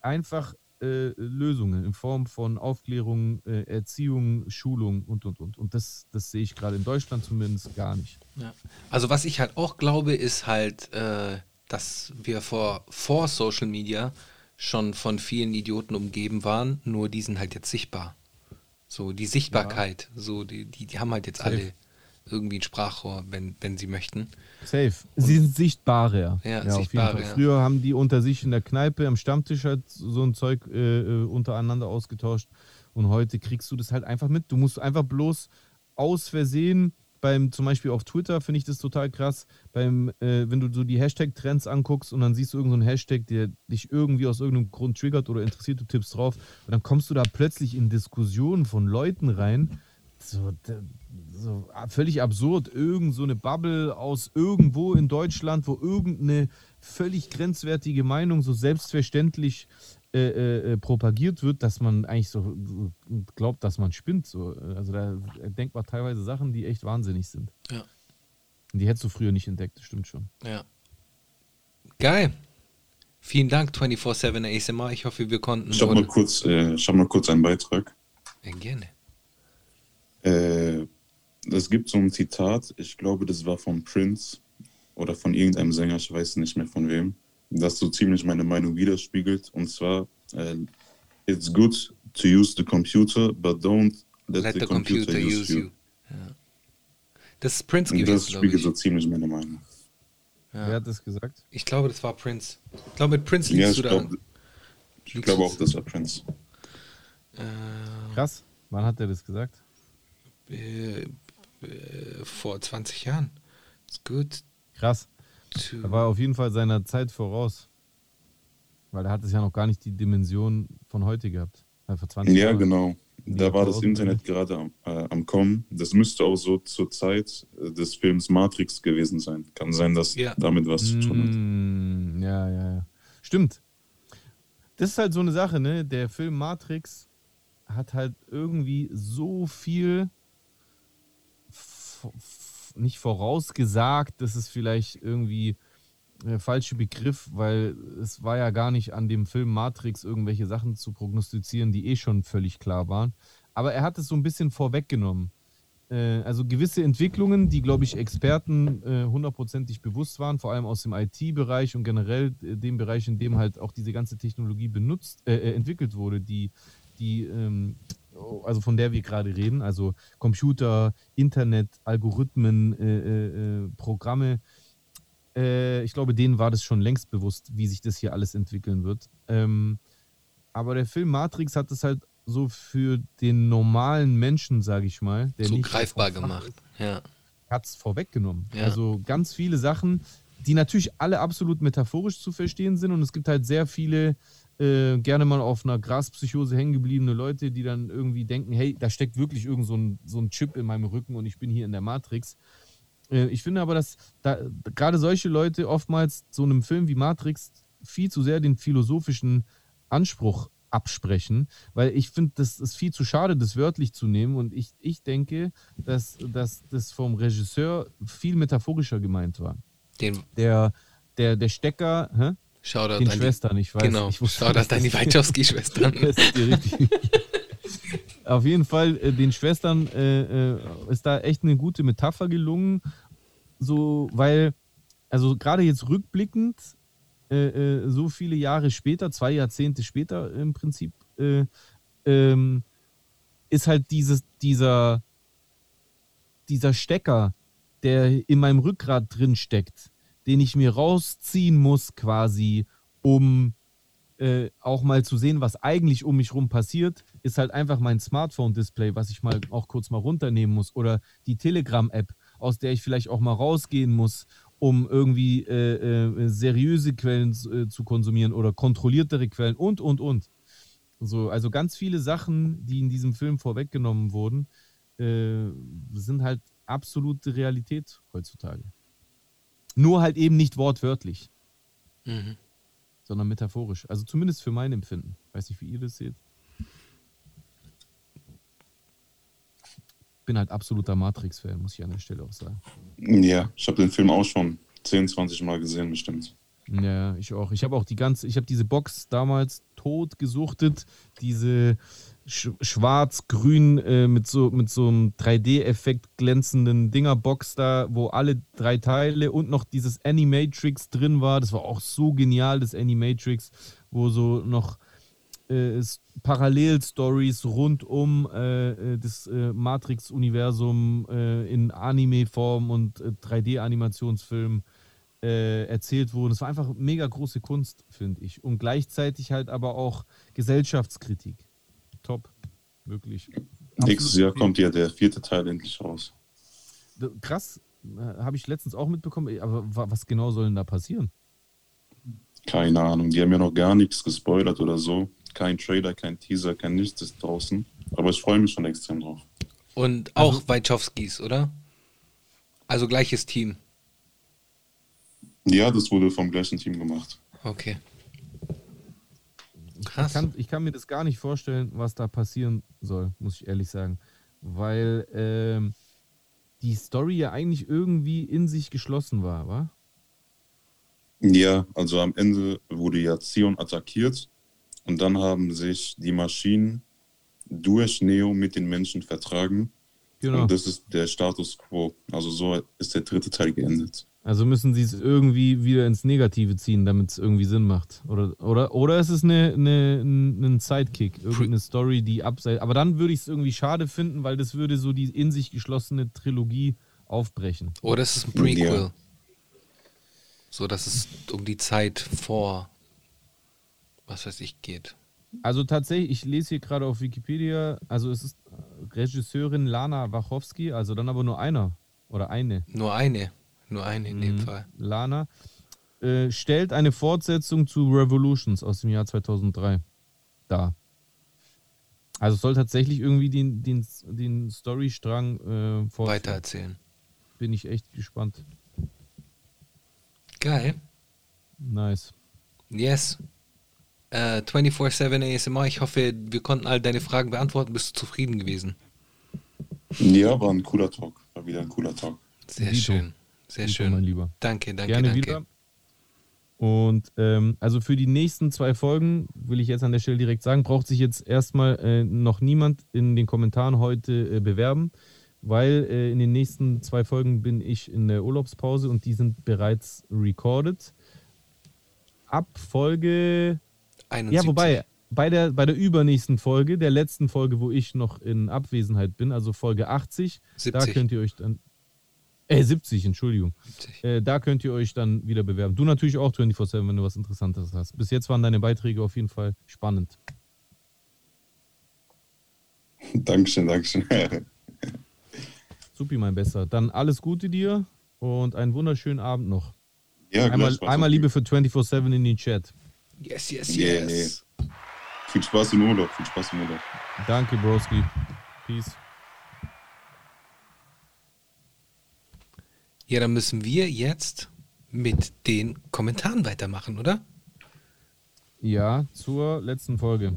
einfach äh, Lösungen in Form von Aufklärung, äh, Erziehung, Schulung und, und, und. Und das, das sehe ich gerade in Deutschland zumindest gar nicht. Ja. Also was ich halt auch glaube, ist halt, äh, dass wir vor, vor Social Media schon von vielen Idioten umgeben waren, nur die sind halt jetzt sichtbar. So die Sichtbarkeit, ja. so die, die, die haben halt jetzt Safe. alle irgendwie ein Sprachrohr, wenn, wenn sie möchten. Safe. Sie sind sichtbarer. Ja, ja sichtbarer. Ja. Früher haben die unter sich in der Kneipe, am Stammtisch halt so ein Zeug äh, äh, untereinander ausgetauscht. Und heute kriegst du das halt einfach mit. Du musst einfach bloß aus Versehen beim, zum Beispiel auf Twitter finde ich das total krass, beim, äh, wenn du so die Hashtag-Trends anguckst und dann siehst du irgendeinen so Hashtag, der dich irgendwie aus irgendeinem Grund triggert oder interessiert, du tippst drauf und dann kommst du da plötzlich in Diskussionen von Leuten rein, so, so völlig absurd, irgend so eine Bubble aus irgendwo in Deutschland, wo irgendeine völlig grenzwertige Meinung so selbstverständlich äh, äh, äh propagiert wird, dass man eigentlich so glaubt, dass man spinnt. So. Also da denkt man teilweise Sachen, die echt wahnsinnig sind. Ja. Und die hättest du früher nicht entdeckt, das stimmt schon. Ja. Geil. Vielen Dank, 24-7 ASMR. Ich hoffe, wir konnten. Ich habe mal, kurz, äh, hab mal kurz einen Beitrag. Ja, gerne. Äh, es gibt so ein Zitat, ich glaube, das war von Prince oder von irgendeinem Sänger, ich weiß nicht mehr von wem, das so ziemlich meine Meinung widerspiegelt. Und zwar, äh, it's good to use the computer, but don't let, let the, the, computer, computer use, use you. you. Ja. Das ist Prince gewesen, Das spiegelt so ziemlich meine Meinung. Ja. Wer hat das gesagt? Ich glaube, das war Prince. Ich glaube, mit Prince liegst ja, du glaub, da. Ich glaube auch, das war Prince. Äh, Krass. Wann hat er das gesagt? Äh, äh, vor 20 Jahren. It's good Krass. Er war auf jeden Fall seiner Zeit voraus. Weil er hat es ja noch gar nicht die Dimension von heute gehabt. Äh, vor 20 Ja, Jahren. genau. Da war das Internet gerade am, äh, am Kommen. Das müsste auch so zur Zeit äh, des Films Matrix gewesen sein. Kann sein, dass Ja. damit was zu tun hat. Mm, ja, ja, ja. Stimmt. Das ist halt so eine Sache, ne? Der Film Matrix hat halt irgendwie so viel nicht vorausgesagt, das ist vielleicht irgendwie der falsche Begriff, weil es war ja gar nicht an dem Film Matrix irgendwelche Sachen zu prognostizieren, die eh schon völlig klar waren. Aber er hat es so ein bisschen vorweggenommen. Äh, also gewisse Entwicklungen, die, glaube ich, Experten äh, hundertprozentig bewusst waren, vor allem aus dem IT-Bereich und generell äh, dem Bereich, in dem halt auch diese ganze Technologie benutzt, äh, äh, entwickelt wurde, die, die ähm, also von der wir gerade reden, also Computer, Internet, Algorithmen, äh, äh, äh, Programme. Äh, ich glaube, denen war das schon längst bewusst, wie sich das hier alles entwickeln wird. Ähm, aber der Film Matrix hat es halt so für den normalen Menschen, sage ich mal, der so nicht greifbar gemacht. Ja. hat es vorweggenommen. Ja. Also ganz viele Sachen, die natürlich alle absolut metaphorisch zu verstehen sind. Und es gibt halt sehr viele, äh, gerne mal auf einer Graspsychose hängen gebliebene Leute, die dann irgendwie denken, hey, da steckt wirklich irgend so ein, so ein Chip in meinem Rücken und ich bin hier in der Matrix. Äh, ich finde aber, dass da, gerade solche Leute oftmals so einem Film wie Matrix viel zu sehr den philosophischen Anspruch absprechen, weil ich finde, das ist viel zu schade, das wörtlich zu nehmen und ich, ich denke, dass, dass das vom Regisseur viel metaphorischer gemeint war. Den Der, der, der Stecker, hä? Shoutout den an Schwestern, ich weiß. Genau, ich wusste, Shoutout an die richtig. Auf jeden Fall, äh, den Schwestern äh, äh, ist da echt eine gute Metapher gelungen. So, weil, also gerade jetzt rückblickend, äh, äh, so viele Jahre später, zwei Jahrzehnte später im Prinzip, äh, ähm, ist halt dieses, dieser, dieser Stecker, der in meinem Rückgrat drin steckt, den ich mir rausziehen muss quasi, um äh, auch mal zu sehen, was eigentlich um mich rum passiert, ist halt einfach mein Smartphone-Display, was ich mal auch kurz mal runternehmen muss oder die Telegram-App, aus der ich vielleicht auch mal rausgehen muss, um irgendwie äh, äh, seriöse Quellen äh, zu konsumieren oder kontrolliertere Quellen und, und, und. So, also ganz viele Sachen, die in diesem Film vorweggenommen wurden, äh, sind halt absolute Realität heutzutage. Nur halt eben nicht wortwörtlich Mhm. sondern metaphorisch. Also zumindest für mein Empfinden. Weiß nicht, wie ihr das seht. Bin halt absoluter Matrix-Fan, muss ich an der Stelle auch sagen. Ja, ich habe den Film auch schon 10, 20 Mal gesehen, bestimmt. Ja, ich auch. Ich habe auch die ganze, ich habe diese Box damals tot gesuchtet, diese sch schwarz-grün äh, mit so mit so einem 3D-Effekt glänzenden Dinger-Box da, wo alle drei Teile und noch dieses Animatrix drin war. Das war auch so genial, das Animatrix, wo so noch äh, es- Parallel-Stories rund um äh, äh, das äh, Matrix-Universum äh, in Anime-Form und äh, 3D-Animationsfilm äh, erzählt wurden. Es war einfach mega große Kunst, finde ich. Und gleichzeitig halt aber auch Gesellschaftskritik. Top. Wirklich. Nächstes Jahr kommt ja der vierte Teil endlich raus. Krass. äh, Habe ich letztens auch mitbekommen. Aber wa- was genau soll denn da passieren? Keine Ahnung, die haben ja noch gar nichts gespoilert oder so. Kein Trailer, kein Teaser, kein nichts ist draußen. Aber ich freue mich schon extrem drauf. Und auch Wachowskis, oder? Also gleiches Team. Ja, das wurde vom gleichen Team gemacht. Okay. Ich Krass. kann, ich kann mir das gar nicht vorstellen, was da passieren soll, muss ich ehrlich sagen. Weil ähm, die Story ja eigentlich irgendwie in sich geschlossen war, wa? Ja, also am Ende wurde ja Zion attackiert und dann haben sich die Maschinen durch Neo mit den Menschen vertragen. Genau. Und das ist der Status quo. Also so ist der dritte Teil geendet. Also müssen sie es irgendwie wieder ins Negative ziehen, damit es irgendwie Sinn macht. Oder, oder, oder ist es eine, eine, ein Sidekick, irgendeine Story, die abseits. Aber dann würde ich es irgendwie schade finden, weil das würde so die in sich geschlossene Trilogie aufbrechen. Oder es ist ein Prequel. Ja. So, dass es um die Zeit vor, was weiß ich, geht. Also tatsächlich, ich lese hier gerade auf Wikipedia, also es ist Regisseurin Lana Wachowski, also dann aber nur einer oder eine. Nur eine. Nur eine in dem Mhm. Fall. Lana, äh, stellt eine Fortsetzung zu Revolutions aus dem Jahr 2003 dar. Also soll tatsächlich irgendwie den, den, den Storystrang äh. Weitererzählen. Bin ich echt gespannt. Geil. Nice. Yes. Äh, 24-7 ASMR. Ich hoffe, wir konnten all deine Fragen beantworten. Bist du zufrieden gewesen? Ja, war ein cooler Talk. War wieder ein cooler Talk. Sehr Dito. schön. Sehr Dito, schön. mein Lieber. Danke, danke, Gerne danke. wieder. Und ähm, also für die nächsten zwei Folgen, will ich jetzt an der Stelle direkt sagen, braucht sich jetzt erstmal äh, noch niemand in den Kommentaren heute äh, bewerben, weil äh, in den nächsten zwei Folgen bin ich in der Urlaubspause und die sind bereits recorded. Ab Folge, 71. ja, wobei, bei der, bei der übernächsten Folge, der letzten Folge, wo ich noch in Abwesenheit bin, also Folge 80, da 70. könnt ihr euch dann, äh, 70, Entschuldigung. 70. Äh, da könnt ihr euch dann wieder bewerben. Du natürlich auch 24-7, wenn du was Interessantes hast. Bis jetzt waren deine Beiträge auf jeden Fall spannend. Dankeschön, Dankeschön. Supi, mein Bester. Dann alles Gute dir und einen wunderschönen Abend noch. ja, Einmal, einmal Liebe für 24-7 in den Chat. Yes, yes, Yeah, yes. Viel Spaß im Urlaub, viel Spaß im Urlaub. Danke, Broski. Peace. Ja, dann müssen wir jetzt mit den Kommentaren weitermachen, oder? Ja, zur letzten Folge.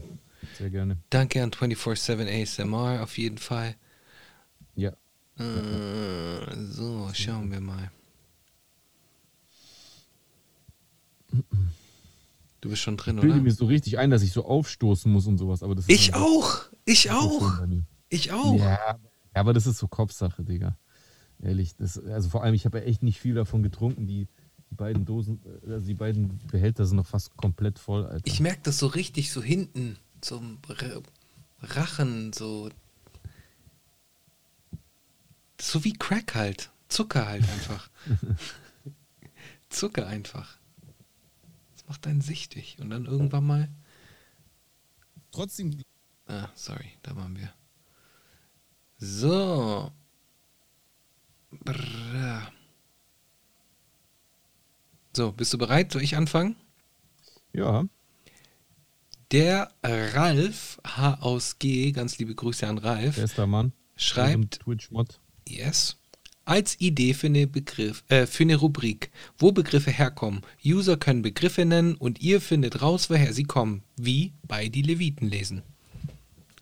Sehr gerne. Danke an 24-7 ASMR auf jeden Fall. Ja. Äh, so, schauen wir mal. Du bist schon drin, Ich bilde oder? mir so richtig ein, dass ich so aufstoßen muss und sowas. Aber das ist Ich auch! Ich auch! Ich auch! Ja, aber das ist so Kopfsache, Digga. Ehrlich, das, also vor allem, ich habe ja echt nicht viel davon getrunken. Die, die beiden Dosen, äh, also die beiden Behälter sind noch fast komplett voll, Alter. Ich merke das so richtig so hinten, zum Rachen, so. So wie Crack halt. Zucker halt einfach. Zucker einfach. Das macht einen süchtig. Und dann irgendwann mal. Trotzdem, Ah, sorry, da waren wir. So. So, bist du bereit? Soll ich anfangen? ja, Der Ralf H aus G, ganz liebe Grüße an Ralf, bester Mann. schreibt Twitch-Mod. Yes. Als Idee für eine, Begriff, äh, für eine Rubrik, wo Begriffe herkommen. User können Begriffe nennen und ihr findet raus, woher sie kommen. Wie bei die Leviten lesen.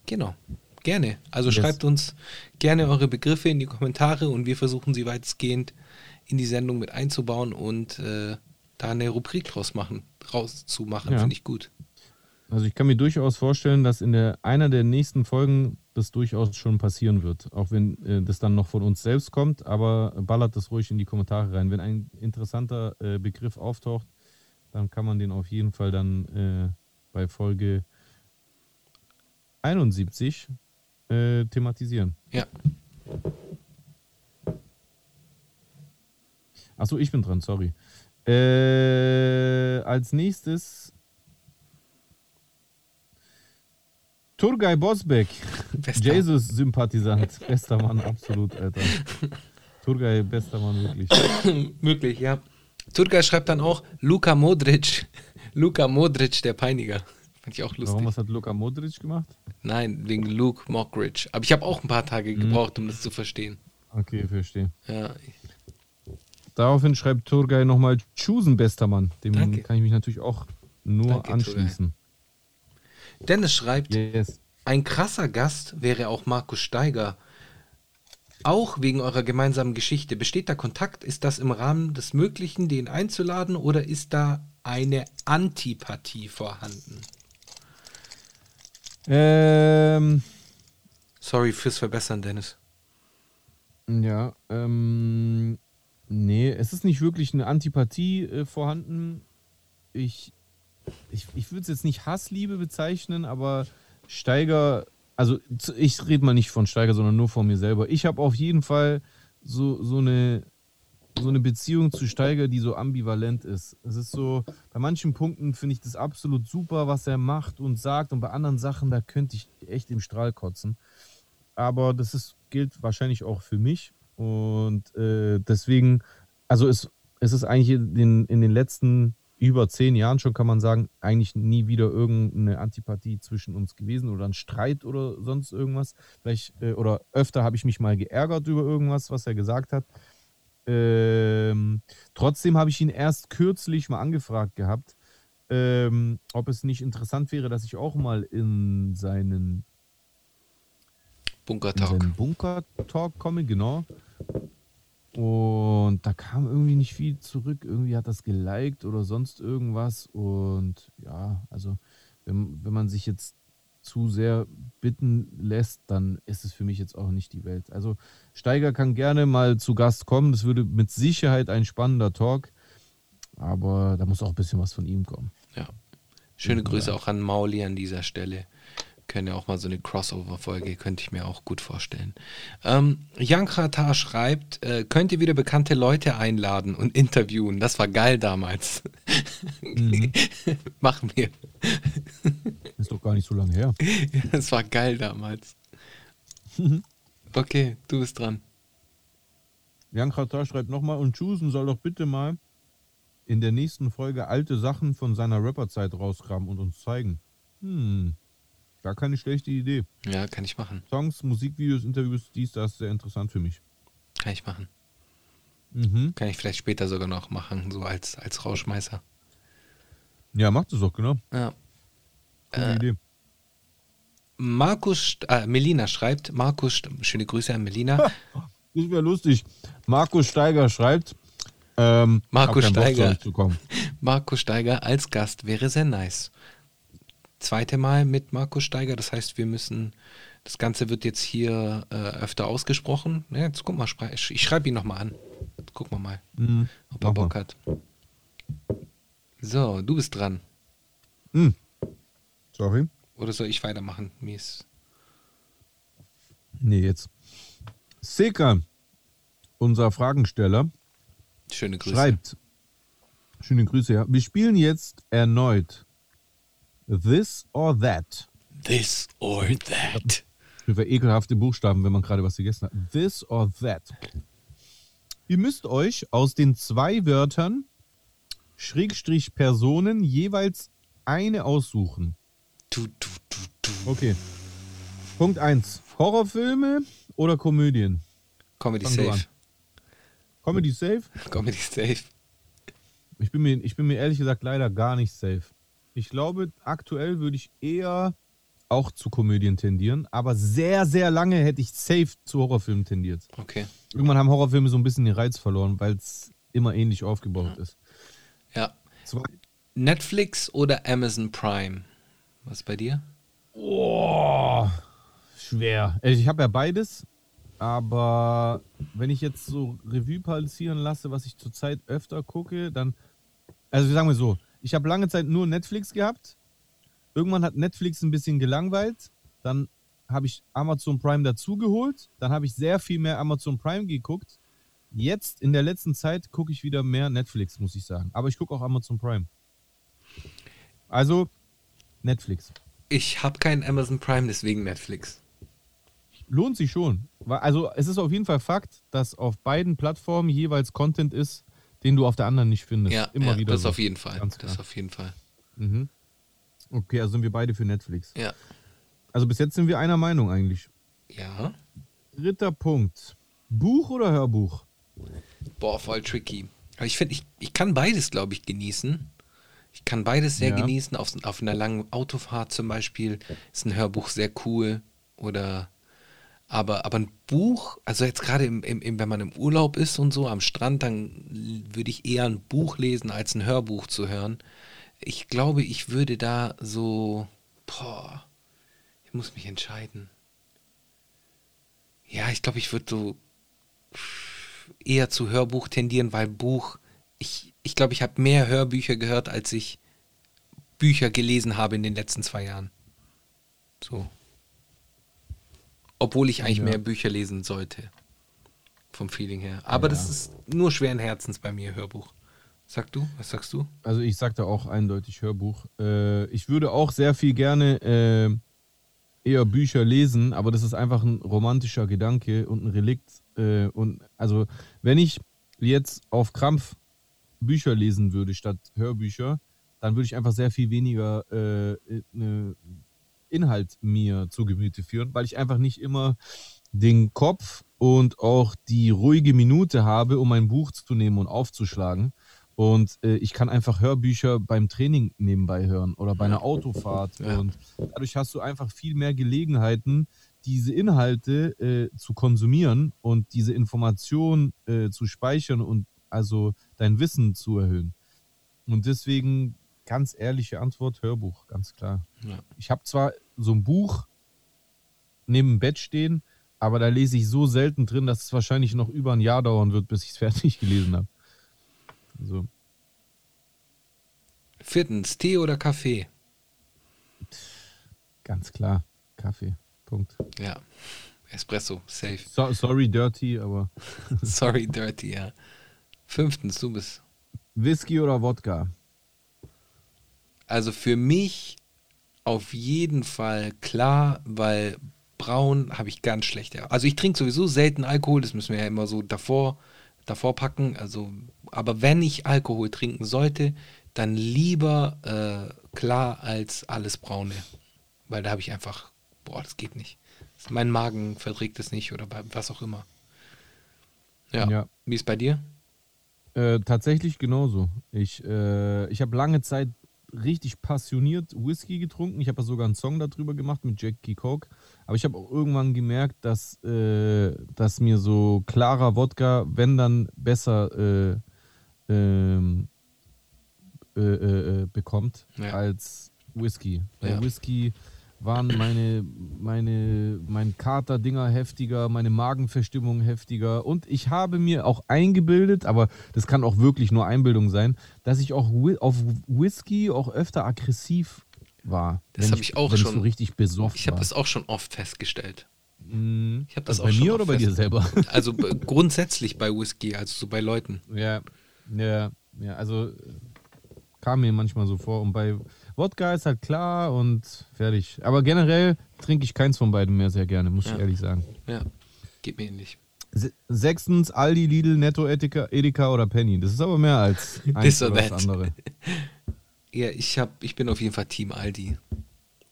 Genau. Gerne. Also Yes. schreibt uns gerne eure Begriffe in die Kommentare und wir versuchen sie weitestgehend in die Sendung mit einzubauen und äh, da eine Rubrik draus machen, draus zu machen, Ja. finde ich gut. Also ich kann mir durchaus vorstellen, dass in der einer der nächsten Folgen das durchaus schon passieren wird. Auch wenn äh, das dann noch von uns selbst kommt, aber ballert das ruhig in die Kommentare rein. Wenn ein interessanter äh, Begriff auftaucht, dann kann man den auf jeden Fall dann äh, bei Folge 71 äh, thematisieren. Ja. Achso, ich bin dran, sorry. Äh, als nächstes Turgay Bosbek, Bester. Jesus-Sympathisant. Bester Mann, absolut, Alter. Turgay, bester Mann, wirklich. Möglich, ja. Turka schreibt dann auch Luka Modric. Luka Modric, der Peiniger. Fand ich auch lustig. Warum, was hat Luka Modric gemacht? Nein, wegen Luke Mockridge. Aber ich habe auch ein paar Tage Mhm. gebraucht, um das zu verstehen. Okay, verstehe. Ja, Daraufhin schreibt Turgay nochmal Chusen, bester Mann. Dem Danke. kann ich mich natürlich auch nur Danke, anschließen. Dennis schreibt, Yes. ein krasser Gast wäre auch Markus Steiger. Auch wegen eurer gemeinsamen Geschichte. Besteht da Kontakt? Ist das im Rahmen des Möglichen, den einzuladen oder ist da eine Antipathie vorhanden? Ähm, Sorry fürs Verbessern, Dennis. Ja, ähm, nee, es ist nicht wirklich eine Antipathie äh, vorhanden. Ich, ich, ich würde es jetzt nicht Hassliebe bezeichnen, aber Steiger, also ich rede mal nicht von Steiger, sondern nur von mir selber. Ich habe auf jeden Fall so, so, eine, so eine Beziehung zu Steiger, die so ambivalent ist. Es ist so, bei manchen Punkten finde ich das absolut super, was er macht und sagt, und bei anderen Sachen, da könnte ich echt im Strahl kotzen. aber das ist, gilt wahrscheinlich auch für mich. Und äh, deswegen, also es, es ist eigentlich in den, in den letzten über zehn Jahren schon, kann man sagen, eigentlich nie wieder irgendeine Antipathie zwischen uns gewesen oder ein Streit oder sonst irgendwas. Vielleicht, äh, oder öfter habe ich mich mal geärgert über irgendwas, was er gesagt hat. Ähm, trotzdem habe ich ihn erst kürzlich mal angefragt gehabt, ähm, ob es nicht interessant wäre, dass ich auch mal in seinen Bunker in Talk. seinen Bunker Talk komme, genau. Und da kam irgendwie nicht viel zurück. Irgendwie hat das geliked oder sonst irgendwas. Und ja, also wenn, wenn man sich jetzt zu sehr bitten lässt, dann ist es für mich jetzt auch nicht die Welt. Also Steiger kann gerne mal zu Gast kommen. Das würde mit Sicherheit ein spannender Talk. Aber da muss auch ein bisschen was von ihm kommen. Ja. Schöne Grüße auch an Mauli an dieser Stelle. Können ja auch mal so eine Crossover-Folge, könnte ich mir auch gut vorstellen. Ähm, Jan Kratar schreibt, äh, könnt ihr wieder bekannte Leute einladen und interviewen? Das war geil damals. Machen wir. Ist doch gar nicht so lange her. Das war geil damals. Okay, du bist dran. Jan Kratar schreibt nochmal, und Chusen soll doch bitte mal in der nächsten Folge alte Sachen von seiner Rapperzeit rauskramen und uns zeigen. Hm, gar keine schlechte Idee. Ja, kann ich machen. Songs, Musikvideos, Interviews, dies, das, sehr interessant für mich. Kann ich machen. Mhm. Kann ich vielleicht später sogar noch machen, so als, als Rauschmeißer. Ja, macht es doch, genau. Ja. Coole Äh, Idee. Markus, äh, Melina schreibt, Markus, schöne Grüße an Melina. Das wäre lustig. Markus Steiger schreibt, ähm, Markus Steiger. Markus Steiger als Gast wäre sehr nice. Zweite Mal mit Markus Steiger, das heißt, wir müssen, das Ganze wird jetzt hier äh, öfter ausgesprochen. Ja, jetzt guck mal, ich, schreibe ihn nochmal an. Gucken wir mal, Mhm. ob er Bock hat. So, du bist dran. Mhm. Sorry. Oder soll ich weitermachen? Mir ist Nee, jetzt. Seka, unser Fragensteller, schöne Grüße. schreibt, schöne Grüße, ja. Wir spielen jetzt erneut This or That. This or that. Für ekelhafte Buchstaben, wenn man gerade was gegessen hat. This or That. Ihr müsst euch aus den zwei Wörtern Schrägstrich Personen jeweils eine aussuchen. Du, du, du, du. Okay. Punkt 1. Horrorfilme oder Komödien? Comedy Fang safe. Comedy safe? Comedy safe. Ich bin, mir, ich bin mir ehrlich gesagt leider gar nicht safe. Ich glaube, aktuell würde ich eher auch zu Komödien tendieren, aber sehr, sehr lange hätte ich safe zu Horrorfilmen tendiert. Okay. Irgendwann haben Horrorfilme so ein bisschen den Reiz verloren, weil es immer ähnlich aufgebaut ist. Ja. Zwei. Netflix oder Amazon Prime? Was bei dir? Oh, schwer. Also Ich habe ja beides, aber wenn ich jetzt so Revue passieren lasse, was ich zurzeit öfter gucke, dann, also sagen wir so, ich habe lange Zeit nur Netflix gehabt. Irgendwann hat Netflix ein bisschen gelangweilt. Dann habe ich Amazon Prime dazugeholt. Dann habe ich sehr viel mehr Amazon Prime geguckt. Jetzt in der letzten Zeit gucke ich wieder mehr Netflix, muss ich sagen. Aber ich gucke auch Amazon Prime. Also Netflix. Ich habe keinen Amazon Prime, deswegen Netflix. lohnt sich schon. Also es ist auf jeden Fall Fakt, dass auf beiden Plattformen jeweils Content ist, den du auf der anderen nicht findest. Ja, immer ja wieder. das so. auf jeden Fall. Ganz Das auf jeden Fall. Mhm. Okay, also sind wir beide für Netflix. Ja. Also bis jetzt sind wir einer Meinung eigentlich. Ja. Dritter Punkt. Buch oder Hörbuch? Boah, voll tricky. Aber ich finde, ich, ich kann beides, glaube ich, genießen. Ich kann beides sehr Ja. genießen. Auf, auf einer langen Autofahrt zum Beispiel ist ein Hörbuch sehr cool. Oder aber, aber ein Buch, also jetzt gerade im, im, wenn man im Urlaub ist und so am Strand, dann würde ich eher ein Buch lesen, als ein Hörbuch zu hören. Ich glaube, ich würde da so, boah, ich muss mich entscheiden. Ja, ich glaube, ich würde so eher zu Hörbuch tendieren, weil Buch, ich, ich glaube, ich habe mehr Hörbücher gehört, als ich Bücher gelesen habe in den letzten zwei Jahren. So. Obwohl ich eigentlich Ja. mehr Bücher lesen sollte. Vom Feeling her. Aber Ja. das ist nur schweren Herzens bei mir, Hörbuch. Sag du? Was sagst du? Also ich sagte auch eindeutig Hörbuch. Äh, ich würde auch sehr viel gerne äh, eher Bücher lesen, aber das ist einfach ein romantischer Gedanke und ein Relikt. Äh, und also, wenn ich jetzt auf Krampf Bücher lesen würde statt Hörbücher, dann würde ich einfach sehr viel weniger äh, ne Inhalt mir zu Gemüte führen, weil ich einfach nicht immer den Kopf und auch die ruhige Minute habe, um ein Buch zu nehmen und aufzuschlagen. Und äh, ich kann einfach Hörbücher beim Training nebenbei hören oder bei einer Autofahrt. Ja. Und dadurch hast du einfach viel mehr Gelegenheiten, diese Inhalte äh, zu konsumieren und diese Information äh, zu speichern und also dein Wissen zu erhöhen. Und deswegen ganz ehrliche Antwort, Hörbuch, ganz klar. Ja. Ich habe zwar so ein Buch neben dem Bett stehen, aber da lese ich so selten drin, dass es wahrscheinlich noch über ein Jahr dauern wird, bis ich es fertig gelesen habe. So. Viertens, Tee oder Kaffee? Ganz klar. Kaffee. Punkt. Ja. Espresso, safe. So, sorry, dirty, aber Sorry, dirty, ja. Fünftens, du bist. Whisky oder Wodka? Also für mich auf jeden Fall klar, weil braun habe ich ganz schlechte. Also ich trinke sowieso selten Alkohol, das müssen wir ja immer so davor, davor packen. Also, aber wenn ich Alkohol trinken sollte, dann lieber äh, klar als alles braune. Weil da habe ich einfach, boah, das geht nicht. Mein Magen verträgt es nicht oder was auch immer. Ja. Ja. Wie ist bei dir? Äh, tatsächlich genauso. Ich, äh, ich habe lange Zeit richtig passioniert Whisky getrunken. Ich habe sogar einen Song darüber gemacht mit Jackie Coke. Aber ich habe auch irgendwann gemerkt, dass, äh, dass mir so klarer Wodka, wenn dann besser äh, ähm, äh, äh, äh, bekommt Ja. als Whisky. Bei Ja. Whisky waren meine, meine, mein Kater-Dinger heftiger, meine Magenverstimmung heftiger. Und ich habe mir auch eingebildet, aber das kann auch wirklich nur Einbildung sein, dass ich auch auf Whisky auch öfter aggressiv war. Das wenn hab ich auch wenn schon- Ich so richtig besoffen Ich habe das auch schon oft festgestellt. Mhm. Ich habe das Also auch bei mir oder bei dir selber? Also grundsätzlich bei Whisky, also so bei Leuten. Ja, ja, ja, also äh, kam mir manchmal so vor. Und bei Wodka ist halt klar und fertig. Aber generell trinke ich keins von beiden mehr sehr gerne, muss Ja. ich ehrlich sagen. Ja, geht mir ähnlich. Se- Sechstens Aldi, Lidl, Netto, Edeka, Edeka oder Penny. Das ist aber mehr als eins oder das andere. Ja, ich hab, ich bin auf jeden Fall Team Aldi.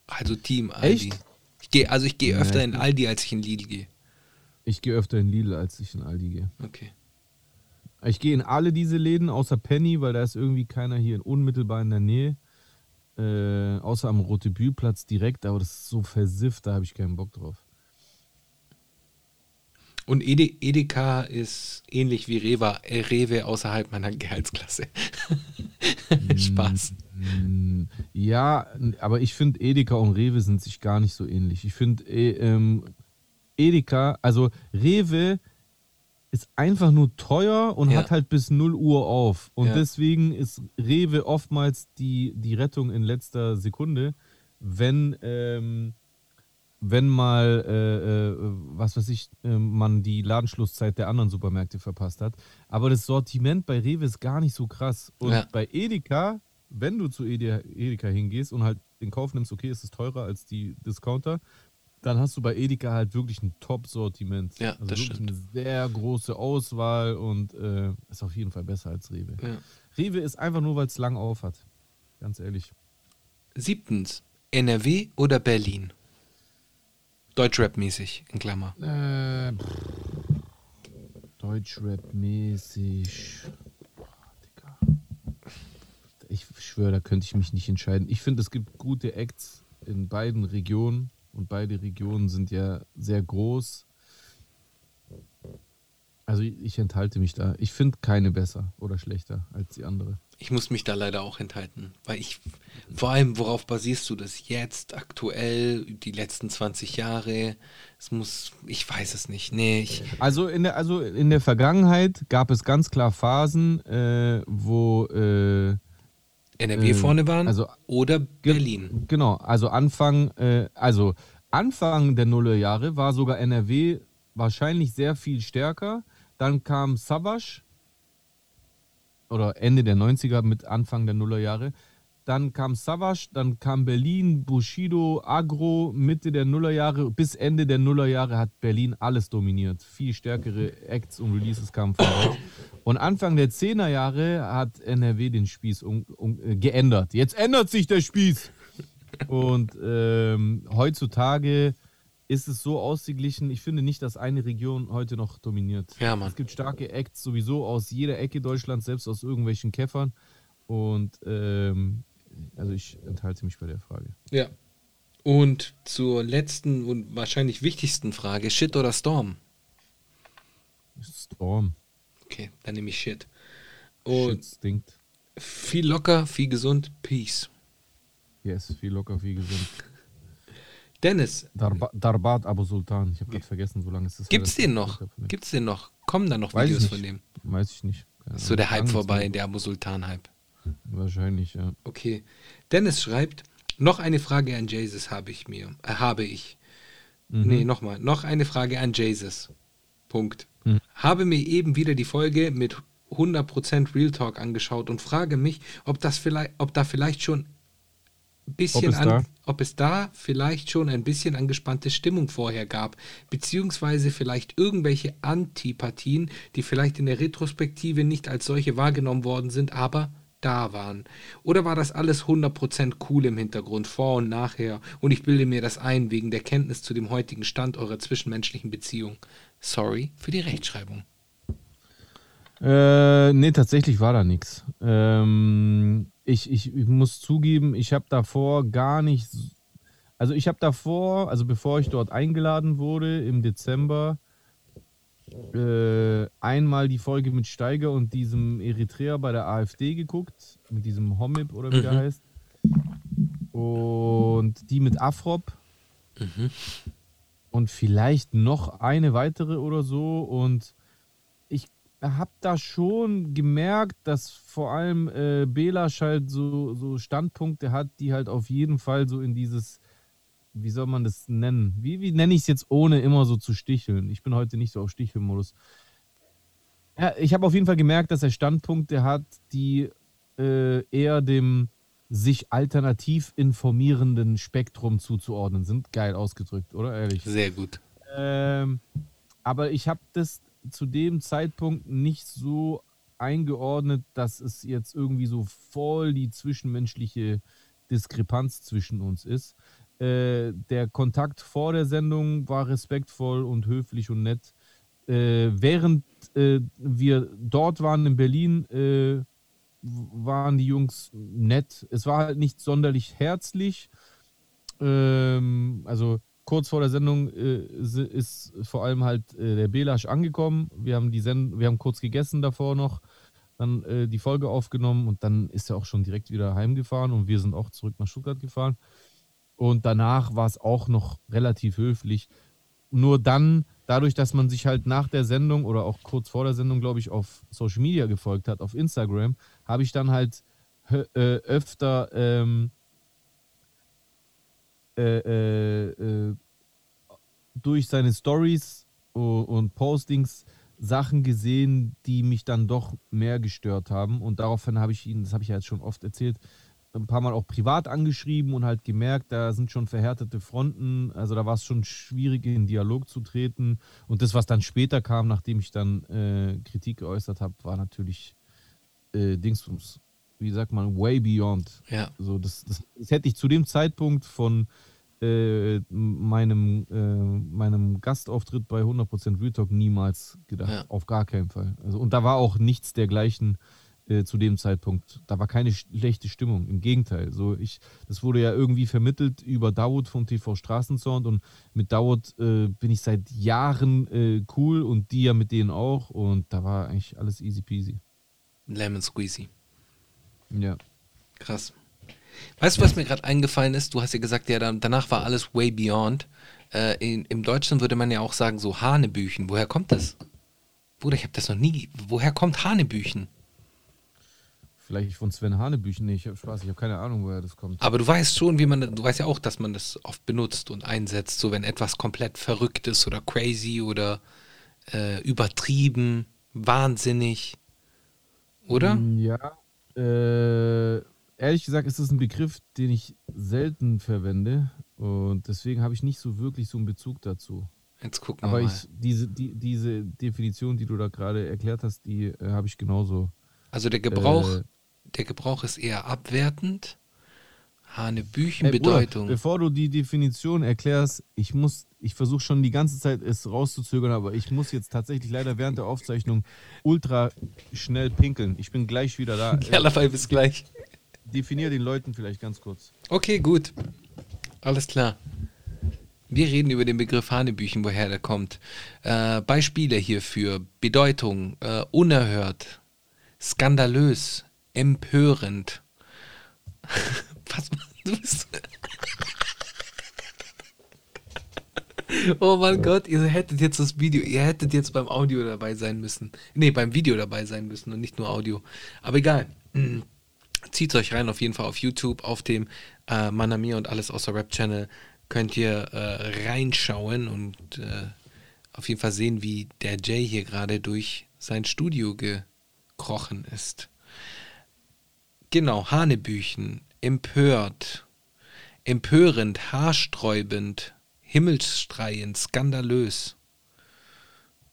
Also Team Aldi. Echt? Ich gehe, also ich gehe Ja, öfter in Aldi, als ich in Lidl gehe. Ich gehe öfter in Lidl, als ich in Aldi gehe. Okay. Ich gehe in alle diese Läden, außer Penny, weil da ist irgendwie keiner hier in unmittelbar in der Nähe. Äh, außer am Rotebühlplatz direkt, aber das ist so versifft, da habe ich keinen Bock drauf. Und Ede, Edeka ist ähnlich wie Rewe, äh, Rewe außerhalb meiner Gehaltsklasse. Spaß. Mm, Ja, n- aber ich finde, Edeka und Rewe sind sich gar nicht so ähnlich. Ich finde, eh, ähm, Edeka, also Rewe ist einfach nur teuer und Ja. hat halt bis 0 Uhr auf. Und Ja. deswegen ist Rewe oftmals die, die Rettung in letzter Sekunde, wenn, ähm, wenn mal, äh, äh, was weiß ich, äh, man die Ladenschlusszeit der anderen Supermärkte verpasst hat. Aber das Sortiment bei Rewe ist gar nicht so krass. Und Ja. bei Edeka, wenn du zu Ede- Edeka hingehst und halt den Kauf nimmst, okay, ist es teurer als die Discounter, dann hast du bei Edeka halt wirklich ein Top-Sortiment. Ja, also das stimmt. eine sehr große Auswahl und äh, ist auf jeden Fall besser als Rewe. Ja. Rewe ist einfach nur, weil es lang auf hat. Ganz ehrlich. Siebtens, NRW oder Berlin? Deutschrap-mäßig, in Klammer. Äh, Deutschrap-mäßig. Ich schwöre, da könnte ich mich nicht entscheiden. Ich finde, es gibt gute Acts in beiden Regionen und beide Regionen sind ja sehr groß. Also ich, enthalte mich da. Ich finde keine besser oder schlechter als die andere. Ich muss mich da leider auch enthalten, weil ich, vor allem, worauf basierst du das jetzt, aktuell, die letzten 20 Jahre? Es muss, ich weiß es nicht. Nee, ich, Also in der, also in der Vergangenheit gab es ganz klar Phasen, äh, wo äh, NRW Äh, vorne waren also- oder Berlin. Genau, also Anfang, äh, also Anfang der Nullerjahre war sogar NRW wahrscheinlich sehr viel stärker. Dann kam Savage oder Ende der 90er mit Anfang der Nullerjahre. Dann kam Savage, dann kam Berlin, Bushido, Agro, Mitte der Nullerjahre, bis Ende der Nullerjahre hat Berlin alles dominiert. Viel stärkere Acts und Releases kamen von dort. Und Anfang der Zehnerjahre hat NRW den Spieß um, um, äh, geändert. Jetzt ändert sich der Spieß. Und ähm, heutzutage ist es so ausgeglichen. Ich finde nicht, dass eine Region heute noch dominiert. Ja, Mann. Es gibt starke Acts sowieso aus jeder Ecke Deutschlands, selbst aus irgendwelchen Käffern. Und ähm, also ich enthalte mich bei der Frage. Ja. Und zur letzten und wahrscheinlich wichtigsten Frage: Shit oder Storm? Storm. Okay, dann nehme ich Shit. Shit Und stinkt. viel locker, viel gesund, Peace. Yes, viel locker, viel gesund. Dennis, Darba, Darbat Abu Sultan. Ich habe gerade vergessen, so lange ist gibt's her, dass den noch? gesagt habe. Gibt's den noch? Kommen da noch Weiß Videos von dem? Weiß ich nicht. Keine Ist so der. Hype vorbei, ist der Abu Sultan-Hype. Wahrscheinlich, ja. Okay. Dennis schreibt, noch eine Frage an Jesus habe ich mir. Äh, habe ich. Mhm. Nee, nochmal. Noch eine Frage an Jesus. Punkt. Mhm. Habe mir eben wieder die Folge mit 100% Real Talk angeschaut und frage mich, ob das vielleicht, ob da vielleicht schon ein bisschen Ob es an, da? ob es da vielleicht schon ein bisschen angespannte Stimmung vorher gab, beziehungsweise vielleicht irgendwelche Antipathien, die vielleicht in der Retrospektive nicht als solche wahrgenommen worden sind, aber da waren. Oder war das alles 100% cool im Hintergrund, vor und nachher, und ich bilde mir das ein wegen der Kenntnis zu dem heutigen Stand eurer zwischenmenschlichen Beziehung. Sorry für die Rechtschreibung. Äh, nee, tatsächlich war da nichts. Ähm, ich, ich, ich muss zugeben, ich habe davor gar nicht. Also, ich habe davor, also bevor ich dort eingeladen wurde im Dezember, äh, einmal die Folge mit Steiger und diesem Eritreer bei der AfD geguckt, mit diesem Homib oder wie der Mhm. heißt. Und die mit Afrop Mhm. und vielleicht noch eine weitere oder so. Und ich habe da schon gemerkt, dass vor allem äh, Belasch halt so, so Standpunkte hat, die halt auf jeden Fall so in dieses, wie soll man das nennen? Wie, wie nenne ich es jetzt, ohne immer so zu sticheln? Ich bin heute nicht so auf Stichelmodus. Ja, ich habe auf jeden Fall gemerkt, dass er Standpunkte hat, die äh, eher dem sich alternativ informierenden Spektrum zuzuordnen sind. Geil ausgedrückt, oder? Ehrlich. Sehr gut. Ähm, aber ich habe das zu dem Zeitpunkt nicht so eingeordnet, dass es jetzt irgendwie so voll die zwischenmenschliche Diskrepanz zwischen uns ist. Äh, der Kontakt vor der Sendung war respektvoll und höflich und nett. Äh, während äh, wir dort waren in Berlin, äh, waren die Jungs nett. Es war halt nicht sonderlich herzlich. Ähm, also kurz vor der Sendung äh, ist vor allem halt der Belasch angekommen. Wir haben die Send wir haben kurz gegessen davor noch, dann äh, die Folge aufgenommen und dann ist er auch schon direkt wieder heimgefahren und wir sind auch zurück nach Stuttgart gefahren. Und danach war es auch noch relativ höflich. Nur dann, dadurch, dass man sich halt nach der Sendung oder auch kurz vor der Sendung, glaube ich, auf Social Media gefolgt hat, auf Instagram, habe ich dann halt äh, öfter ähm, äh, äh, äh, durch seine Stories und Postings Sachen gesehen, die mich dann doch mehr gestört haben. Und daraufhin habe ich ihn, das habe ich ja jetzt schon oft erzählt, ein paar Mal auch privat angeschrieben und halt gemerkt, da sind schon verhärtete Fronten. Also da war es schon schwierig, in Dialog zu treten. Und das, was dann später kam, nachdem ich dann äh, Kritik geäußert habe, war natürlich äh, Dingsbums, wie sagt man, way beyond. Ja. So, das, das, das hätte ich zu dem Zeitpunkt von äh, meinem, äh, meinem Gastauftritt bei 100% Real Talk niemals gedacht. Ja. Auf gar keinen Fall. Also, und da war auch nichts dergleichen äh, zu dem Zeitpunkt. Da war keine schlechte Stimmung. Im Gegenteil. So, ich, das wurde ja irgendwie vermittelt über Dawood vom TV Straßensound und mit Dawood äh, bin ich seit Jahren äh, cool und die ja mit denen auch und da war eigentlich alles easy peasy. Lemon Squeezy. Ja. Krass. Weißt du, was mir gerade eingefallen ist? Du hast ja gesagt, ja, danach war alles way beyond. Äh, in, Im Deutschen würde man ja auch sagen, so Hanebüchen. Woher kommt das? Bruder, ich habe das noch nie. Woher kommt Hanebüchen? Vielleicht von Sven Hanebüchen. Nee, ich habe Spaß, ich habe keine Ahnung, woher das kommt. Aber du weißt schon, wie man, du weißt ja auch, dass man das oft benutzt und einsetzt, so wenn etwas komplett verrückt ist oder crazy oder äh, übertrieben, wahnsinnig. Oder? Mm, Ja. Äh, ehrlich gesagt ist das ein Begriff, den ich selten verwende und deswegen habe ich nicht so wirklich so einen Bezug dazu. Jetzt gucken wir Aber mal. ich, diese, die, diese Definition, die du da gerade erklärt hast, die äh, habe ich genauso. also der Gebrauch, Äh, der Gebrauch ist eher abwertend. Hanebüchen Hey, Bruder, bevor du die Definition erklärst, ich muss, ich versuche schon die ganze Zeit es rauszuzögern, aber ich muss jetzt tatsächlich leider während der Aufzeichnung ultra schnell pinkeln. Ich bin gleich wieder da. Ja, dabei bis gleich. Definier den Leuten vielleicht ganz kurz. Okay, gut. Alles klar. Wir reden über den Begriff Hanebüchen, woher der kommt. Äh, Beispiele hierfür: Bedeutung, äh, unerhört, skandalös, empörend. Was du bist. Oh mein Gott, ihr hättet jetzt das Video, ihr hättet jetzt beim Audio dabei sein müssen. Nee, beim Video dabei sein müssen und nicht nur Audio. Aber egal. Mm. Zieht euch rein auf jeden Fall auf YouTube, auf dem äh, Manamir und alles außer Rap-Channel könnt ihr äh, reinschauen und äh, auf jeden Fall sehen, wie der Jay hier gerade durch sein Studio gekrochen ist. Genau, Hanebüchen, empört, empörend, haarsträubend, himmelsstreiend, skandalös.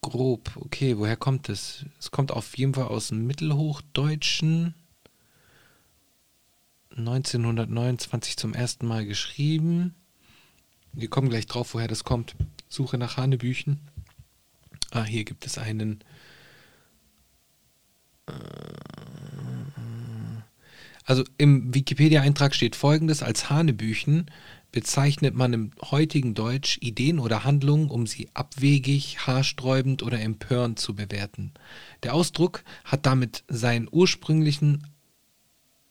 Grob, okay, woher kommt es? Es kommt auf jeden Fall aus dem Mittelhochdeutschen. 1929 zum ersten Mal geschrieben. Wir kommen gleich drauf, woher das kommt. Suche nach Hanebüchen. Ah, hier gibt es einen. Äh, Also im Wikipedia-Eintrag steht folgendes: Als Hanebüchen bezeichnet man im heutigen Deutsch Ideen oder Handlungen, um sie abwegig, haarsträubend oder empörend zu bewerten. Der Ausdruck hat damit seinen ursprünglichen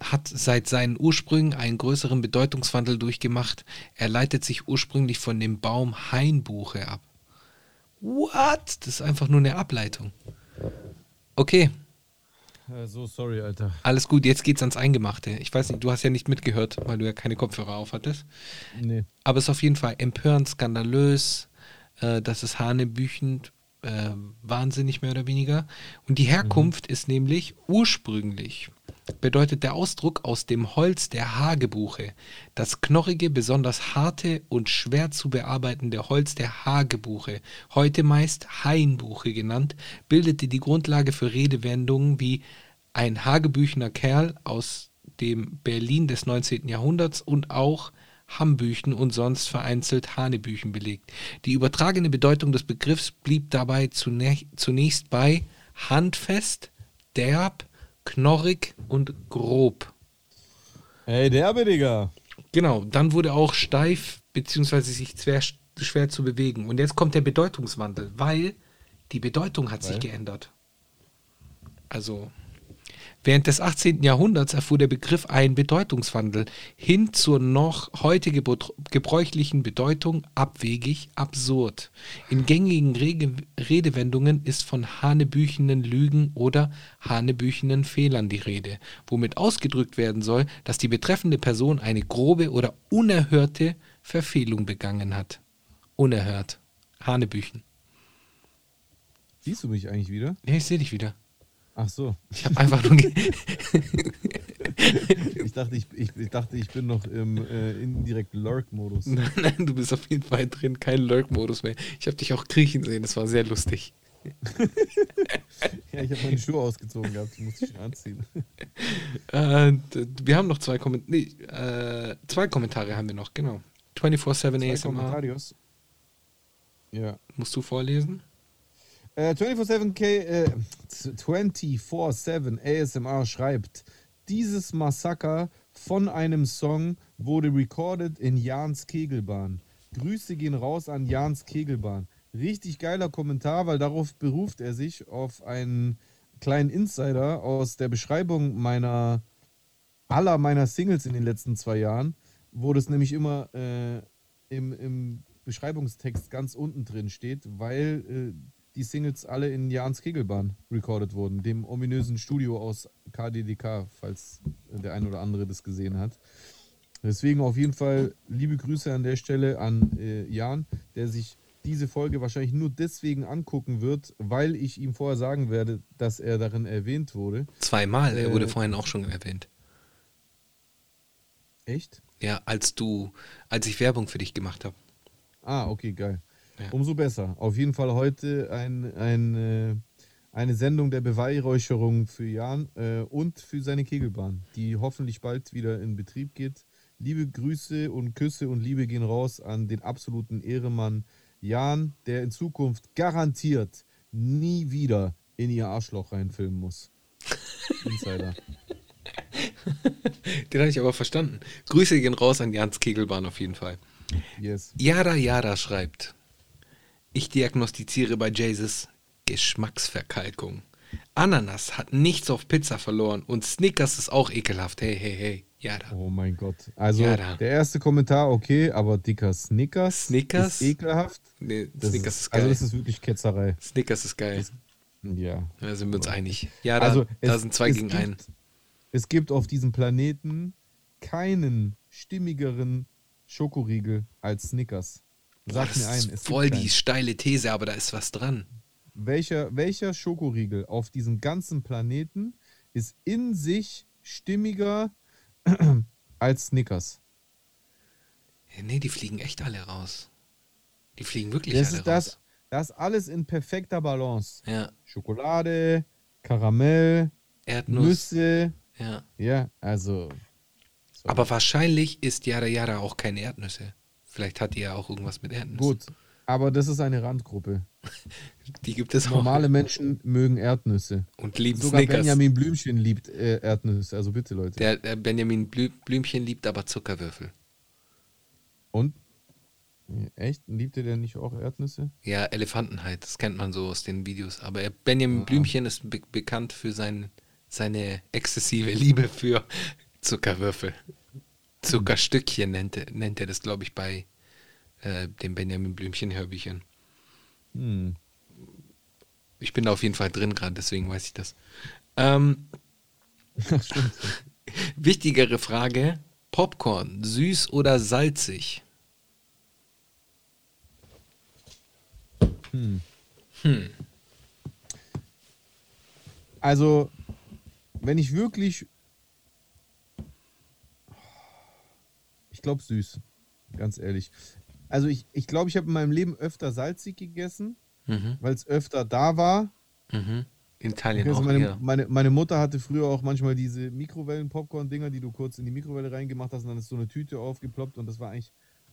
hat seit seinen Ursprüngen einen größeren Bedeutungswandel durchgemacht. Er leitet sich ursprünglich von dem Baum Hainbuche ab. What? Das ist einfach nur eine Ableitung. Okay, so, sorry, Alter. alles gut, jetzt geht's ans Eingemachte. Ich weiß nicht, du hast ja nicht mitgehört, weil du ja keine Kopfhörer auf hattest. Nee. Aber es ist auf jeden Fall empörend, skandalös, äh, das ist hanebüchend, äh, wahnsinnig mehr oder weniger. Und die Herkunft ist nämlich ursprünglich, bedeutet der Ausdruck aus dem Holz der Hagebuche. Das knorrige, besonders harte und schwer zu bearbeitende Holz der Hagebuche, heute meist Hainbuche genannt, bildete die Grundlage für Redewendungen wie ein hagebüchener Kerl aus dem Berlin des 19. Jahrhunderts und auch Hambüchen und sonst vereinzelt Hanebüchen belegt. Die übertragene Bedeutung des Begriffs blieb dabei zunä- zunächst bei handfest, derb, knorrig und grob. Ey, derbe, Digga. Genau, dann wurde auch steif bzw. sich schwer, schwer zu bewegen. Und jetzt kommt der Bedeutungswandel, weil die Bedeutung hat sich Weil? geändert. Also, während des 18. Jahrhunderts erfuhr der Begriff einen Bedeutungswandel hin zur noch heute gebräuchlichen Bedeutung abwegig, absurd. In gängigen Rege Redewendungen ist von hanebüchenen Lügen oder hanebüchenen Fehlern die Rede, womit ausgedrückt werden soll, dass die betreffende Person eine grobe oder unerhörte Verfehlung begangen hat. Unerhört. Hanebüchen. Siehst du mich eigentlich wieder? Ja, ich sehe dich wieder. Ach so. Ich habe einfach nur. Ich dachte, ich, ich, ich dachte, ich bin noch im äh, indirekten Lurk-Modus. nein, nein, du bist auf jeden Fall drin, kein Lurk-Modus mehr. Ich habe dich auch kriechen sehen, das war sehr lustig. Ja, ich habe meine Schuhe ausgezogen gehabt, die musste ich schon anziehen. Äh, wir haben noch zwei Kommentare. Nee, äh, zwei Kommentare haben wir noch, genau. 24-7 Zwei ASMR. Kommentarios. Ja. Musst du vorlesen? Äh, 24-7K, äh, 24-7 ASMR schreibt, dieses Massaker von einem Song wurde recorded in Jans Kegelbahn. Grüße gehen raus an Jans Kegelbahn. Richtig geiler Kommentar, weil darauf beruft er sich auf einen kleinen Insider aus der Beschreibung meiner aller meiner Singles in den letzten zwei Jahren, wo das nämlich immer äh, im, im Beschreibungstext ganz unten drin steht, weil äh, die Singles alle in Jans Kegelbahn recorded wurden, dem ominösen Studio aus KDDK, falls äh, der ein oder andere das gesehen hat. Deswegen auf jeden Fall liebe Grüße an der Stelle an äh, Jan, der sich diese Folge wahrscheinlich nur deswegen angucken wird, weil ich ihm vorher sagen werde, dass er darin erwähnt wurde. Zweimal, er wurde Äh, vorhin auch schon erwähnt. Echt? Ja, als du, als ich Werbung für dich gemacht habe. Ah, okay, geil. Ja. Umso besser. Auf jeden Fall heute ein, ein, äh, eine Sendung der Beweihräucherung für Jan äh, und für seine Kegelbahn, die hoffentlich bald wieder in Betrieb geht. Liebe Grüße und Küsse und Liebe gehen raus an den absoluten Ehremann Jan, der in Zukunft garantiert nie wieder in ihr Arschloch reinfilmen muss. Insider. Den hatte ich aber verstanden. Grüße gehen raus an Jans Kegelbahn auf jeden Fall. Yes. Yara Yara schreibt, ich diagnostiziere bei Jesus Geschmacksverkalkung. Ananas hat nichts auf Pizza verloren und Snickers ist auch ekelhaft. Hey, hey, hey. Yara. Oh mein Gott. Also Ja, da. der erste Kommentar, okay, aber dicker Snickers, Snickers? ist ekelhaft. Nee, Das Snickers ist, Also geil. das ist wirklich Ketzerei. Snickers ist geil. Ja. Da sind wir uns einig. Ja, da, Also da es- sind zwei gegen gibt, einen. Es gibt auf diesem Planeten keinen stimmigeren Schokoriegel als Snickers. Boah, Sag das mir einen. ist voll die keinen. steile These, aber da ist was dran. Welcher, welcher Schokoriegel auf diesem ganzen Planeten ist in sich stimmiger als Snickers? Ja, nee, die fliegen echt alle raus. Die fliegen wirklich Das alle ist das, raus. das alles in perfekter Balance. Ja, Schokolade, Karamell, Erdnuss. Nüsse. Ja. Ja, also. so. Aber wahrscheinlich ist Yara Yara auch keine Erdnüsse. Vielleicht hat die ja auch irgendwas mit Erdnüssen. gut. Aber das ist eine Randgruppe. Die gibt es auch. Normale Menschen mögen Erdnüsse. Und lieben Sogar Snickers. Benjamin Blümchen liebt äh, Erdnüsse. Also bitte, Leute. Der, der Benjamin Blü Blümchen liebt aber Zuckerwürfel. Und? Echt? Liebt ihr denn nicht auch Erdnüsse? Ja, Elefantenheit, das kennt man so aus den Videos. Aber er- Benjamin Ah. Blümchen ist be bekannt für sein, seine exzessive Liebe für Zuckerwürfel. Zuckerstückchen nennt er, nennt er das, glaube ich, bei äh, den Benjamin Blümchen-Hörbüchern. Hm. Ich bin da auf jeden Fall drin gerade, deswegen weiß ich das. Ähm, wichtigere Frage: Popcorn, süß oder salzig? Hm. Hm. Also, wenn ich wirklich. Glaube süß. Ganz ehrlich. Also, ich glaube, ich, glaub, ich habe in meinem Leben öfter salzig gegessen, Mhm, weil es öfter da war. mhm. In Italien Also auch meine, eher. meine, meine Mutter hatte früher auch manchmal diese Mikrowellen-Popcorn-Dinger, die du kurz in die Mikrowelle reingemacht hast und dann ist so eine Tüte aufgeploppt und das war eigentlich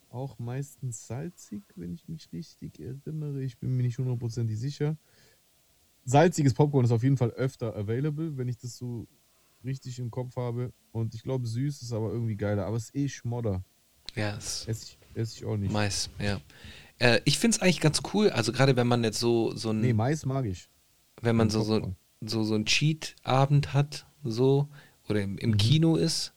auch meistens salzig, wenn ich mich richtig erinnere. Ich bin mir nicht hundertprozentig sicher. Salziges Popcorn ist auf jeden Fall öfter available, wenn ich das so richtig im Kopf habe. Und ich glaube, süß ist aber irgendwie geiler. Aber es ist eh Schmodder. Ja, es Esse ich, esse ich auch nicht. Mais, ja. Äh, ich finde es eigentlich ganz cool, also gerade wenn man jetzt so, so ein, Nee, Mais mag ich. wenn man so, so, so, so einen Cheat-Abend hat, so, oder im, Mhm. im Kino ist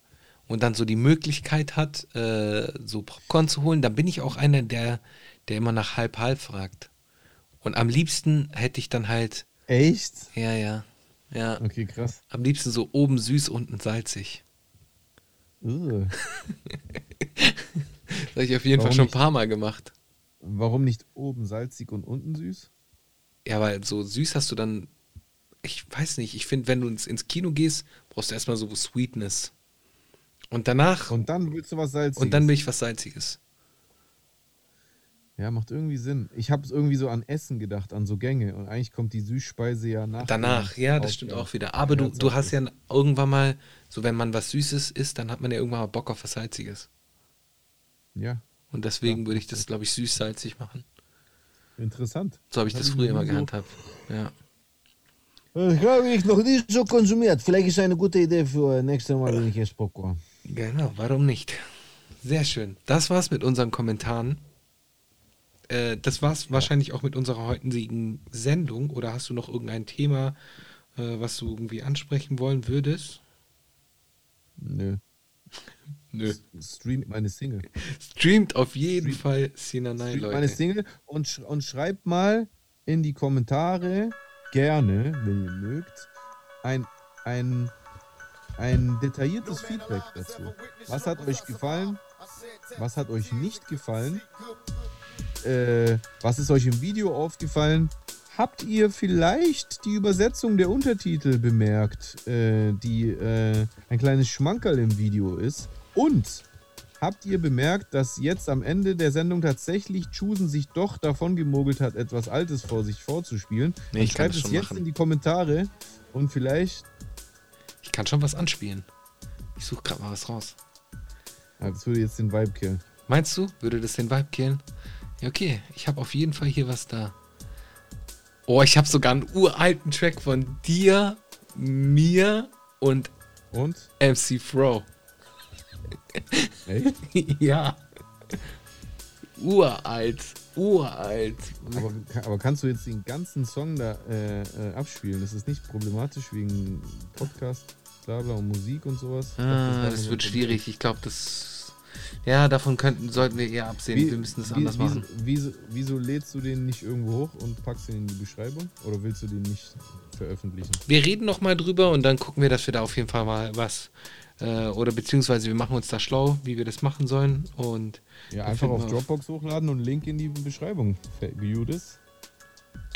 und dann so die Möglichkeit hat, äh, so Popcorn zu holen, dann bin ich auch einer, der, der immer nach halb-halb fragt. Und am liebsten hätte ich dann halt, Echt? ja, ja, ja, Okay, krass. am liebsten so oben süß, unten salzig. Das habe ich auf jeden Fall Warum schon ein paar Mal gemacht. Warum nicht oben salzig und unten süß? Ja, weil so süß hast du dann, ich weiß nicht, ich finde, wenn du ins, ins Kino gehst, brauchst du erstmal so Sweetness. Und danach, und, Und dann willst du was salziges. dann will ich was Salziges. Ja, macht irgendwie Sinn. Ich habe irgendwie so an Essen gedacht, an so Gänge. Und eigentlich kommt die Süßspeise ja nach. Danach, ja, das stimmt auch wieder. Aber du, Ja, du hast ja irgendwann mal, so wenn man was Süßes isst, dann hat man ja irgendwann mal Bock auf was Salziges. Ja, Und deswegen Ja, würde ich das, glaube ich, süß-salzig machen. interessant. So habe ich das ich früher immer nie so- gehandhabt. Ja. Das habe ich noch nicht so konsumiert. Vielleicht ist eine gute Idee für nächstes Mal, wenn ich esse Popcorn. Genau, warum nicht? Sehr schön. Das war's mit unseren Kommentaren. Äh, das war's wahrscheinlich auch mit unserer heutigen Sendung. Oder hast du noch irgendein Thema, äh, was du irgendwie ansprechen wollen würdest? Nö. Nö. Streamt meine Single. Streamt auf jeden Fall Sinanai, Streamt Leute. meine Single und, sch und schreibt mal in die Kommentare gerne, wenn ihr mögt, ein, ein, ein detailliertes Feedback dazu. Was hat euch gefallen? Was hat euch nicht gefallen? Äh, was ist euch im Video aufgefallen? Habt ihr vielleicht die Übersetzung der Untertitel bemerkt, äh, die äh, ein kleines Schmankerl im Video ist? Und habt ihr bemerkt, dass jetzt am Ende der Sendung tatsächlich Chusen sich doch davon gemogelt hat, etwas Altes vor sich vorzuspielen? Nee, ich kann schreibt das es jetzt machen. in die Kommentare und vielleicht. Ich kann schon was anspielen. Ich suche gerade mal was raus. Ja, das würde jetzt den Vibe killen. Meinst du, würde das den Vibe killen? Okay. Ich habe auf jeden Fall hier was da. Oh, ich habe sogar einen uralten Track von dir, mir und Und? MC Fro. Echt? ja. Uralt. Uralt. Aber, aber kannst du jetzt den ganzen Song da äh, äh, abspielen? Das ist nicht problematisch wegen Podcast, bla bla und Musik und sowas? Ah, das so wird schwierig. Ich glaube, das. Ja, davon könnten, sollten wir eher absehen. Wie- wir müssen das wie- anders wieso, machen. Wieso, wieso lädst du den nicht irgendwo hoch und packst ihn in die Beschreibung? Oder willst du den nicht veröffentlichen? Wir reden noch mal drüber und dann gucken wir, dass wir da auf jeden Fall mal was. Äh, oder beziehungsweise wir machen uns da schlau, wie wir das machen sollen. Und Ja, einfach auf Dropbox hochladen und Link in die Beschreibung, Judas.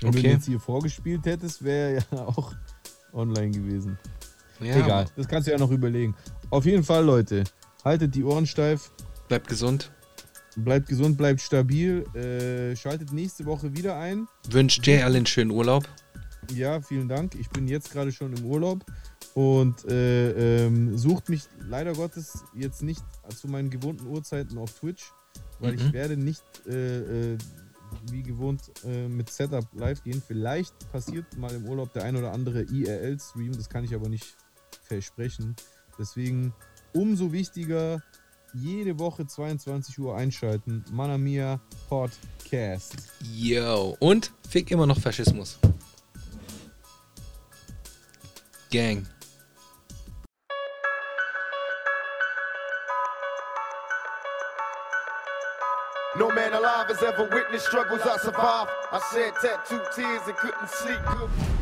Wenn du Okay. den jetzt hier vorgespielt hättest, wäre ja auch online gewesen. ja, Egal, das kannst du ja noch überlegen. Auf jeden Fall, Leute, haltet die Ohren steif, Bleibt gesund. bleibt gesund, bleibt stabil, äh, schaltet nächste Woche wieder ein. Wünscht Jay allen schönen Urlaub. Ja, vielen Dank. Ich bin jetzt gerade schon im Urlaub und äh, ähm, sucht mich leider Gottes jetzt nicht zu meinen gewohnten Uhrzeiten auf Twitch, weil Mhm. ich werde nicht äh, äh, wie gewohnt äh, mit Setup live gehen. Vielleicht passiert mal im Urlaub der ein oder andere IRL-Stream, das kann ich aber nicht versprechen. Deswegen umso wichtiger, jede Woche 22 Uhr einschalten. Mana Mia Podcast. Yo. Und fick immer noch Faschismus. Gang. No man alive has ever witnessed struggles I survived. I shed tattoo tears and couldn't sleep good.